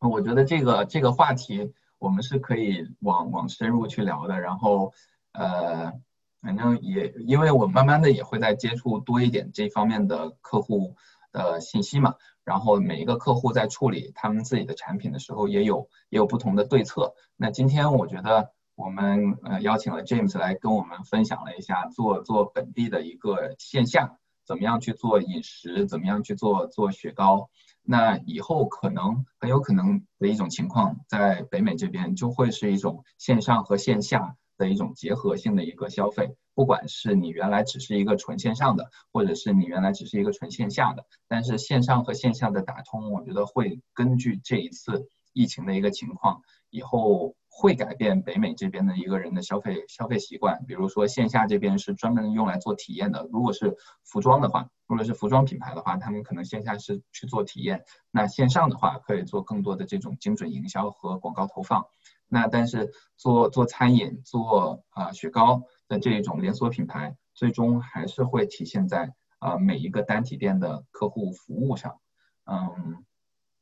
我觉得这个这个话题我们是可以往往深入去聊的。然后呃，反正也因为我慢慢的也会在接触多一点这方面的客户。的信息嘛，然后每一个客户在处理他们自己的产品的时候，也有也有不同的对策。那今天我觉得我们呃邀请了 James 来跟我们分享了一下做做本地的一个线下，怎么样去做饮食，怎么样去做做雪糕。那以后可能很有可能的一种情况，在北美这边就会是一种线上和线下的一种结合性的一个消费。不管是你原来只是一个纯线上的，或者是你原来只是一个纯线下的，但是线上和线下的打通，我觉得会根据这一次疫情的一个情况，以后会改变北美这边的一个人的消费消费习惯。比如说线下这边是专门用来做体验的，如果是服装的话，如果是服装品牌的话，他们可能线下是去做体验，那线上的话可以做更多的这种精准营销和广告投放。那但是做做餐饮做啊雪糕的这种连锁品牌，最终还是会体现在啊每一个单体店的客户服务上。嗯，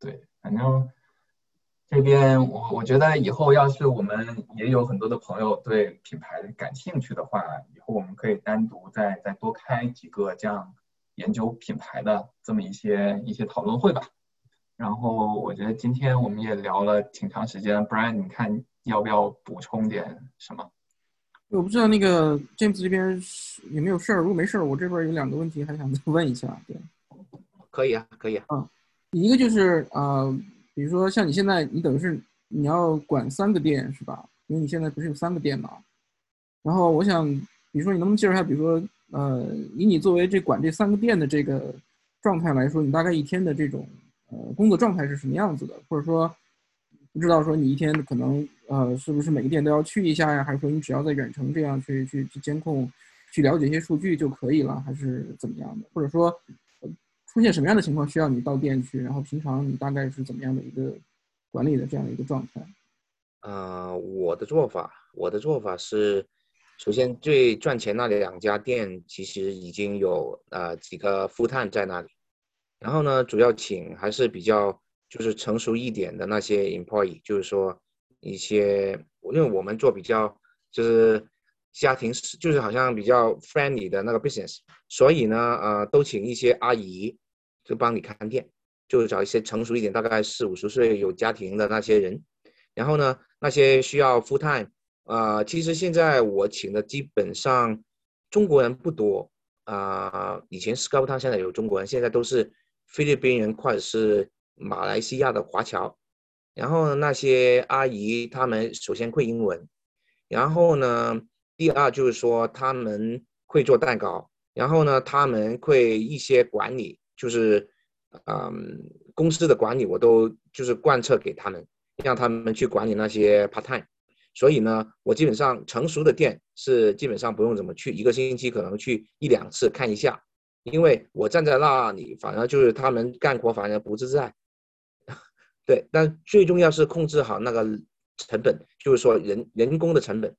对，反正这边我我觉得以后要是我们也有很多的朋友对品牌感兴趣的话，以后我们可以单独再再多开几个这样研究品牌的这么一些一些讨论会吧。然后我觉得今天我们也聊了挺长时间，Brian，你看要不要补充点什么？我不知道那个 James 这边有没有事儿，如果没事儿，我这边有两个问题还想再问一下。对，可以啊，可以啊。嗯，一个就是呃，比如说像你现在，你等于是你要管三个店是吧？因为你现在不是有三个店嘛。然后我想，比如说你能不能介绍一下，比如说呃，以你作为这管这三个店的这个状态来说，你大概一天的这种。呃，工作状态是什么样子的？或者说，不知道说你一天可能呃，是不是每个店都要去一下呀？还是说你只要在远程这样去去去监控、去了解一些数据就可以了？还是怎么样的？或者说，出现什么样的情况需要你到店去？然后平常你大概是怎么样的一个管理的这样的一个状态？呃，我的做法，我的做法是，首先最赚钱那两家店其实已经有呃几个副探在那里。然后呢，主要请还是比较就是成熟一点的那些 employee，就是说一些，因为我们做比较就是家庭，就是好像比较 friendly 的那个 business，所以呢，呃，都请一些阿姨就帮你看店，就找一些成熟一点，大概四五十岁有家庭的那些人。然后呢，那些需要 full time，呃，其实现在我请的基本上中国人不多啊，以前 s c o u t 现在有中国人，现在都是。菲律宾人或者是马来西亚的华侨，然后那些阿姨他们首先会英文，然后呢，第二就是说他们会做蛋糕，然后呢，他们会一些管理，就是嗯公司的管理我都就是贯彻给他们，让他们去管理那些 part time，所以呢，我基本上成熟的店是基本上不用怎么去，一个星期可能去一两次看一下。因为我站在那里，反而就是他们干活反而不自在，<laughs> 对。但最重要是控制好那个成本，就是说人人工的成本，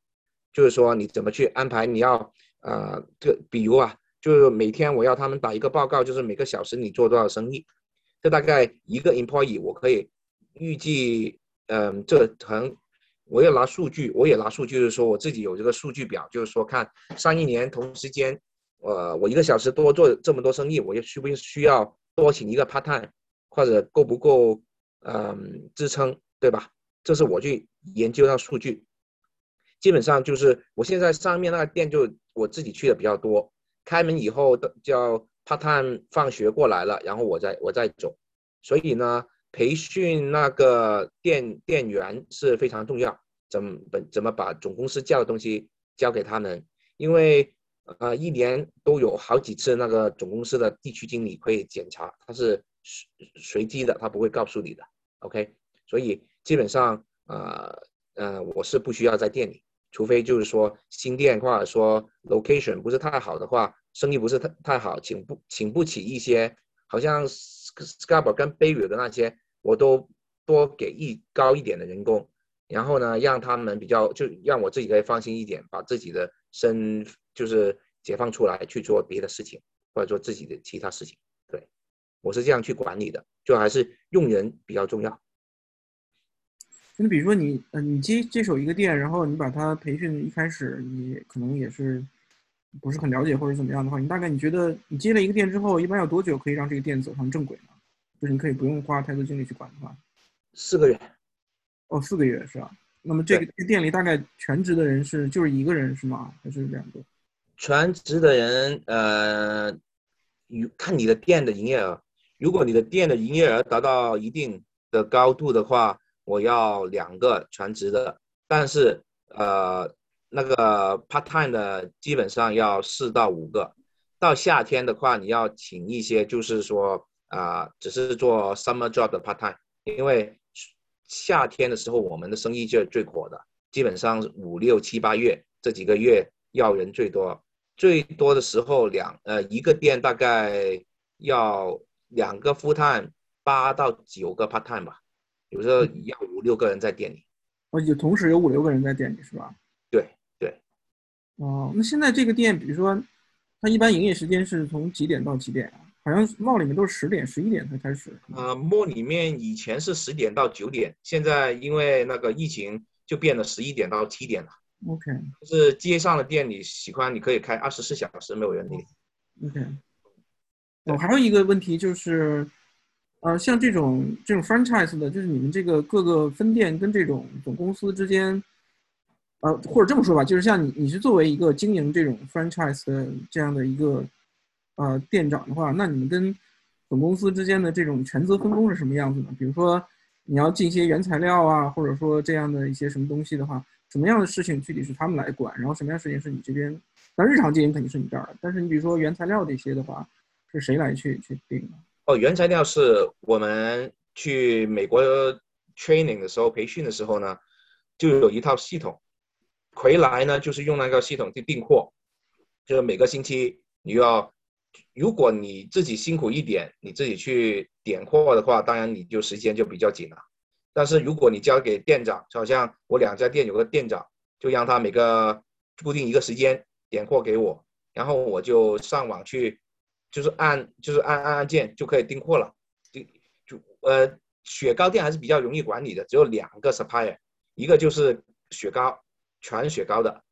就是说你怎么去安排，你要呃，这比如啊，就是每天我要他们打一个报告，就是每个小时你做多少生意。这大概一个 employee 我可以预计，嗯，这可能我要拿数据，我也拿数据，就是说我自己有这个数据表，就是说看上一年同时间，呃，我一个小时多做这么多生意，我又需不需要多请一个 part time，或者够不够，嗯，支撑，对吧？这是我去研究到数据。基本上就是我现在上面那个店就我自己去的比较多，开门以后的叫 part time 放学过来了，然后我再我再走，所以呢，培训那个店店员是非常重要，怎么怎么把总公司教的东西教给他们，因为呃一年都有好几次那个总公司的地区经理会检查，他是随随机的，他不会告诉你的，OK，所以基本上呃呃我是不需要在店里。除非就是说新店或者说 location 不是太好的话，生意不是太太好，请不请不起一些，好像 Scarborough 跟 Bayre 的那些，我都多给一高一点的人工，然后呢，让他们比较就让我自己可以放心一点，把自己的身就是解放出来去做别的事情，或者做自己的其他事情。对，我是这样去管理的，就还是用人比较重要。那比如说你，呃，你接接手一个店，然后你把它培训，一开始你可能也是不是很了解或者怎么样的话，你大概你觉得你接了一个店之后，一般要多久可以让这个店走上正轨呢？就是你可以不用花太多精力去管的话，四个月。哦，四个月是吧？那么这个店里大概全职的人是就是一个人是吗？还是两个？全职的人，呃，与看你的店的营业额，如果你的店的营业额达到一定的高度的话。我要两个全职的，但是呃，那个 part time 的基本上要四到五个。到夏天的话，你要请一些，就是说啊，只是做 summer job 的 part time，因为夏天的时候我们的生意就最火的，基本上五六七八月这几个月要人最多，最多的时候两呃一个店大概要两个 full time，八到九个 part time 吧。有时候要五六个人在店里，哦，有同时有五六个人在店里是吧？对对。哦，那现在这个店，比如说，它一般营业时间是从几点到几点啊？好像帽里面都是十点、十一点才开始。呃，墨里面以前是十点到九点，现在因为那个疫情就变了十一点到七点了。OK。就是街上的店，你喜欢你可以开二十四小时，没有人理。OK。哦，还有一个问题就是。呃，像这种这种 franchise 的，就是你们这个各个分店跟这种总公司之间，呃，或者这么说吧，就是像你你是作为一个经营这种 franchise 的这样的一个呃店长的话，那你们跟总公司之间的这种权责分工是什么样子呢？比如说你要进一些原材料啊，或者说这样的一些什么东西的话，什么样的事情具体是他们来管，然后什么样的事情是你这边？那日常经营肯定是你这儿，但是你比如说原材料这些的话，是谁来去去定呢？哦，原材料是我们去美国 training 的时候培训的时候呢，就有一套系统，回来呢就是用那个系统去订货，就是每个星期你要，如果你自己辛苦一点，你自己去点货的话，当然你就时间就比较紧了。但是如果你交给店长，就好像我两家店有个店长，就让他每个固定一个时间点货给我，然后我就上网去。就是按就是按按按键就可以订货了，就就呃雪糕店还是比较容易管理的，只有两个 supplier，一个就是雪糕全雪糕的，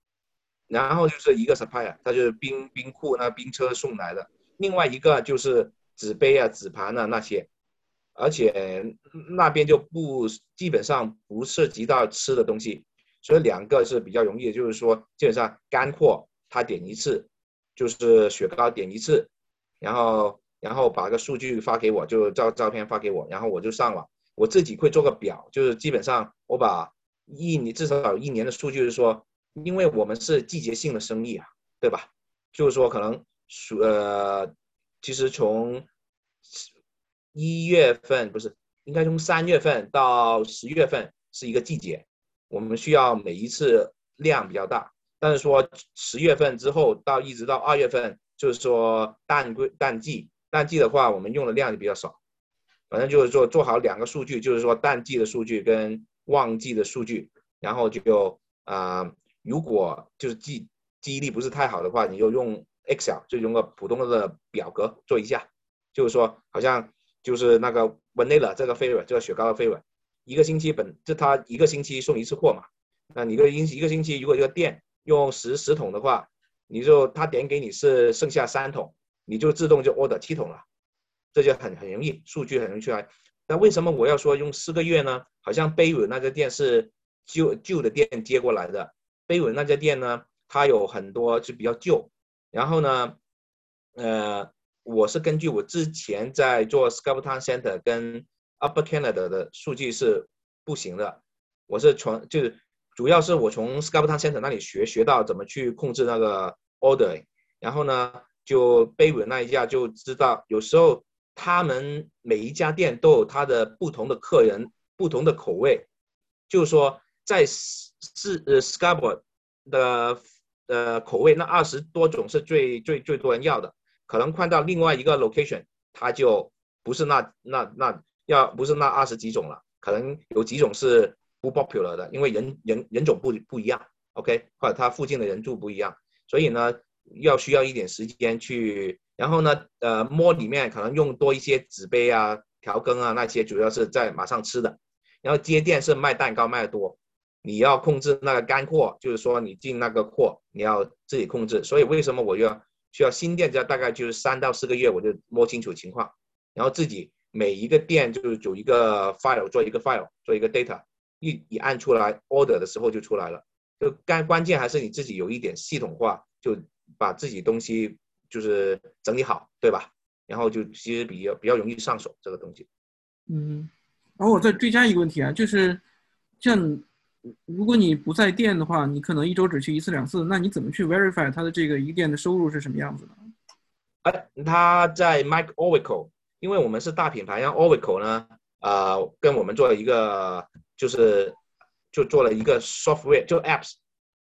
然后就是一个 supplier，他就是冰冰库那冰车送来的，另外一个就是纸杯啊纸盘啊那些，而且那边就不基本上不涉及到吃的东西，所以两个是比较容易，就是说基本上干货他点一次，就是雪糕点一次。然后，然后把个数据发给我，就照照片发给我，然后我就上网，我自己会做个表，就是基本上我把一年至少一年的数据，是说，因为我们是季节性的生意啊，对吧？就是说可能属呃，其实从一月份不是，应该从三月份到十月份是一个季节，我们需要每一次量比较大，但是说十月份之后到一直到二月份。就是说淡季淡季淡季的话，我们用的量就比较少。反正就是说做好两个数据，就是说淡季的数据跟旺季的数据，然后就啊，如果就是记记忆力不是太好的话，你就用 Excel，就用个普通的表格做一下，就是说好像就是那个 Vanilla 这个 favor 这个雪糕的 favor，一个星期本就他一个星期送一次货嘛，那你个星一个星期如果这个店用十十桶的话，你就他点给你是剩下三桶，你就自动就 order 七桶了，这就很很容易，数据很容易出来。那为什么我要说用四个月呢？好像贝文那家店是旧旧的店接过来的，贝文那家店呢，它有很多是比较旧。然后呢，呃，我是根据我之前在做 s c a r p t o n Center 跟 Upper Canada 的数据是不行的。我是从就是主要是我从 s c a r p t o n Center 那里学学到怎么去控制那个 order。然后呢，就贝文那一家就知道，有时候他们每一家店都有他的不同的客人。不同的口味，就是说，在是呃 s c a r b o r 的呃口味，那二十多种是最最最多人要的。可能换到另外一个 location，它就不是那那那要不是那二十几种了。可能有几种是不 popular 的，因为人人人种不不一样，OK，或者它附近的人住不一样，所以呢，要需要一点时间去。然后呢，呃，摸里面可能用多一些纸杯啊、调羹啊那些，主要是在马上吃的。然后接店是卖蛋糕卖的多，你要控制那个干货，就是说你进那个货你要自己控制。所以为什么我要需要新店家大概就是三到四个月我就摸清楚情况，然后自己每一个店就是有一个 file 做一个 file 做一个 data，一一按出来 order 的时候就出来了。就干关键还是你自己有一点系统化，就把自己东西就是整理好，对吧？然后就其实比较比较容易上手这个东西。嗯。然后我再追加一个问题啊，就是像如果你不在店的话，你可能一周只去一次两次，那你怎么去 verify 它的这个一个店的收入是什么样子的？哎，他在 Mike Oracle，因为我们是大品牌，然后 Oracle 呢，呃，跟我们做了一个，就是就做了一个 software，就 apps，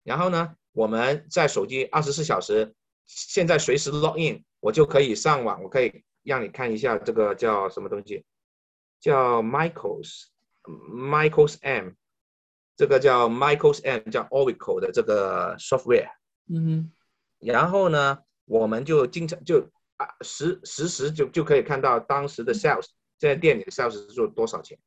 然后呢，我们在手机二十四小时，现在随时 log in，我就可以上网，我可以让你看一下这个叫什么东西。叫 Michael's，Michael's M，这个叫 Michael's M，叫 Oracle 的这个 software。嗯，然后呢，我们就经常就啊实实时就就可以看到当时的 sales，在店里的 sales 是做多少钱。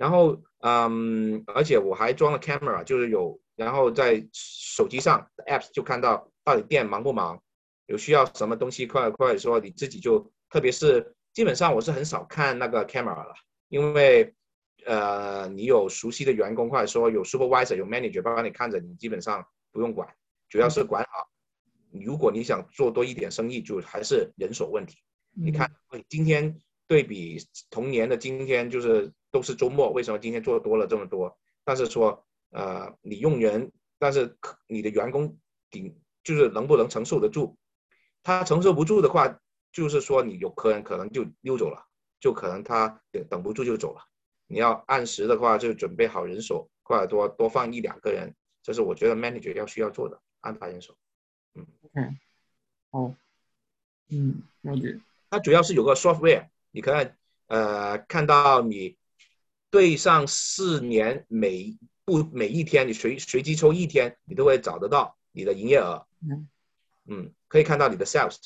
然后嗯，而且我还装了 camera，就是有，然后在手机上 apps 就看到到底店忙不忙，有需要什么东西，快快说你自己就，特别是。基本上我是很少看那个 camera 了，因为，呃，你有熟悉的员工，或者说有 supervisor、有 manager 帮你看着，你基本上不用管，主要是管好。如果你想做多一点生意，就还是人手问题。你看，今天对比同年的今天，就是都是周末，为什么今天做多了这么多？但是说，呃，你用人，但是你的员工顶就是能不能承受得住？他承受不住的话。就是说，你有客人可能就溜走了，就可能他等等不住就走了。你要按时的话，就准备好人手，或者多多放一两个人，这是我觉得 manager 要需要做的，安排人手。嗯，OK，好，嗯，了解。它主要是有个 software，你可以呃看到你对上四年每不每一天，你随随机抽一天，你都会找得到你的营业额。嗯，嗯，可以看到你的 sales。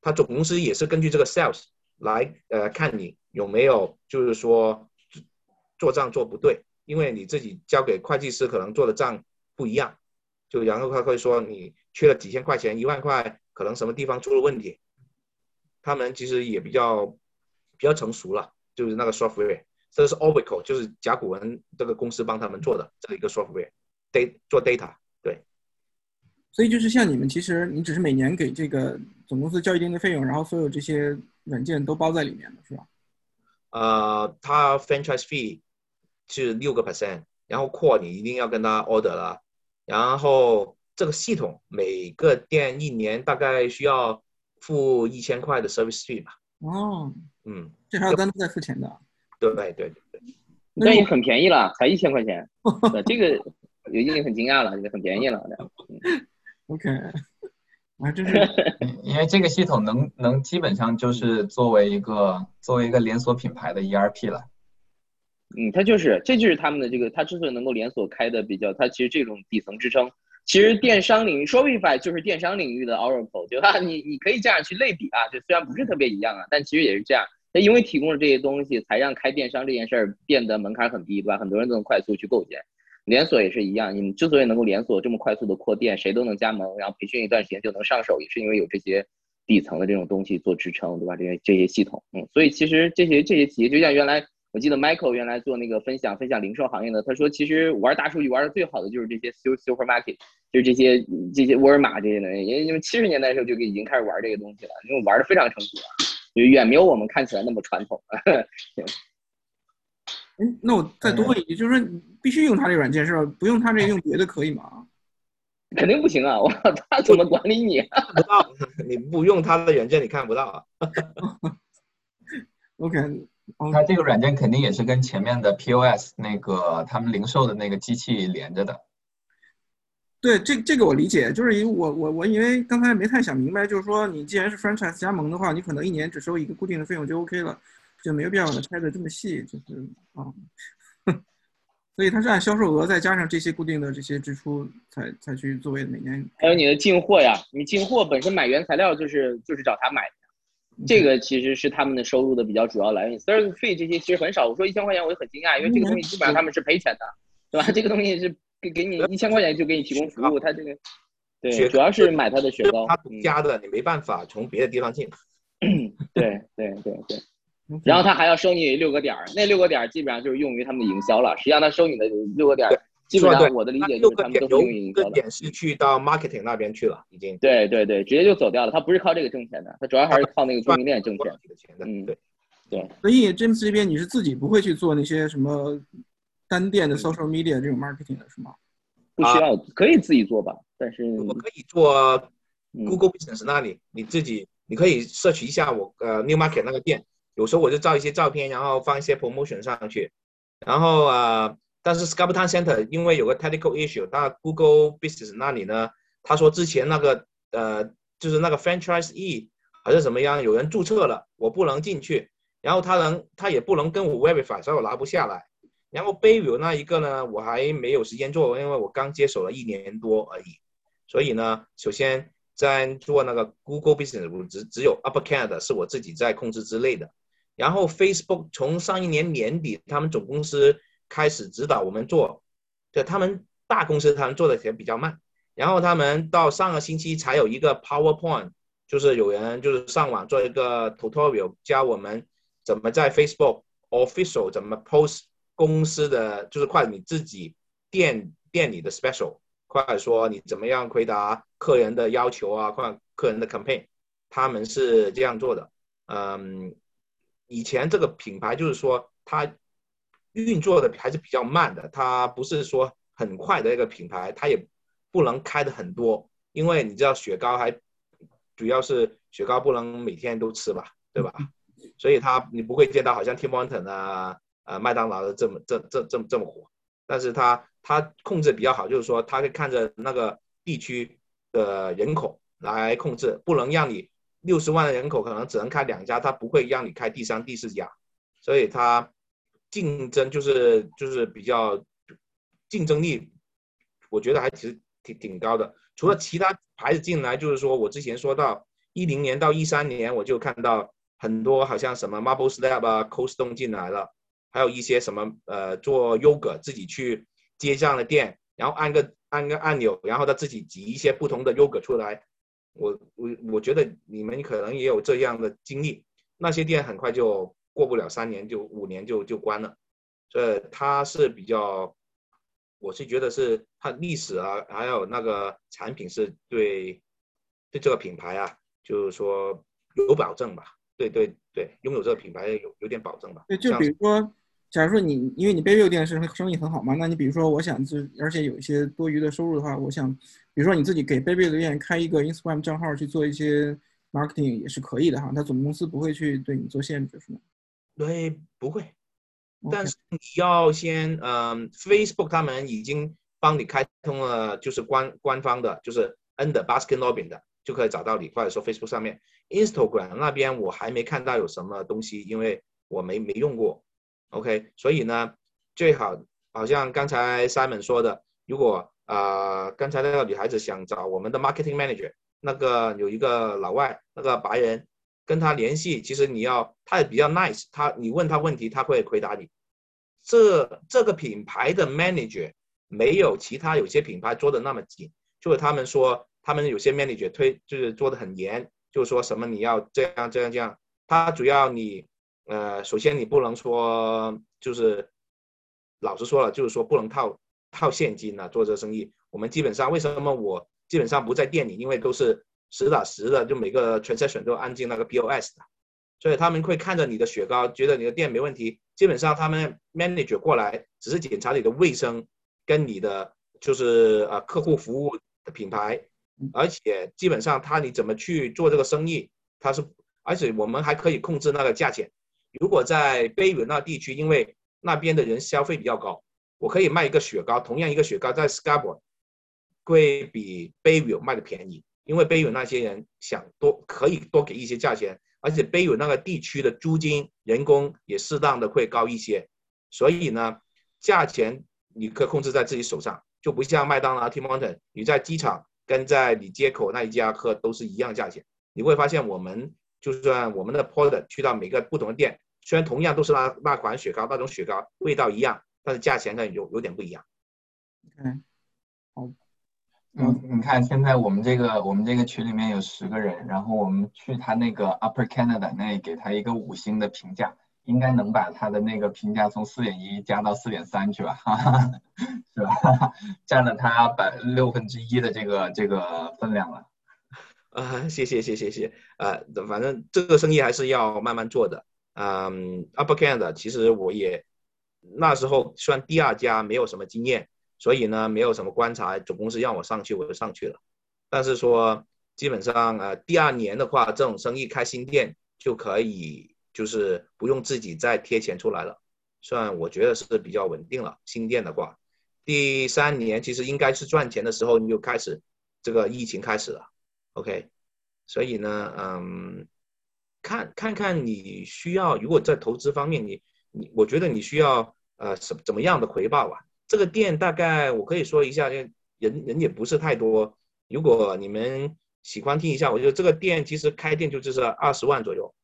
他总公司也是根据这个 sales 来呃看你有没有就是说做账做不对，因为你自己交给会计师可能做的账不一样，就然后他会说你缺了几千块钱一万块，可能什么地方出了问题。他们其实也比较比较成熟了，就是那个 software，这是 Oracle，就是甲骨文这个公司帮他们做的这一个 software，d 做 data 对。所以就是像你们，其实你只是每年给这个总公司交一定的费用，然后所有这些软件都包在里面的是吧？呃，他 franchise fee 是六个 percent，然后 core 你一定要跟他 order 了，然后这个系统每个店一年大概需要付一千块的 service fee 吧？哦，嗯，这还要单独再付钱的？对对对对，那也很便宜了，才一千块钱，<laughs> 这个已经很惊讶了，这个很便宜了。<laughs> OK，啊，<laughs> 就是因为这个系统能能基本上就是作为一个作为一个连锁品牌的 ERP 了。嗯，它就是这就是他们的这个，它之所以能够连锁开的比较，它其实这种底层支撑其实电商领域，Shopify 就是电商领域的 Oracle，对吧？<laughs> 你你可以这样去类比啊，就虽然不是特别一样啊，但其实也是这样。那因为提供了这些东西，才让开电商这件事儿变得门槛很低，对吧？很多人都能快速去构建。连锁也是一样，你们之所以能够连锁这么快速的扩店，谁都能加盟，然后培训一段时间就能上手，也是因为有这些底层的这种东西做支撑，对吧？这些这些系统，嗯，所以其实这些这些企业，就像原来我记得 Michael 原来做那个分享分享零售行业的，他说其实玩大数据玩的最好的就是这些 supermarket，就是这些这些沃尔玛这些的，因为因为七十年代的时候就已经开始玩这个东西了，因为玩的非常成熟了。远没有我们看起来那么传统。<laughs> 嗯，那我再多问一句，就是说必须用他这个软件是吧？不用他这个用别的可以吗？<laughs> 肯定不行啊！我他怎么管理你？不到，<laughs> 你不用他的软件你看不到啊。OK，他这个软件肯定也是跟前面的 POS 那个他们零售的那个机器连着的。对，这这个我理解，就是因为我我我因为刚才没太想明白，就是说你既然是 franchise 加盟的话，你可能一年只收一个固定的费用就 OK 了，就没有必要把它拆的这么细，就是啊，<laughs> 所以它是按销售额再加上这些固定的这些支出才才去作为每年。还有你的进货呀，你进货本身买原材料就是就是找他买的，这个其实是他们的收入的比较主要来源。service 费这些其实很少，我说一千块钱我就很惊讶，因为这个东西基本上他们是赔钱的，对吧？这个东西是。给给你一千块钱就给你提供服务，他这个对，主要是买他的雪糕，他独家的，你没办法从别的地方进。<coughs> 对对对对，然后他还要收你六个点儿，那六个点儿基本上就是用于他们的营销了。实际上他收你的六个点儿，基本上我的理解就是他们都是用营销的。点是去到 marketing 那边去了，已经。对对对，直接就走掉了。他不是靠这个挣钱的，他主要还是靠那个供应链挣钱。嗯，对对。所以 James 这边你是自己不会去做那些什么？单店的 social media 这种 marketing 的是吗？不需要，可以自己做吧。但是我可以做 Google Business 那里，你自己你可以摄取一下我呃 New Market 那个店。有时候我就照一些照片，然后放一些 promotion 上去。然后呃，但是 Scarpetown Center 因为有个 technical issue，那 Google Business 那里呢，他说之前那个呃就是那个 franchise e 还是怎么样，有人注册了，我不能进去。然后他能他也不能跟我 verify，所以我拿不下来。然后 Bayview 那一个呢，我还没有时间做，因为我刚接手了一年多而已。所以呢，首先在做那个 Google Business，我只只有 Upper Canada 是我自己在控制之类的。然后 Facebook 从上一年年底，他们总公司开始指导我们做，就他们大公司他们做的也比较慢。然后他们到上个星期才有一个 PowerPoint，就是有人就是上网做一个 tutorial，教我们怎么在 Facebook Official 怎么 post。公司的就是快你自己店店里的 special，快说你怎么样回答客人的要求啊，快客人的 campaign，他们是这样做的。嗯，以前这个品牌就是说他运作的还是比较慢的，它不是说很快的一个品牌，它也不能开的很多，因为你知道雪糕还主要是雪糕不能每天都吃吧，对吧？<laughs> 所以它你不会见到好像 Tim Horton 啊。呃，麦当劳的这么这这这么这么火，但是它它控制比较好，就是说它会看着那个地区的人口来控制，不能让你六十万的人口可能只能开两家，它不会让你开第三、第四家，所以它竞争就是就是比较竞争力，我觉得还其实挺挺高的。除了其他牌子进来，就是说我之前说到一零年到一三年，我就看到很多好像什么 Marble Slab 啊、coston 进来了。还有一些什么呃做 Yoga 自己去接这样的店，然后按个按个按钮，然后他自己挤一些不同的 Yoga 出来。我我我觉得你们可能也有这样的经历，那些店很快就过不了三年就五年就就关了。这它是比较，我是觉得是它历史啊，还有那个产品是对对这个品牌啊，就是说有保证吧。对对对，拥有这个品牌有有点保证吧。对，就比如说。假如说你因为你 Baby 店是生意很好嘛，那你比如说我想就而且有一些多余的收入的话，我想，比如说你自己给 Baby 店开一个 Instagram 账号去做一些 marketing 也是可以的哈。他总公司不会去对你做限制是吗？对，不会。但是你要先，嗯，Facebook 他们已经帮你开通了，就是官官方的，就是 N 的 Baskin Robbins 的，就可以找到你，或者说 Facebook 上面，Instagram 那边我还没看到有什么东西，因为我没没用过。OK，所以呢，最好好像刚才 Simon 说的，如果呃，刚才那个女孩子想找我们的 marketing manager，那个有一个老外，那个白人，跟他联系。其实你要，他也比较 nice，他你问他问题，他会回答你。这这个品牌的 manager 没有其他有些品牌做的那么紧，就是他们说他们有些 manager 推就是做的很严，就是说什么你要这样这样这样。他主要你呃，首先你不能说就是老实说了，就是说不能套。套现金呢，做这生意，我们基本上为什么我基本上不在店里，因为都是实打实的，就每个 transaction 都按进那个 POS 的，所以他们会看着你的雪糕，觉得你的店没问题。基本上他们 manager 过来只是检查你的卫生跟你的就是呃客户服务的品牌，而且基本上他你怎么去做这个生意，他是而且我们还可以控制那个价钱。如果在 Bay 那地区，因为那边的人消费比较高。我可以卖一个雪糕，同样一个雪糕在 Scarborough 会比 Bayview 卖的便宜，因为 Bayview 那些人想多可以多给一些价钱，而且 Bayview 那个地区的租金、人工也适当的会高一些，所以呢，价钱你可控制在自己手上，就不像麦当劳、Tim Horton，你在机场跟在你街口那一家喝都是一样价钱。你会发现我们就算我们的 Porter 去到每个不同的店，虽然同样都是那那款雪糕，那种雪糕味道一样。但是价钱呢有有点不一样。嗯，好，嗯，你看现在我们这个我们这个群里面有十个人，然后我们去他那个 Upper Canada 那里给他一个五星的评价，应该能把他的那个评价从四点一加到四点三去吧，哈哈，是吧？占了他百六分之一的这个这个分量了。<laughs> 啊，谢谢谢谢谢，呃，反正这个生意还是要慢慢做的。嗯，Upper Canada 其实我也。那时候算第二家，没有什么经验，所以呢，没有什么观察。总公司让我上去，我就上去了。但是说，基本上呃，第二年的话，这种生意开新店就可以，就是不用自己再贴钱出来了，算我觉得是比较稳定了。新店的话，第三年其实应该是赚钱的时候，你就开始这个疫情开始了。OK，所以呢，嗯，看看看你需要，如果在投资方面你。你我觉得你需要呃什怎么样的回报啊？这个店大概我可以说一下，就人人也不是太多。如果你们喜欢听一下，我觉得这个店其实开店就就是二十万左右。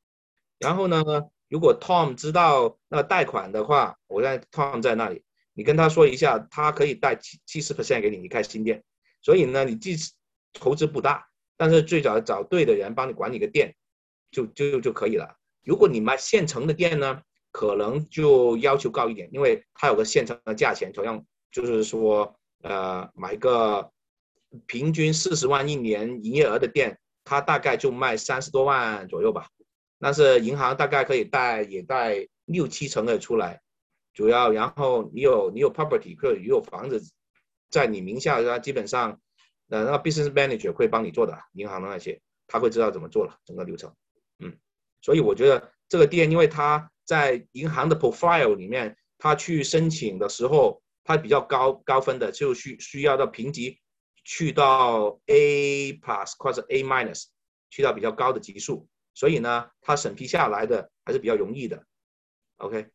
然后呢，如果 Tom 知道那个贷款的话，我在 Tom 在那里，你跟他说一下，他可以贷七七十 percent 给你，你开新店。所以呢，你即使投资不大，但是最早找对的人帮你管理个店，就就就可以了。如果你卖现成的店呢？可能就要求高一点，因为它有个现成的价钱，同样就是说，呃，买个平均四十万一年营业额的店，它大概就卖三十多万左右吧。但是银行大概可以贷也贷六七成的出来，主要然后你有你有 property，可以有房子在你名下，那基本上，呃，那 business manager 会帮你做的，银行的那些他会知道怎么做了整个流程，嗯，所以我觉得这个店，因为它。在银行的 profile 里面，他去申请的时候，他比较高高分的，就需需要到评级去到 A plus 或者 A minus，去到比较高的级数，所以呢，他审批下来的还是比较容易的。OK，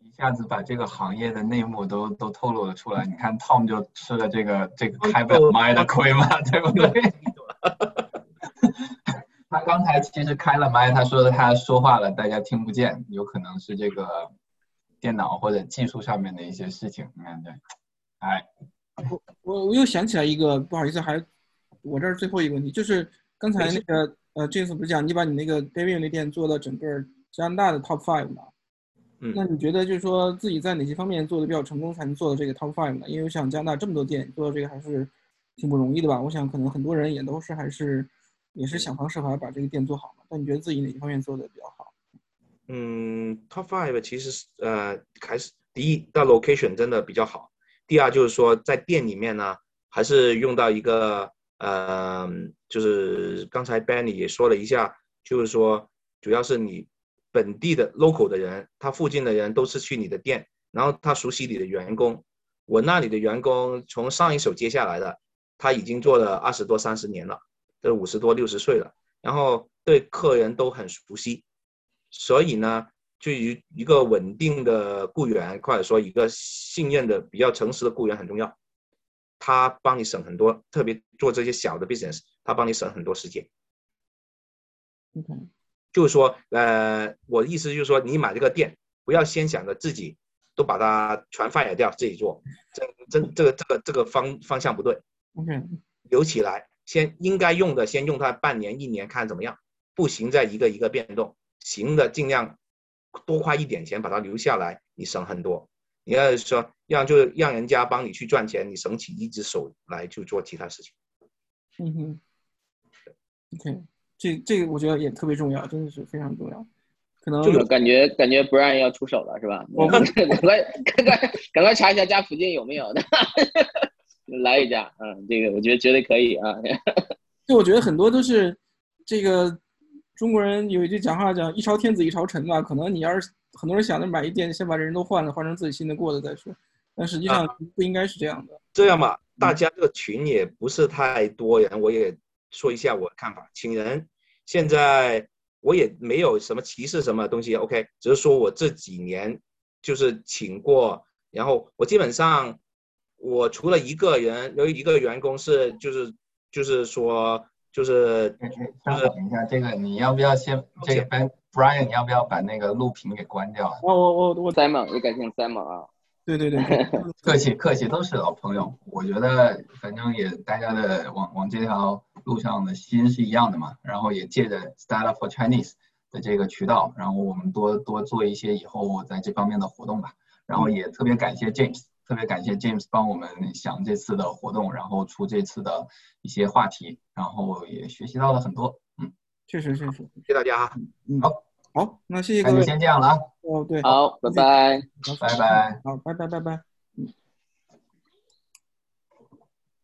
一下子把这个行业的内幕都都透露了出来。你看 Tom 就吃了这个这个开不了麦的亏嘛，对不对？他刚才其实开了麦，他说的他说话了，大家听不见，有可能是这个电脑或者技术上面的一些事情。你看，对，哎，我我我又想起来一个，不好意思，还我这儿最后一个问题，就是刚才那个呃，James 不是讲你把你那个 David 那店做到整个加拿大的 Top Five 吗？嗯，那你觉得就是说自己在哪些方面做的比较成功，才能做到这个 Top Five 呢？因为我想加拿大这么多店，做到这个还是挺不容易的吧？我想可能很多人也都是还是。也是想方设法把这个店做好嘛？但你觉得自己哪一方面做的比较好？嗯，Top Five 其实呃还是第一，到 location 真的比较好。第二就是说在店里面呢，还是用到一个呃，就是刚才 Benny 也说了一下，就是说主要是你本地的 local 的人，他附近的人都是去你的店，然后他熟悉你的员工。我那里的员工从上一手接下来的，他已经做了二十多三十年了。都五十多六十岁了，然后对客人都很熟悉，所以呢，就一一个稳定的雇员，或者说一个信任的、比较诚实的雇员很重要。他帮你省很多，特别做这些小的 business，他帮你省很多时间。OK，就是说，呃，我的意思就是说，你买这个店，不要先想着自己都把它全 fire 掉自己做，这这这个这个这个方方向不对。OK，留起来，先应该用的先用它半年一年看怎么样，不行再一个一个变动，行的尽量多花一点钱把它留下来，你省很多。你要说让就让人家帮你去赚钱，你省起一只手来去做其他事情。嗯哼，OK，这这个我觉得也特别重要，真的是非常重要。可能就感觉感觉 Brian 要出手了是吧？我们 <laughs> 赶快赶快赶快查一下家附近有没有的，来一家，嗯，这个我觉得绝对可以啊。<laughs> 就我觉得很多都是这个中国人有一句讲话讲“一朝天子一朝臣”嘛，可能你要是很多人想着买一店先把人都换了，换成自己信得过的再说，但实际上不应该是这样的。这样吧，大家这个群也不是太多人，我也说一下我的看法。请人现在我也没有什么歧视什么东西，OK，只是说我这几年就是请过，然后我基本上我除了一个人有一个员工是就是就是说就是就是等一下，这个你要不要先这个 Ben Brian，你要不要把那个录屏给关掉啊？我我我我 Simon 也感谢 Simon 啊。对对对，<laughs> 客气客气，都是老朋友。我觉得反正也大家的往往这条路上的心是一样的嘛。然后也借着 Startup for Chinese 的这个渠道，然后我们多多做一些以后在这方面的活动吧。然后也特别感谢 James，特别感谢 James 帮我们想这次的活动，然后出这次的一些话题，然后也学习到了很多。嗯，确实确实，谢谢大家。嗯，好，好，那谢谢那就各位。先这样了啊，哦，对，好，拜拜。拜拜。好，拜拜拜拜。